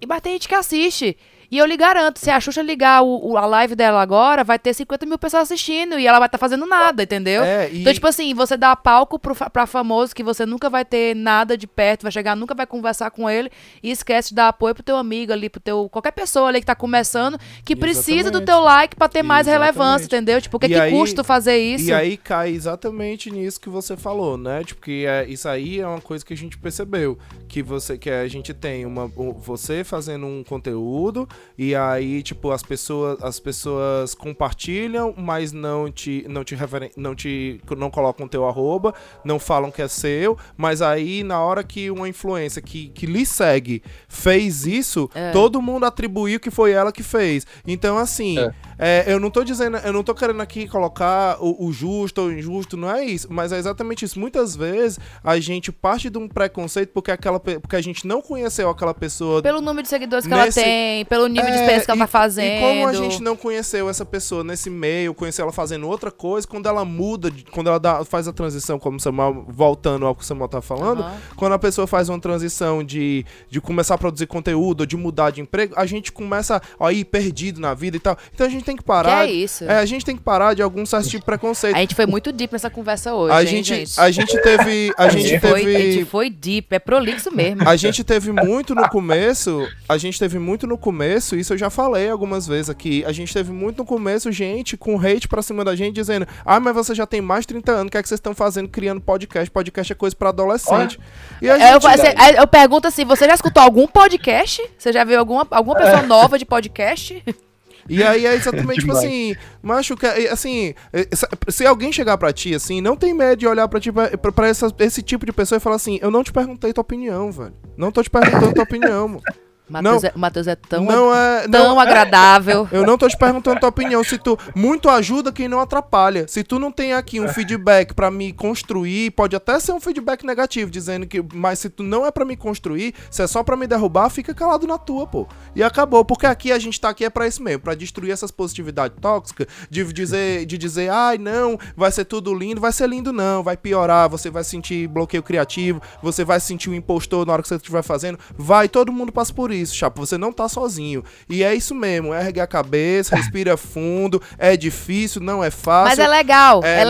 E mas tem gente que assiste. E eu lhe garanto, se a Xuxa ligar o, o- a live dela agora, vai ter 50 mil pessoas assistindo e ela vai estar fazendo nada, entendeu? É, e- Então, tipo assim, você dá palco pro, pra famoso que você nunca vai ter nada de perto, vai chegar, nunca vai conversar com ele e esquece de dar apoio pro teu amigo ali, pro teu. qualquer pessoa ali que tá começando, que precisa do Exatamente. teu like pra ter mais Exatamente. relevância, entendeu? Tipo, o que, que aí- custa fazer isso? E aí cai exatamente nisso que você falou, né? Tipo, que é, isso aí é uma coisa que a gente percebeu. Que você que a gente tem uma. um- você fazendo um conteúdo, e aí, tipo, as pessoas, as pessoas compartilham, mas não te, não te referen não te. não colocam teu arroba, não falam que é seu, mas aí na hora que uma influência que, que lhe segue fez isso, É. todo mundo atribuiu que foi ela que fez. Então, assim. É. É, eu não tô dizendo, eu não tô querendo aqui colocar o, o justo ou o injusto, não é isso, mas é exatamente isso. Muitas vezes a gente parte de um preconceito porque, aquela, porque a gente não conheceu aquela pessoa. Pelo número de seguidores que Nesse- ela tem, pelo nível de É, experiência que ela e- tá fazendo. E como a gente não conheceu essa pessoa nesse meio, conheceu ela fazendo outra coisa, quando ela muda, de- quando ela dá- faz a transição, como o Samuel, voltando ao que o Samuel tá falando, Aham. quando a pessoa faz uma transição de, de começar a produzir conteúdo, ou de mudar de emprego, a gente começa a ir perdido na vida e tal. Então a gente tem que Que parar. é isso? É, a gente tem que parar de algum certo tipo de preconceito. A gente foi muito deep nessa conversa hoje. A hein, gente, a gente teve. A A gente gente, foi, a gente teve. foi deep, é prolixo mesmo. A gente teve muito no começo. A gente teve muito no começo, isso eu já falei algumas vezes aqui. A gente teve muito no começo gente com hate pra cima da gente dizendo: Ah, mas você já tem mais de 30 anos, o que é que vocês estão fazendo criando podcast? Podcast é coisa pra adolescente. E a É, Eu, gente. você- aí eu pergunto assim, você já escutou algum podcast? Você já viu alguma, alguma pessoa nova de podcast? E aí é exatamente tipo Demais. assim, macho, que- é, assim, é, se- alguém chegar pra ti assim, não tem medo de olhar pra ti, pra, pra- pra essa- esse tipo de pessoa e falar assim, eu não te perguntei tua opinião, velho. Não tô te perguntando tua opinião, mano. Matheus é, o Matheus é tão, Não é. tão Não, agradável. Eu não tô te perguntando tua opinião. Se tu muito ajuda quem não atrapalha. Se tu não tem aqui um feedback pra me construir, pode até ser um feedback negativo, dizendo que, mas se tu não é pra me construir, se é só pra me derrubar, fica calado na tua, pô. E acabou, porque aqui a gente tá aqui é pra isso mesmo, pra destruir essas positividades tóxicas, de dizer, de dizer, ai, não, vai ser tudo lindo, vai ser lindo não, vai piorar, você vai sentir bloqueio criativo, você vai sentir o impostor na hora que você estiver fazendo, vai, todo mundo passa por isso, chapa, você não tá sozinho. E é isso mesmo, ergue a cabeça, respira fundo, é difícil, não é fácil. Mas é legal, é, É,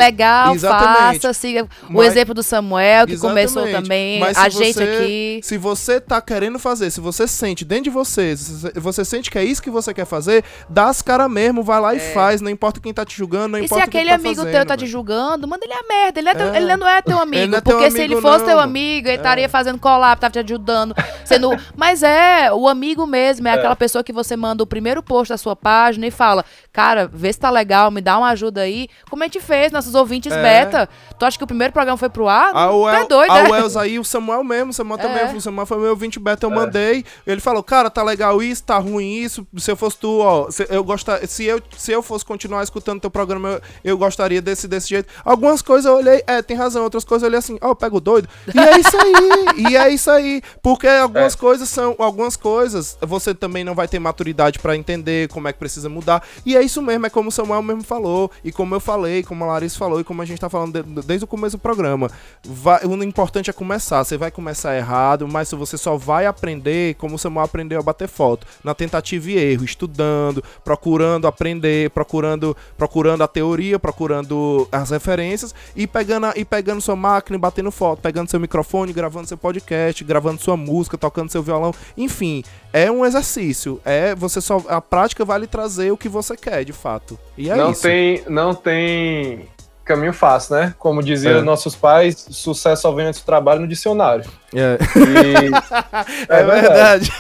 exatamente. exatamente. faça, siga o Mas- exemplo do Samuel, que começou Exatamente. também, Mas a se gente você- aqui. Se você tá querendo fazer, se você sente dentro de você, se você sente que é isso que você quer fazer, dá as cara mesmo, vai lá e faz, não importa quem tá te julgando, não É. E se importa quem aquele tá amigo fazendo, teu tá te julgando, manda ele a merda. Ele, é teu- É. ele não é teu amigo. é teu porque se ele amigo, fosse teu não. amigo, ele estaria fazendo collab, tava te ajudando. Sendo... Mas é, o amigo mesmo, é, aquela pessoa que você manda o primeiro post da sua página e fala: Cara, vê se tá legal, me dá uma ajuda aí. Como a gente fez, nossos ouvintes É. beta. Tu acha que o primeiro programa foi pro ar? A Uel, é doido, a né? Wells aí, o Samuel mesmo, o Samuel também, É. o Samuel foi meu ouvinte beta, eu mandei, ele falou, cara, tá legal isso, tá ruim isso, se eu fosse tu, ó, se eu gostar, se eu, se eu fosse continuar escutando teu programa, eu, eu gostaria desse, desse jeito. Algumas coisas eu olhei, é, tem razão, outras coisas eu olhei assim, ó, pega o doido, e é isso aí, e é isso aí, porque algumas coisas são, algumas coisas, você também não vai ter maturidade pra entender como é que precisa mudar, e é isso mesmo, é como o Samuel mesmo falou, e como eu falei, como a Larissa falou, e como a gente tá falando de- desde o começo do programa, vai- o importante é começar. Você vai começar errado, mas você só vai aprender como o Samuel aprendeu a bater foto, na tentativa e erro, estudando, procurando aprender, procurando, procurando a teoria, procurando as referências e pegando, e pegando sua máquina e batendo foto, pegando seu microfone, gravando seu podcast, gravando sua música, tocando seu violão, enfim, é um exercício. É você só a prática vai lhe trazer o que você quer, de fato. E é não isso. tem, não tem caminho fácil, né? Como diziam É. nossos pais, sucesso só vem antes do trabalho no dicionário. É, E, é verdade.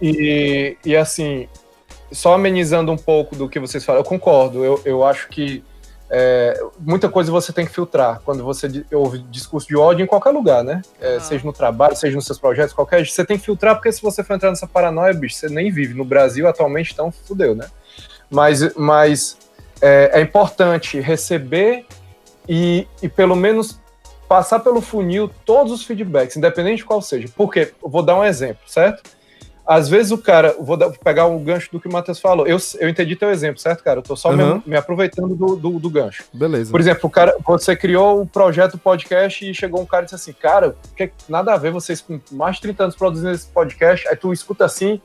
E, e assim, só amenizando um pouco do que vocês falam, eu concordo. Eu, eu acho que é, muita coisa você tem que filtrar quando você ouve discurso de ódio em qualquer lugar, né? É, Ah. Seja no trabalho, seja nos seus projetos, qualquer. Você tem que filtrar, porque se você for entrar nessa paranoia, bicho, você nem vive. No Brasil, atualmente, então fudeu, né? Mas, mas é, é importante receber e, e pelo menos passar pelo funil todos os feedbacks, independente de qual seja. Porque, vou dar um exemplo, certo? Às vezes o cara, vou dar- pegar o gancho do que o Matheus falou. Eu, eu entendi teu exemplo, certo, cara? Eu tô só Uhum. me, me aproveitando do, do, do gancho. Beleza. Por exemplo, o cara, você criou o projeto podcast e chegou um cara e disse assim, cara, que nada a ver vocês com mais de 30 anos produzindo esse podcast, aí tu escuta assim,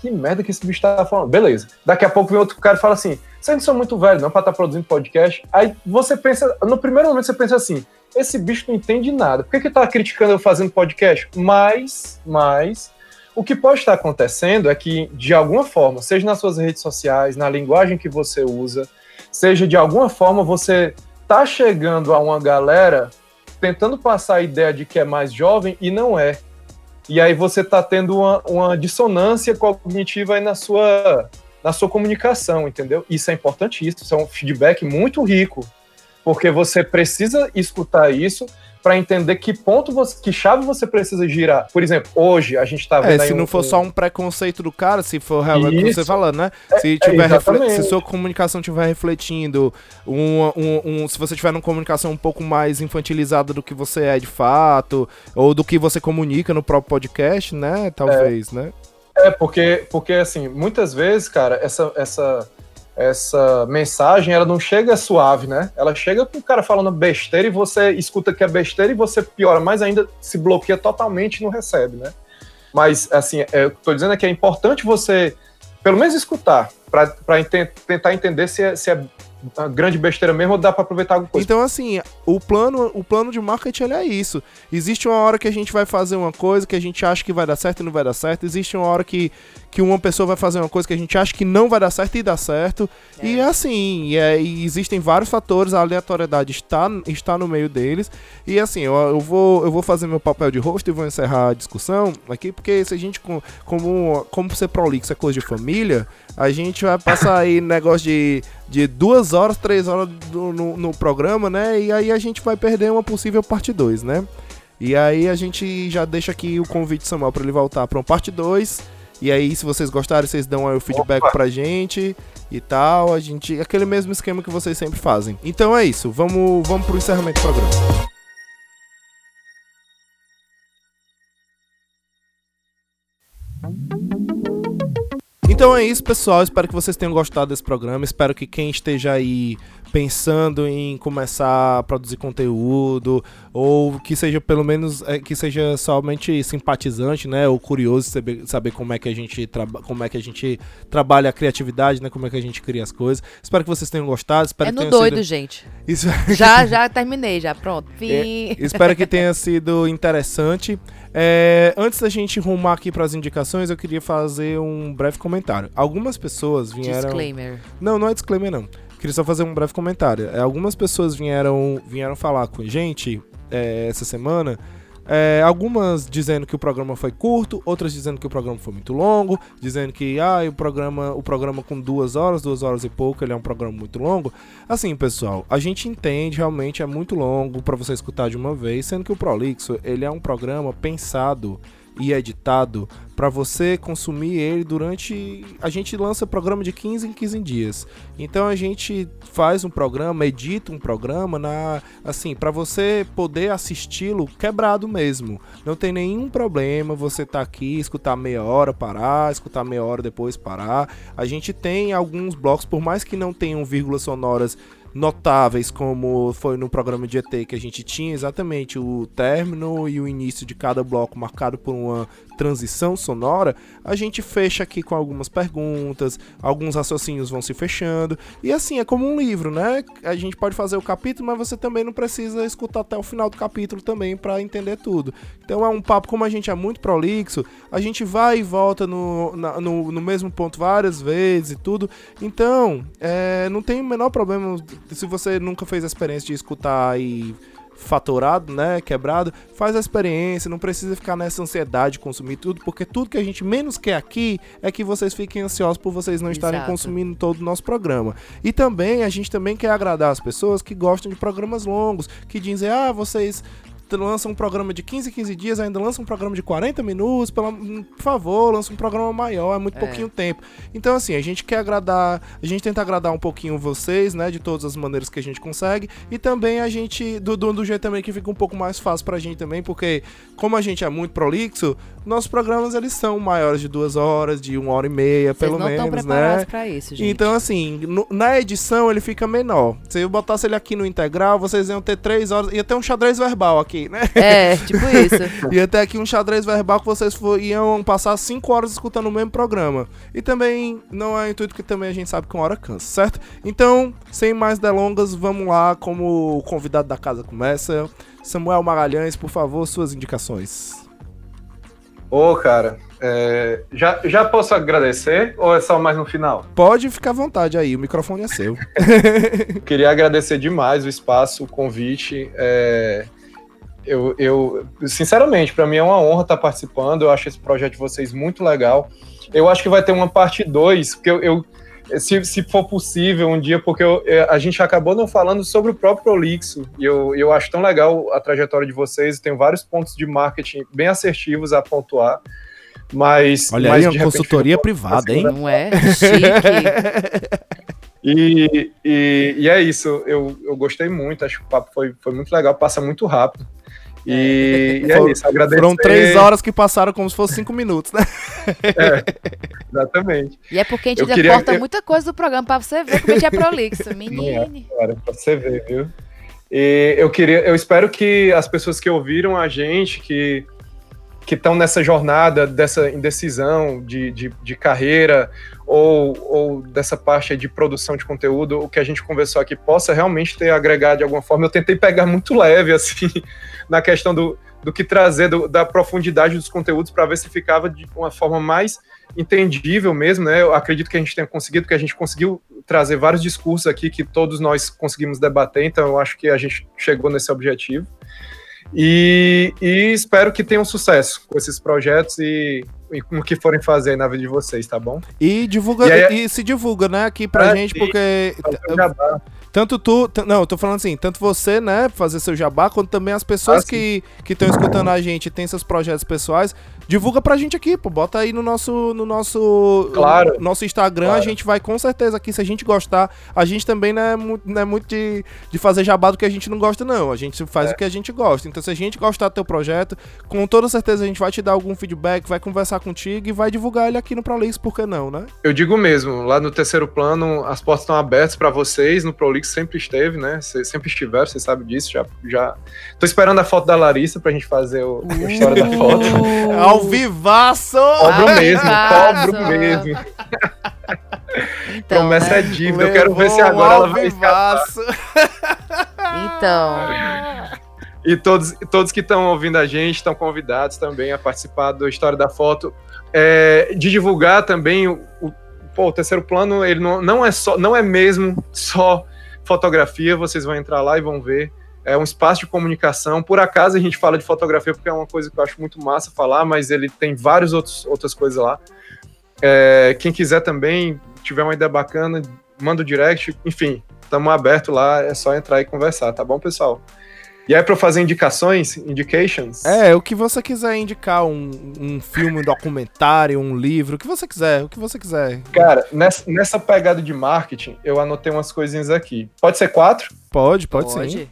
que merda que esse bicho tá falando. Beleza. Daqui a pouco vem outro cara e fala assim, vocês não são muito velhos não pra estar produzindo podcast. Aí você pensa, no primeiro momento você pensa assim, esse bicho não entende nada, por que que tá criticando eu fazendo podcast? Mas, mas, o que pode estar acontecendo é que, de alguma forma, seja nas suas redes sociais, na linguagem que você usa, seja de alguma forma você tá chegando a uma galera tentando passar a ideia de que é mais jovem e não é. E aí você tá tendo uma, uma dissonância cognitiva na sua, na sua comunicação, entendeu? Isso é importantíssimo, isso é um feedback muito rico, porque você precisa escutar isso para entender que ponto você, que chave você precisa girar. Por exemplo, hoje a gente tá É, vendo aí se não um- for só um preconceito do cara, se for realmente que você falando, né? Se, tiver exatamente. se sua comunicação estiver refletindo um, um, um- Se você tiver uma comunicação um pouco mais infantilizada do que você é de fato, ou do que você comunica no próprio podcast, né? Talvez, né? É, porque, porque assim, muitas vezes, cara, essa, essa, essa mensagem, ela não chega suave, né? Ela chega com o cara falando besteira e você escuta que é besteira e você piora mais ainda, se bloqueia totalmente e não recebe, né? Mas, assim, é, eu tô dizendo é que é importante você, pelo menos, escutar, para tentar entender se é, se é uma grande besteira mesmo ou dá para aproveitar alguma coisa. Então, assim, o plano, o plano de marketing ele é isso. Existe uma hora que a gente vai fazer uma coisa que a gente acha que vai dar certo e não vai dar certo. Existe uma hora que, que uma pessoa vai fazer uma coisa que a gente acha que não vai dar certo e dá certo. E é assim, e, é- e existem vários fatores, a aleatoriedade está, está no meio deles. E assim, eu, eu, vou, eu vou fazer meu papel de host e vou encerrar a discussão aqui, porque se a gente, com- como, como ser prolixo é coisa de família, a gente vai passar aí negócio de, de duas horas, três horas do- no, no programa, né? E aí a gente vai perder uma possível parte 2, né? E aí a gente já deixa aqui o convite Samuel para ele voltar para uma parte 2. E aí, se vocês gostarem, vocês dão aí o feedback Opa. pra gente e tal. A gente. Aquele mesmo esquema que vocês sempre fazem. Então é isso. Vamos, vamos pro encerramento do programa. Então é isso, pessoal. Espero que vocês tenham gostado desse programa. Espero que quem esteja aí pensando em começar a produzir conteúdo ou que seja pelo menos é, que seja somente simpatizante, né, ou curioso saber, saber como é que a gente como é que a gente trabalha a criatividade, né, como é que a gente cria as coisas. Espero que vocês tenham gostado. Espero é no doido, sido... gente. Isso... já já terminei já, pronto. É, espero que tenha sido interessante. É, antes da gente rumar aqui para as indicações, eu queria fazer um breve comentário. Algumas pessoas vieram. Disclaimer. Não, não é disclaimer não. Queria só fazer um breve comentário. É, algumas pessoas vieram, vieram falar com a gente é, essa semana. É, algumas dizendo que o programa foi curto, outras dizendo que o programa foi muito longo, dizendo que ah, o programa, o programa com duas horas, duas horas e pouco, ele é um programa muito longo. Assim, pessoal, a gente entende realmente é muito longo para você escutar de uma vez, sendo que o Prolixo ele é um programa pensado e editado para você consumir ele durante. A gente lança programa de 15 em 15 dias. Então a gente faz um programa, edita um programa na assim, para você poder assisti-lo quebrado mesmo. Não tem nenhum problema você tá aqui, escutar meia hora, parar, escutar meia hora depois parar. A gente tem alguns blocos, por mais que não tenham vírgulas sonoras notáveis, como foi no programa de ET que a gente tinha exatamente o término e o início de cada bloco marcado por uma transição sonora, a gente fecha aqui com algumas perguntas, alguns raciocínios vão se fechando, e assim, é como um livro, né? A gente pode fazer o capítulo, mas você também não precisa escutar até o final do capítulo também para entender tudo. Então é um papo, como a gente é muito prolixo, a gente vai e volta no, na, no, no, mesmo ponto várias vezes e tudo. Então, é, não tem o menor problema se você nunca fez a experiência de escutar e faturado, né, quebrado, faz a experiência, não precisa ficar nessa ansiedade de consumir tudo, porque tudo que a gente menos quer aqui é que vocês fiquem ansiosos por vocês não estarem Exato. consumindo todo o nosso programa. E também, a gente também quer agradar as pessoas que gostam de programas longos, que dizem, ah, vocês lança um programa de 15, 15 dias, ainda lança um programa de 40 minutos, pela, por favor, lança um programa maior, é muito é. pouquinho tempo. Então, assim, a gente quer agradar, a gente tenta agradar um pouquinho vocês, né, de todas as maneiras que a gente consegue, e também a gente, do, do, do jeito também que fica um pouco mais fácil pra gente também, porque como a gente é muito prolixo, nossos programas eles são maiores de duas horas, de uma hora e meia, Vocês pelo menos, né? Pra isso, gente. Então, assim, no, na edição ele fica menor. Se eu botasse ele aqui no integral, vocês iam ter três horas, ia ter um xadrez verbal aqui aqui, né? É, tipo isso. e até aqui um xadrez verbal que vocês for, iam passar 5 horas escutando o mesmo programa. E também não é intuito que também a gente sabe que uma hora cansa, certo? Então, sem mais delongas, vamos lá como o convidado da casa começa. Samuel Magalhães, por favor, suas indicações. Ô, oh, cara, é, já, já posso agradecer ou é só mais no final? Pode ficar à vontade aí, o microfone é seu. Queria agradecer demais o espaço, o convite. É, eu, eu sinceramente, para mim é uma honra estar participando. Eu acho esse projeto de vocês muito legal. Eu acho que vai ter uma parte 2, porque eu, eu se, se, for possível um dia, porque eu, a gente acabou não falando sobre o próprio Prolixo, e eu, eu acho tão legal a trajetória de vocês, tem vários pontos de marketing bem assertivos a pontuar, mas... Olha mas aí, uma consultoria privada, hein? Não é? Chique. E, e, e, é isso, eu, eu gostei muito, acho que o papo foi, foi muito legal, passa muito rápido. E, é. e é isso, agradecer. Foram três horas que passaram como se fosse cinco minutos, né? É, exatamente. E é porque a gente eu deporta queria... muita coisa do programa pra você ver como a gente é prolixo, menino. É, pra você ver, viu? E eu queria, eu espero que as pessoas que ouviram a gente, que que estão nessa jornada dessa indecisão de, de, de carreira ou, ou, dessa parte de produção de conteúdo, o que a gente conversou aqui possa realmente ter agregado de alguma forma. Eu tentei pegar muito leve, assim, na questão do, do que trazer, do, da profundidade dos conteúdos, para ver se ficava de uma forma mais entendível mesmo, né? Eu acredito que a gente tenha conseguido, que a gente conseguiu trazer vários discursos aqui que todos nós conseguimos debater, então eu acho que a gente chegou nesse objetivo. E, e espero que tenham sucesso com esses projetos e, e com o que forem fazer na vida de vocês, tá bom? E divulga e, aí, e se divulga, né, aqui pra é, gente, porque Tanto tu, não, eu tô falando assim, tanto você, né, fazer seu jabá, quanto também as pessoas Ah, que que estão escutando a gente, e tem seus projetos pessoais, divulga pra gente aqui, pô, bota aí no nosso no nosso Claro. no nosso Instagram, Claro. a gente vai com certeza aqui, se a gente gostar, a gente também não é muito, não é muito de, de fazer jabá do que a gente não gosta não, a gente faz É. o que a gente gosta. Então se a gente gostar do teu projeto, com toda certeza a gente vai te dar algum feedback, vai conversar contigo e vai divulgar ele aqui no Prolix, por que não, né? Eu digo mesmo, lá no terceiro plano, as portas estão abertas para vocês, no Prolix sempre esteve, né? Vocês sempre estiveram, vocês sabem disso, já, já... Tô esperando a foto da Larissa pra gente fazer o- a história da foto. Ao vivaço! Cobro mesmo, cobro mesmo. Então, Promessa né? é dívida, eu quero ver se agora ela vai escapar. vivaço. Então, E todos, todos que estão ouvindo a gente estão convidados também a participar do História da Foto. É, de divulgar também o, o, pô, o terceiro plano, ele não, não é só, não é mesmo só fotografia, vocês vão entrar lá e vão ver. É um espaço de comunicação. Por acaso a gente fala de fotografia porque é uma coisa que eu acho muito massa falar, mas ele tem várias outros, outras coisas lá. É, quem quiser também, tiver uma ideia bacana, manda o direct. Enfim, estamos abertos lá, é só entrar e conversar, tá bom, pessoal? E aí, para fazer indicações, indications, É, o que você quiser indicar, um, um filme, um documentário, um livro, o que você quiser, o que você quiser. cara, nessa, nessa pegada de marketing, eu anotei umas coisinhas aqui. Pode ser quatro? Pode, pode, sim.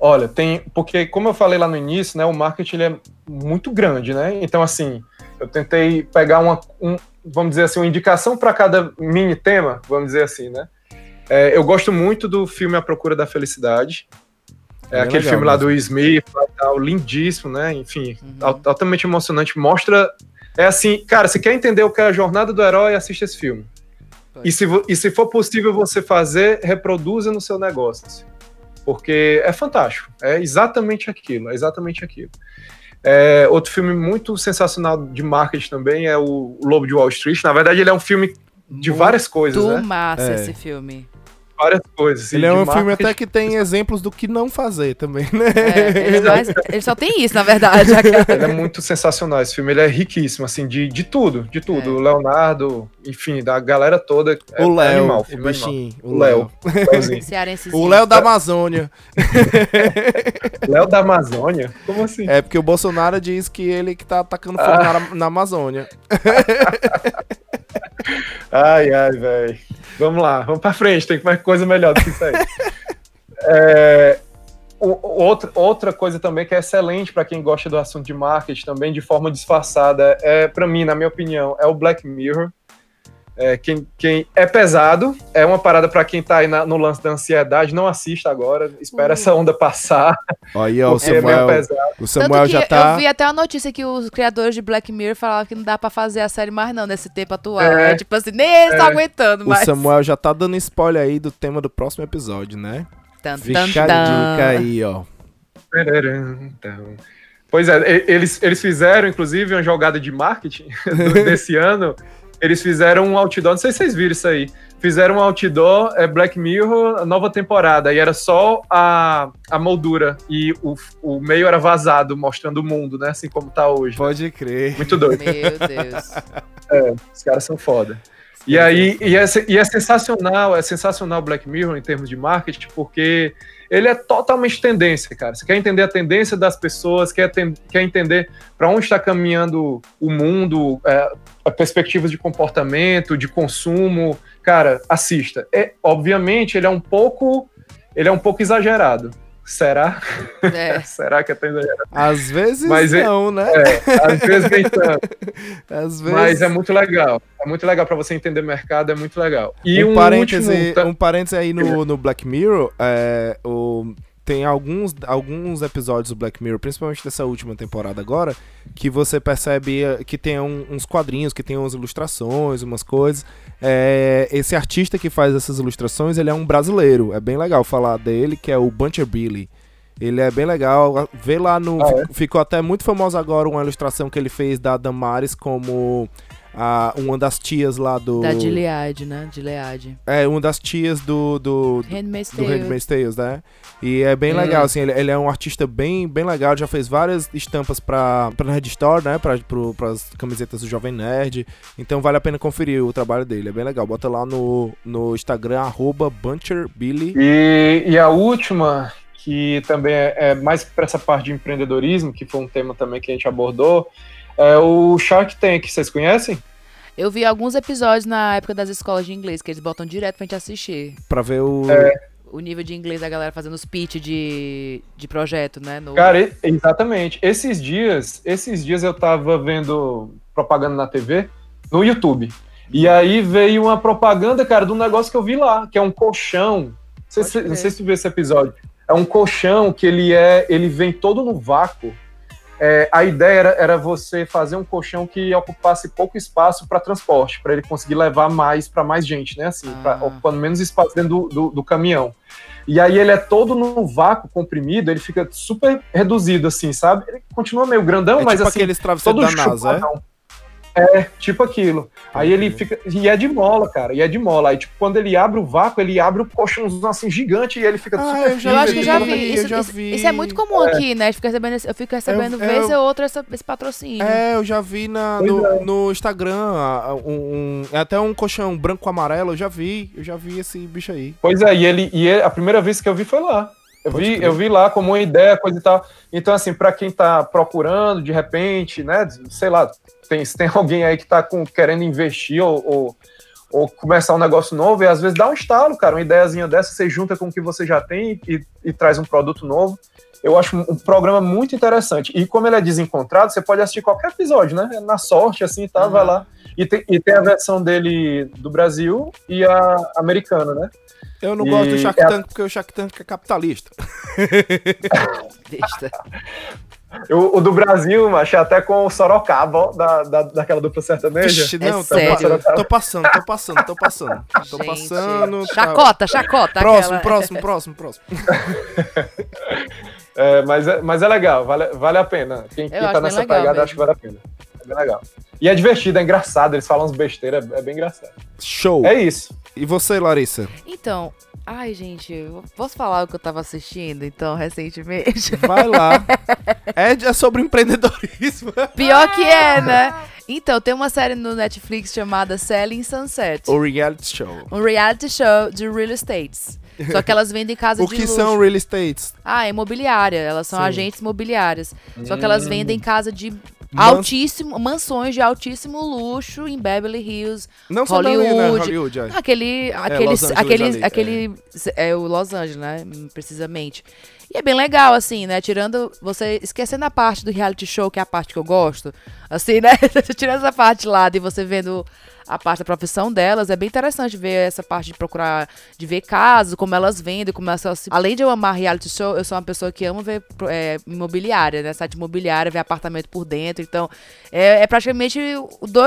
Olha, tem. Porque, como eu falei lá no início, né, o marketing ele é muito grande, né? Então, assim, eu tentei pegar uma, um, vamos dizer assim, uma indicação para cada mini tema, vamos dizer assim, né? É, eu gosto muito do filme A Procura da Felicidade. É Bem aquele legal filme lá mesmo. do Smith, tal, lindíssimo, né? Enfim, Uhum. al- altamente emocionante. Mostra. É assim, cara, se quer entender o que é a jornada do herói, assiste esse filme. E se, vo- e se for possível você fazer, reproduza no seu negócio. Porque é fantástico. É exatamente aquilo. É exatamente aquilo. É, outro filme muito sensacional de marketing também é o Lobo de Wall Street. Na verdade, ele é um filme de várias coisas, do né? massa É. esse filme. Várias coisas. Ele E é um filme marketing- até que tem exemplos do que não fazer também, né? É, ele, é mais- ele só tem isso, na verdade. Ele é muito sensacional, esse filme. Ele é riquíssimo, assim, de, de tudo. De tudo. É. O Leonardo, enfim, da galera toda. É, o é Léo, animal, o filme animal. bichinho. O Léo. O Léo da Amazônia. Léo da Amazônia? Como assim? É porque o Bolsonaro diz que ele que tá atacando fogo Ah. na, na Amazônia. Ai, ai, velho. Vamos lá, vamos pra frente, tem mais coisa melhor do que isso aí. É, outra, outra coisa também que é excelente para quem gosta do assunto de marketing também, de forma disfarçada, é, para mim, na minha opinião, é o Black Mirror. É, quem, quem é pesado, é uma parada para quem tá aí na- no lance da ansiedade, não assista agora, espera Uhum. essa onda passar, Aí, ó, o é Samuel, pesado. o Samuel já tá. eu vi até a notícia que os criadores de Black Mirror falavam que não dá pra fazer a série mais não, nesse tempo atual. É. É, tipo assim, nem eles estão É. aguentando O mais. Samuel já tá dando spoiler aí do tema do próximo episódio, né? Tan, Fica tan, a dica aí, ó. Então, Pois é, eles, eles fizeram, inclusive, uma jogada de marketing desse ano. Eles fizeram um outdoor, não sei se vocês viram isso aí. Fizeram um outdoor, é Black Mirror, nova temporada, e era só a, a moldura, e o, o meio era vazado, mostrando o mundo, né? Assim como tá hoje. Pode crer. Muito doido. Meu Deus. Os caras são foda. E aí, e é, e é sensacional, é sensacional Black Mirror em termos de marketing, porque ele é totalmente tendência, cara. Você quer entender a tendência das pessoas, quer, ten- quer entender para onde está caminhando o mundo, é, perspectivas de comportamento, de consumo, cara, assista. É, obviamente, ele é um pouco, ele é um pouco exagerado. Será? É. Será que é tão exagerado? Às vezes Mas é- não, né? É, às vezes nem tanto. Às vezes. Mas é muito legal. É muito legal para você entender mercado, é muito legal. E um, um, parêntese, último. tá- um parêntese aí no, no Black Mirror, é, o, tem alguns, alguns episódios do Black Mirror, principalmente dessa última temporada agora, que você percebe eh, que tem um- uns quadrinhos, que tem umas ilustrações, umas coisas. É, esse artista que faz essas ilustrações, ele é um brasileiro. É bem legal falar dele, que é o Buncher Billy. Ele é bem legal. Vê lá no. Ah, é? Ficou até muito famoso agora uma ilustração que ele fez da Damares como a, uma das tias lá do. Da Gilead, né? Gilead. É, uma das tias do. do, do Handmaid's do Tale. Handmaid's Tales, né? E é bem Hum. legal, assim, ele, ele é um artista bem, bem legal, já fez várias estampas pra, pra Nerd Store, né? Pra, pro, pras camisetas do Jovem Nerd. Então vale a pena conferir o trabalho dele, é bem legal. Bota lá no, no Instagram, arroba BuncherBilly. E, e a última, que também é, é mais para essa parte de empreendedorismo, que foi um tema também que a gente abordou, é o Shark Tank. Vocês conhecem? Eu vi alguns episódios na época das escolas de inglês, que eles botam direto pra gente assistir. Pra ver o. O nível de inglês da galera fazendo os pitch de, de projeto, né? No... Cara, exatamente. Esses dias, esses dias eu tava vendo propaganda na TV, no YouTube. E aí veio uma propaganda, cara, de um negócio que eu vi lá, que é um colchão. Não sei, se, não sei se tu viu esse episódio. É um colchão que ele é, ele vem todo no vácuo. É, a ideia era, era você fazer um colchão que ocupasse pouco espaço para transporte, para ele conseguir levar mais para mais gente, né? Assim, pra- Ah. ocupando menos espaço dentro do, do, do caminhão. E aí ele é todo no vácuo comprimido, ele fica super reduzido, assim, sabe? Ele continua meio grandão, é mas tipo assim, aqueles travesseiros todo da NASA, chupadão. É, tipo aquilo. Aí ele fica. E é de mola, cara. E é de mola. Aí, tipo, quando ele abre o vácuo, ele abre o colchãozão assim gigante e ele fica Ah, super eu já Eu acho firme, que eu já vi. eu Isso, já isso- vi. isso é muito comum aqui, né? Fica recebendo esse- eu fico recebendo Eu- vez eu- ou outra essa- esse patrocínio. É, eu já vi na, no, é. no Instagram um, um- é até um colchão branco com amarelo, eu já vi, eu já vi esse bicho aí. Pois é, e ele, e ele- a primeira vez que eu vi foi lá. Eu Pode vi, crer. eu vi lá como uma ideia, coisa e tal. Então, assim, pra quem tá procurando, de repente, né, sei lá, tem, se tem alguém aí que tá com, querendo investir ou, ou, ou começar um negócio novo, e às vezes dá um estalo, cara, uma ideiazinha dessa, você junta com o que você já tem e, e traz um produto novo. Eu acho um, programa muito interessante. E como ele é desencontrado, você pode assistir qualquer episódio, né? Na sorte, assim, tá, Uhum. vai lá. E tem, e tem a versão dele do Brasil e a americana, né? Eu não E gosto do Shark é- Tank porque o Shark Tank é capitalista. O, o do Brasil, macho, é até com o Sorocaba, ó, da, da, daquela dupla sertaneja. Vixe, É não, tô sério? passando, tô passando, tô passando, tô passando. Tô Gente, passando. tá- Chacota, chacota. Próximo, aquela. próximo, próximo, próximo. É, mas, é, mas é legal, vale, vale a pena. Quem, quem tá nessa legal pegada, mesmo. acho que vale a pena. É bem legal. E é divertido, é engraçado, eles falam uns besteiras, é bem engraçado. Show. É isso. E você, Larissa? Então, ai, gente, posso falar o que eu tava assistindo, então, recentemente? Vai lá. É, é sobre empreendedorismo. Pior que é, né? Então, tem uma série no Netflix chamada Selling Sunset. o reality show. Um reality show de real estates. Só que elas vendem casa O de que luxo. são real estates? Ah, imobiliária. Elas são Sim. agentes imobiliárias. Só que elas vendem casa de altíssimo, mansões de altíssimo luxo em Beverly Hills. Não só dali, né? Hollywood. Hollywood, é. Aquele, aquele, Los Angeles aquele, ali, aquele, é o Los Angeles, né? Precisamente. E é bem legal, assim, né? Tirando, você esquecendo a parte do reality show, que é a parte que eu gosto, assim, né? Tirando essa parte lá de você vendo a parte da profissão delas, é bem interessante ver essa parte de procurar, de ver casos, como elas vendem, como elas se... Além de eu amar reality show, eu sou uma pessoa que ama ver é, imobiliária, né? Site imobiliária, ver apartamento por dentro, então é, é praticamente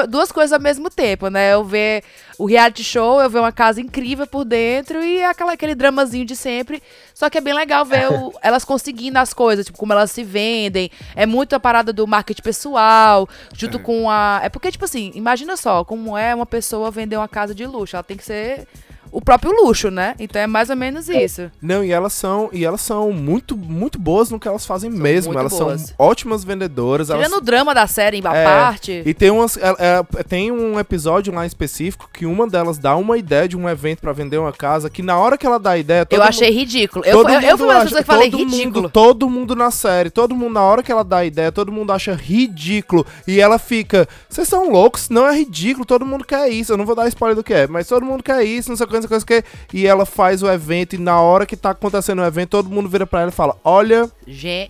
duas coisas ao mesmo tempo, né? Eu ver o reality show, eu ver uma casa incrível por dentro e aquela, aquele dramazinho de sempre. Só que é bem legal ver o- elas conseguindo as coisas, tipo, como elas se vendem. É muito a parada do marketing pessoal, junto com a. É porque, tipo assim, imagina só como é uma pessoa vender uma casa de luxo. Ela tem que ser o próprio luxo, né? Então é mais ou menos isso. Não, e elas são, e elas são muito, muito boas no que elas fazem mesmo. muito Elas boas. são ótimas vendedoras. Elas... Tirando o drama da série em É, parte. E tem umas. é, é, tem um episódio lá em específico que uma delas dá uma ideia de um evento pra vender uma casa que na hora que ela dá a ideia. todo Eu mundo- achei ridículo. Eu, todo eu, eu mundo fui uma das pessoas que falei todo ridículo. Mundo, todo mundo na série, todo mundo, na hora que ela dá a ideia, todo mundo acha ridículo. E ela fica, vocês são loucos, não é ridículo, todo mundo quer isso. Eu não vou dar spoiler do que é, mas todo mundo quer isso, não sei o que, não sei o que. E ela faz o evento, e na hora que tá acontecendo o evento, todo mundo vira pra ela e fala: Olha, Genial.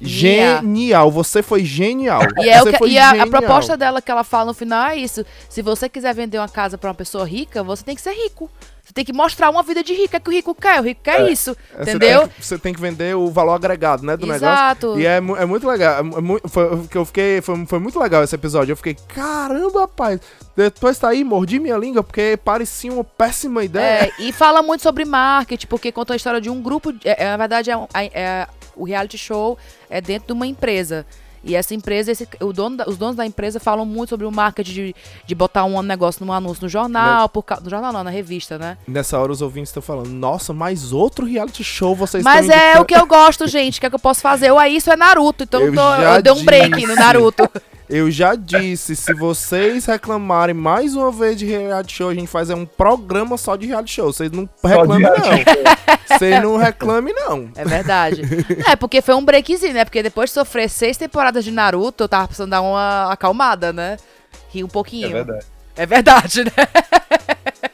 genial, você foi genial. E, é que- foi e a, a genial." proposta dela que ela fala no final é isso. Se você quiser vender uma casa pra uma pessoa rica, você tem que ser rico. Você tem que mostrar uma vida de rico. É que o rico quer. O rico quer isso. É, você entendeu? tem que- Você tem que vender o valor agregado, né, do negócio. Exato. E é, é muito legal. É mu- foi, que eu fiquei, foi, foi muito legal esse episódio. Eu fiquei, caramba, rapaz. Depois tá aí, mordi minha língua, porque parecia uma péssima ideia. É, e fala muito sobre marketing, porque conta a história de um grupo. de- é, na verdade, é, é- é- o reality show é dentro de uma empresa. E essa empresa, esse, o dono da- os donos da empresa falam muito sobre o marketing de, de botar um negócio num anúncio no jornal, por, no jornal não, na revista, né? Nessa hora os ouvintes estão falando, nossa, mais outro reality show vocês Mas é indicando." o que eu gosto, gente. O que é que eu posso fazer? Ou é isso é Naruto. Então Eu eu, tô- eu dei um break no Naruto. Eu já disse, se vocês reclamarem mais uma vez de reality show, a gente faz é um programa só de reality show. Vocês não reclamem, não. Vocês não reclamem, não. É verdade. é, porque foi um breakzinho, né? Porque depois de sofrer seis temporadas de Naruto, eu tava precisando dar uma acalmada, né? Rir um É pouquinho. verdade. É verdade, né?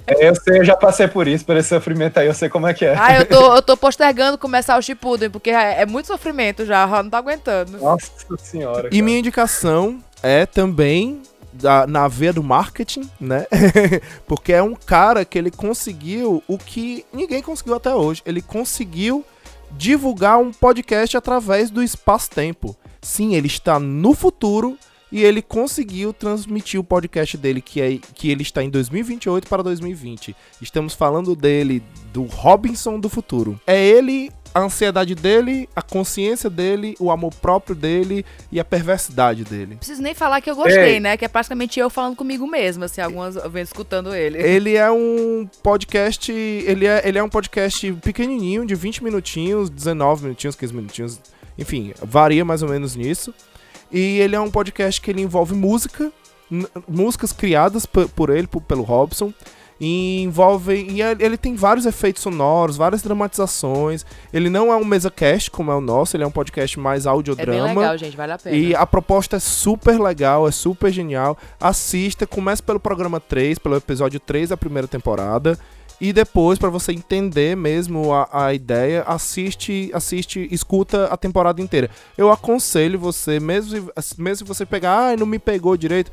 É, Eu sei, eu já passei por isso, por esse sofrimento aí, eu sei como é que é. Ah, eu tô, eu tô postergando começar o Shippuden, porque é, é muito sofrimento já, não tô aguentando. Nossa senhora. E cara. minha indicação é também da- na veia do marketing, né? Porque é um cara que ele conseguiu o que ninguém conseguiu até hoje. Ele conseguiu divulgar um podcast através do espaço-tempo. Sim, ele está no futuro e ele conseguiu transmitir o podcast dele, que, é, que ele está em 2028 para 2020. Estamos falando dele, do Robinson do futuro. É ele, a ansiedade dele, a consciência dele, o amor próprio dele e a perversidade dele. Não preciso nem falar que eu gostei, Ei. né? Que é praticamente eu falando comigo mesmo, assim, algumas vezes escutando ele. Ele é um podcast. Ele é, ele é um podcast pequenininho, de 20 minutinhos, 19 minutinhos, 15 minutinhos. Enfim, varia mais ou menos nisso. E ele é um podcast que ele envolve música, músicas criadas por ele, pelo Robson. E envolve. E ele tem vários efeitos sonoros, várias dramatizações. Ele não é um mesa cast como é o nosso, ele é um podcast mais É bem audiodrama. legal, gente, vale a pena. E a proposta é super legal, é super genial. Assista, comece pelo programa 3, pelo episódio 3 da primeira temporada. E depois, pra você entender mesmo a, a ideia, assiste, assiste, escuta a temporada inteira. Eu aconselho você, mesmo, mesmo se você pegar, ah, não me pegou direito,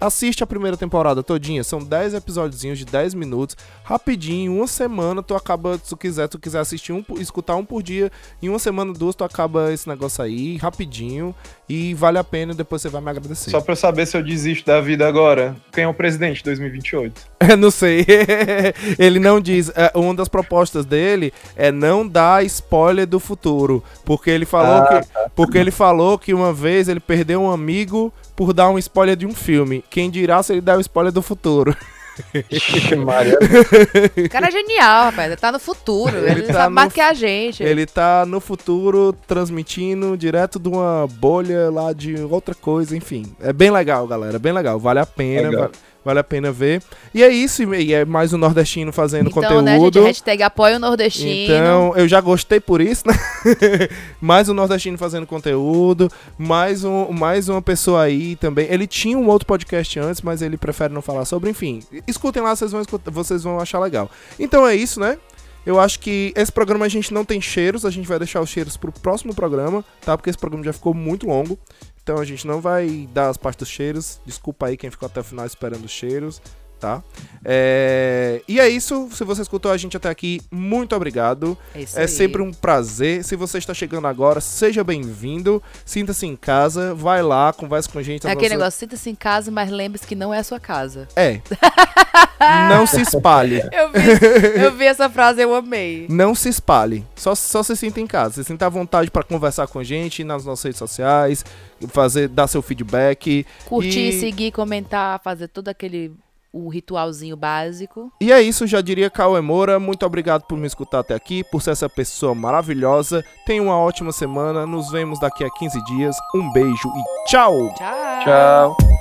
assiste a primeira temporada todinha. São 10 episódios de 10 minutos, rapidinho, uma semana tu acaba, se tu quiser, tu quiser assistir um, escutar um por dia, em uma semana, duas, tu acaba esse negócio aí, rapidinho, e vale a pena, depois você vai me agradecer. Só pra eu saber se eu desisto da vida agora. Quem é o presidente de 2028? Eu não sei. ele não diz. É, uma das propostas dele é não dar spoiler do futuro. Porque ele falou Ah, que. Porque ele falou que uma vez ele perdeu um amigo por dar um spoiler de um filme. Quem dirá se ele der o spoiler do futuro? Ixi, Maria. O cara é genial, rapaz. Ele tá no futuro. Ele Ele, tá sabe no mais que a gente. Ele tá no futuro transmitindo direto de uma bolha lá de outra coisa, enfim. É bem legal, galera. Bem legal. Vale a pena. Legal. va- Vale a pena ver. E é isso, e é mais um nordestino fazendo então, conteúdo. né, gente? Hashtag apoia o nordestino. Então, eu já gostei por isso, né? mais um nordestino fazendo conteúdo, mais, um, mais uma pessoa aí também. Ele tinha um outro podcast antes, mas ele prefere não falar sobre. Enfim, escutem lá, vocês vão, escutar- vocês vão achar legal. Então é isso, né? Eu acho que esse programa a gente não tem cheiros, a gente vai deixar os cheiros pro próximo programa, tá? Porque esse programa já ficou muito longo. Então a gente não vai dar as partes dos cheiros. Desculpa aí quem ficou até o final esperando os cheiros, tá? É, E é isso. Se você escutou a gente até aqui, muito obrigado. É aí. sempre um prazer. Se você está chegando agora, seja bem-vindo. Sinta-se em casa, vai lá, converse com a gente. É aquele negócio, sinta-se em casa, mas lembre-se que não é a sua casa. É. Não se espalhe. Eu vi, eu vi essa frase, eu amei. Não se espalhe. Só, só se sinta em casa. Se sinta à vontade para conversar com a gente nas nossas redes sociais, fazer, dar seu feedback. Curtir, E- seguir, comentar, fazer todo aquele o ritualzinho básico. E é isso, já diria Cauê Moura. Muito obrigado por me escutar até aqui, por ser essa pessoa maravilhosa. Tenha uma ótima semana. Nos vemos daqui a 15 dias. Um beijo e tchau! Tchau! Tchau.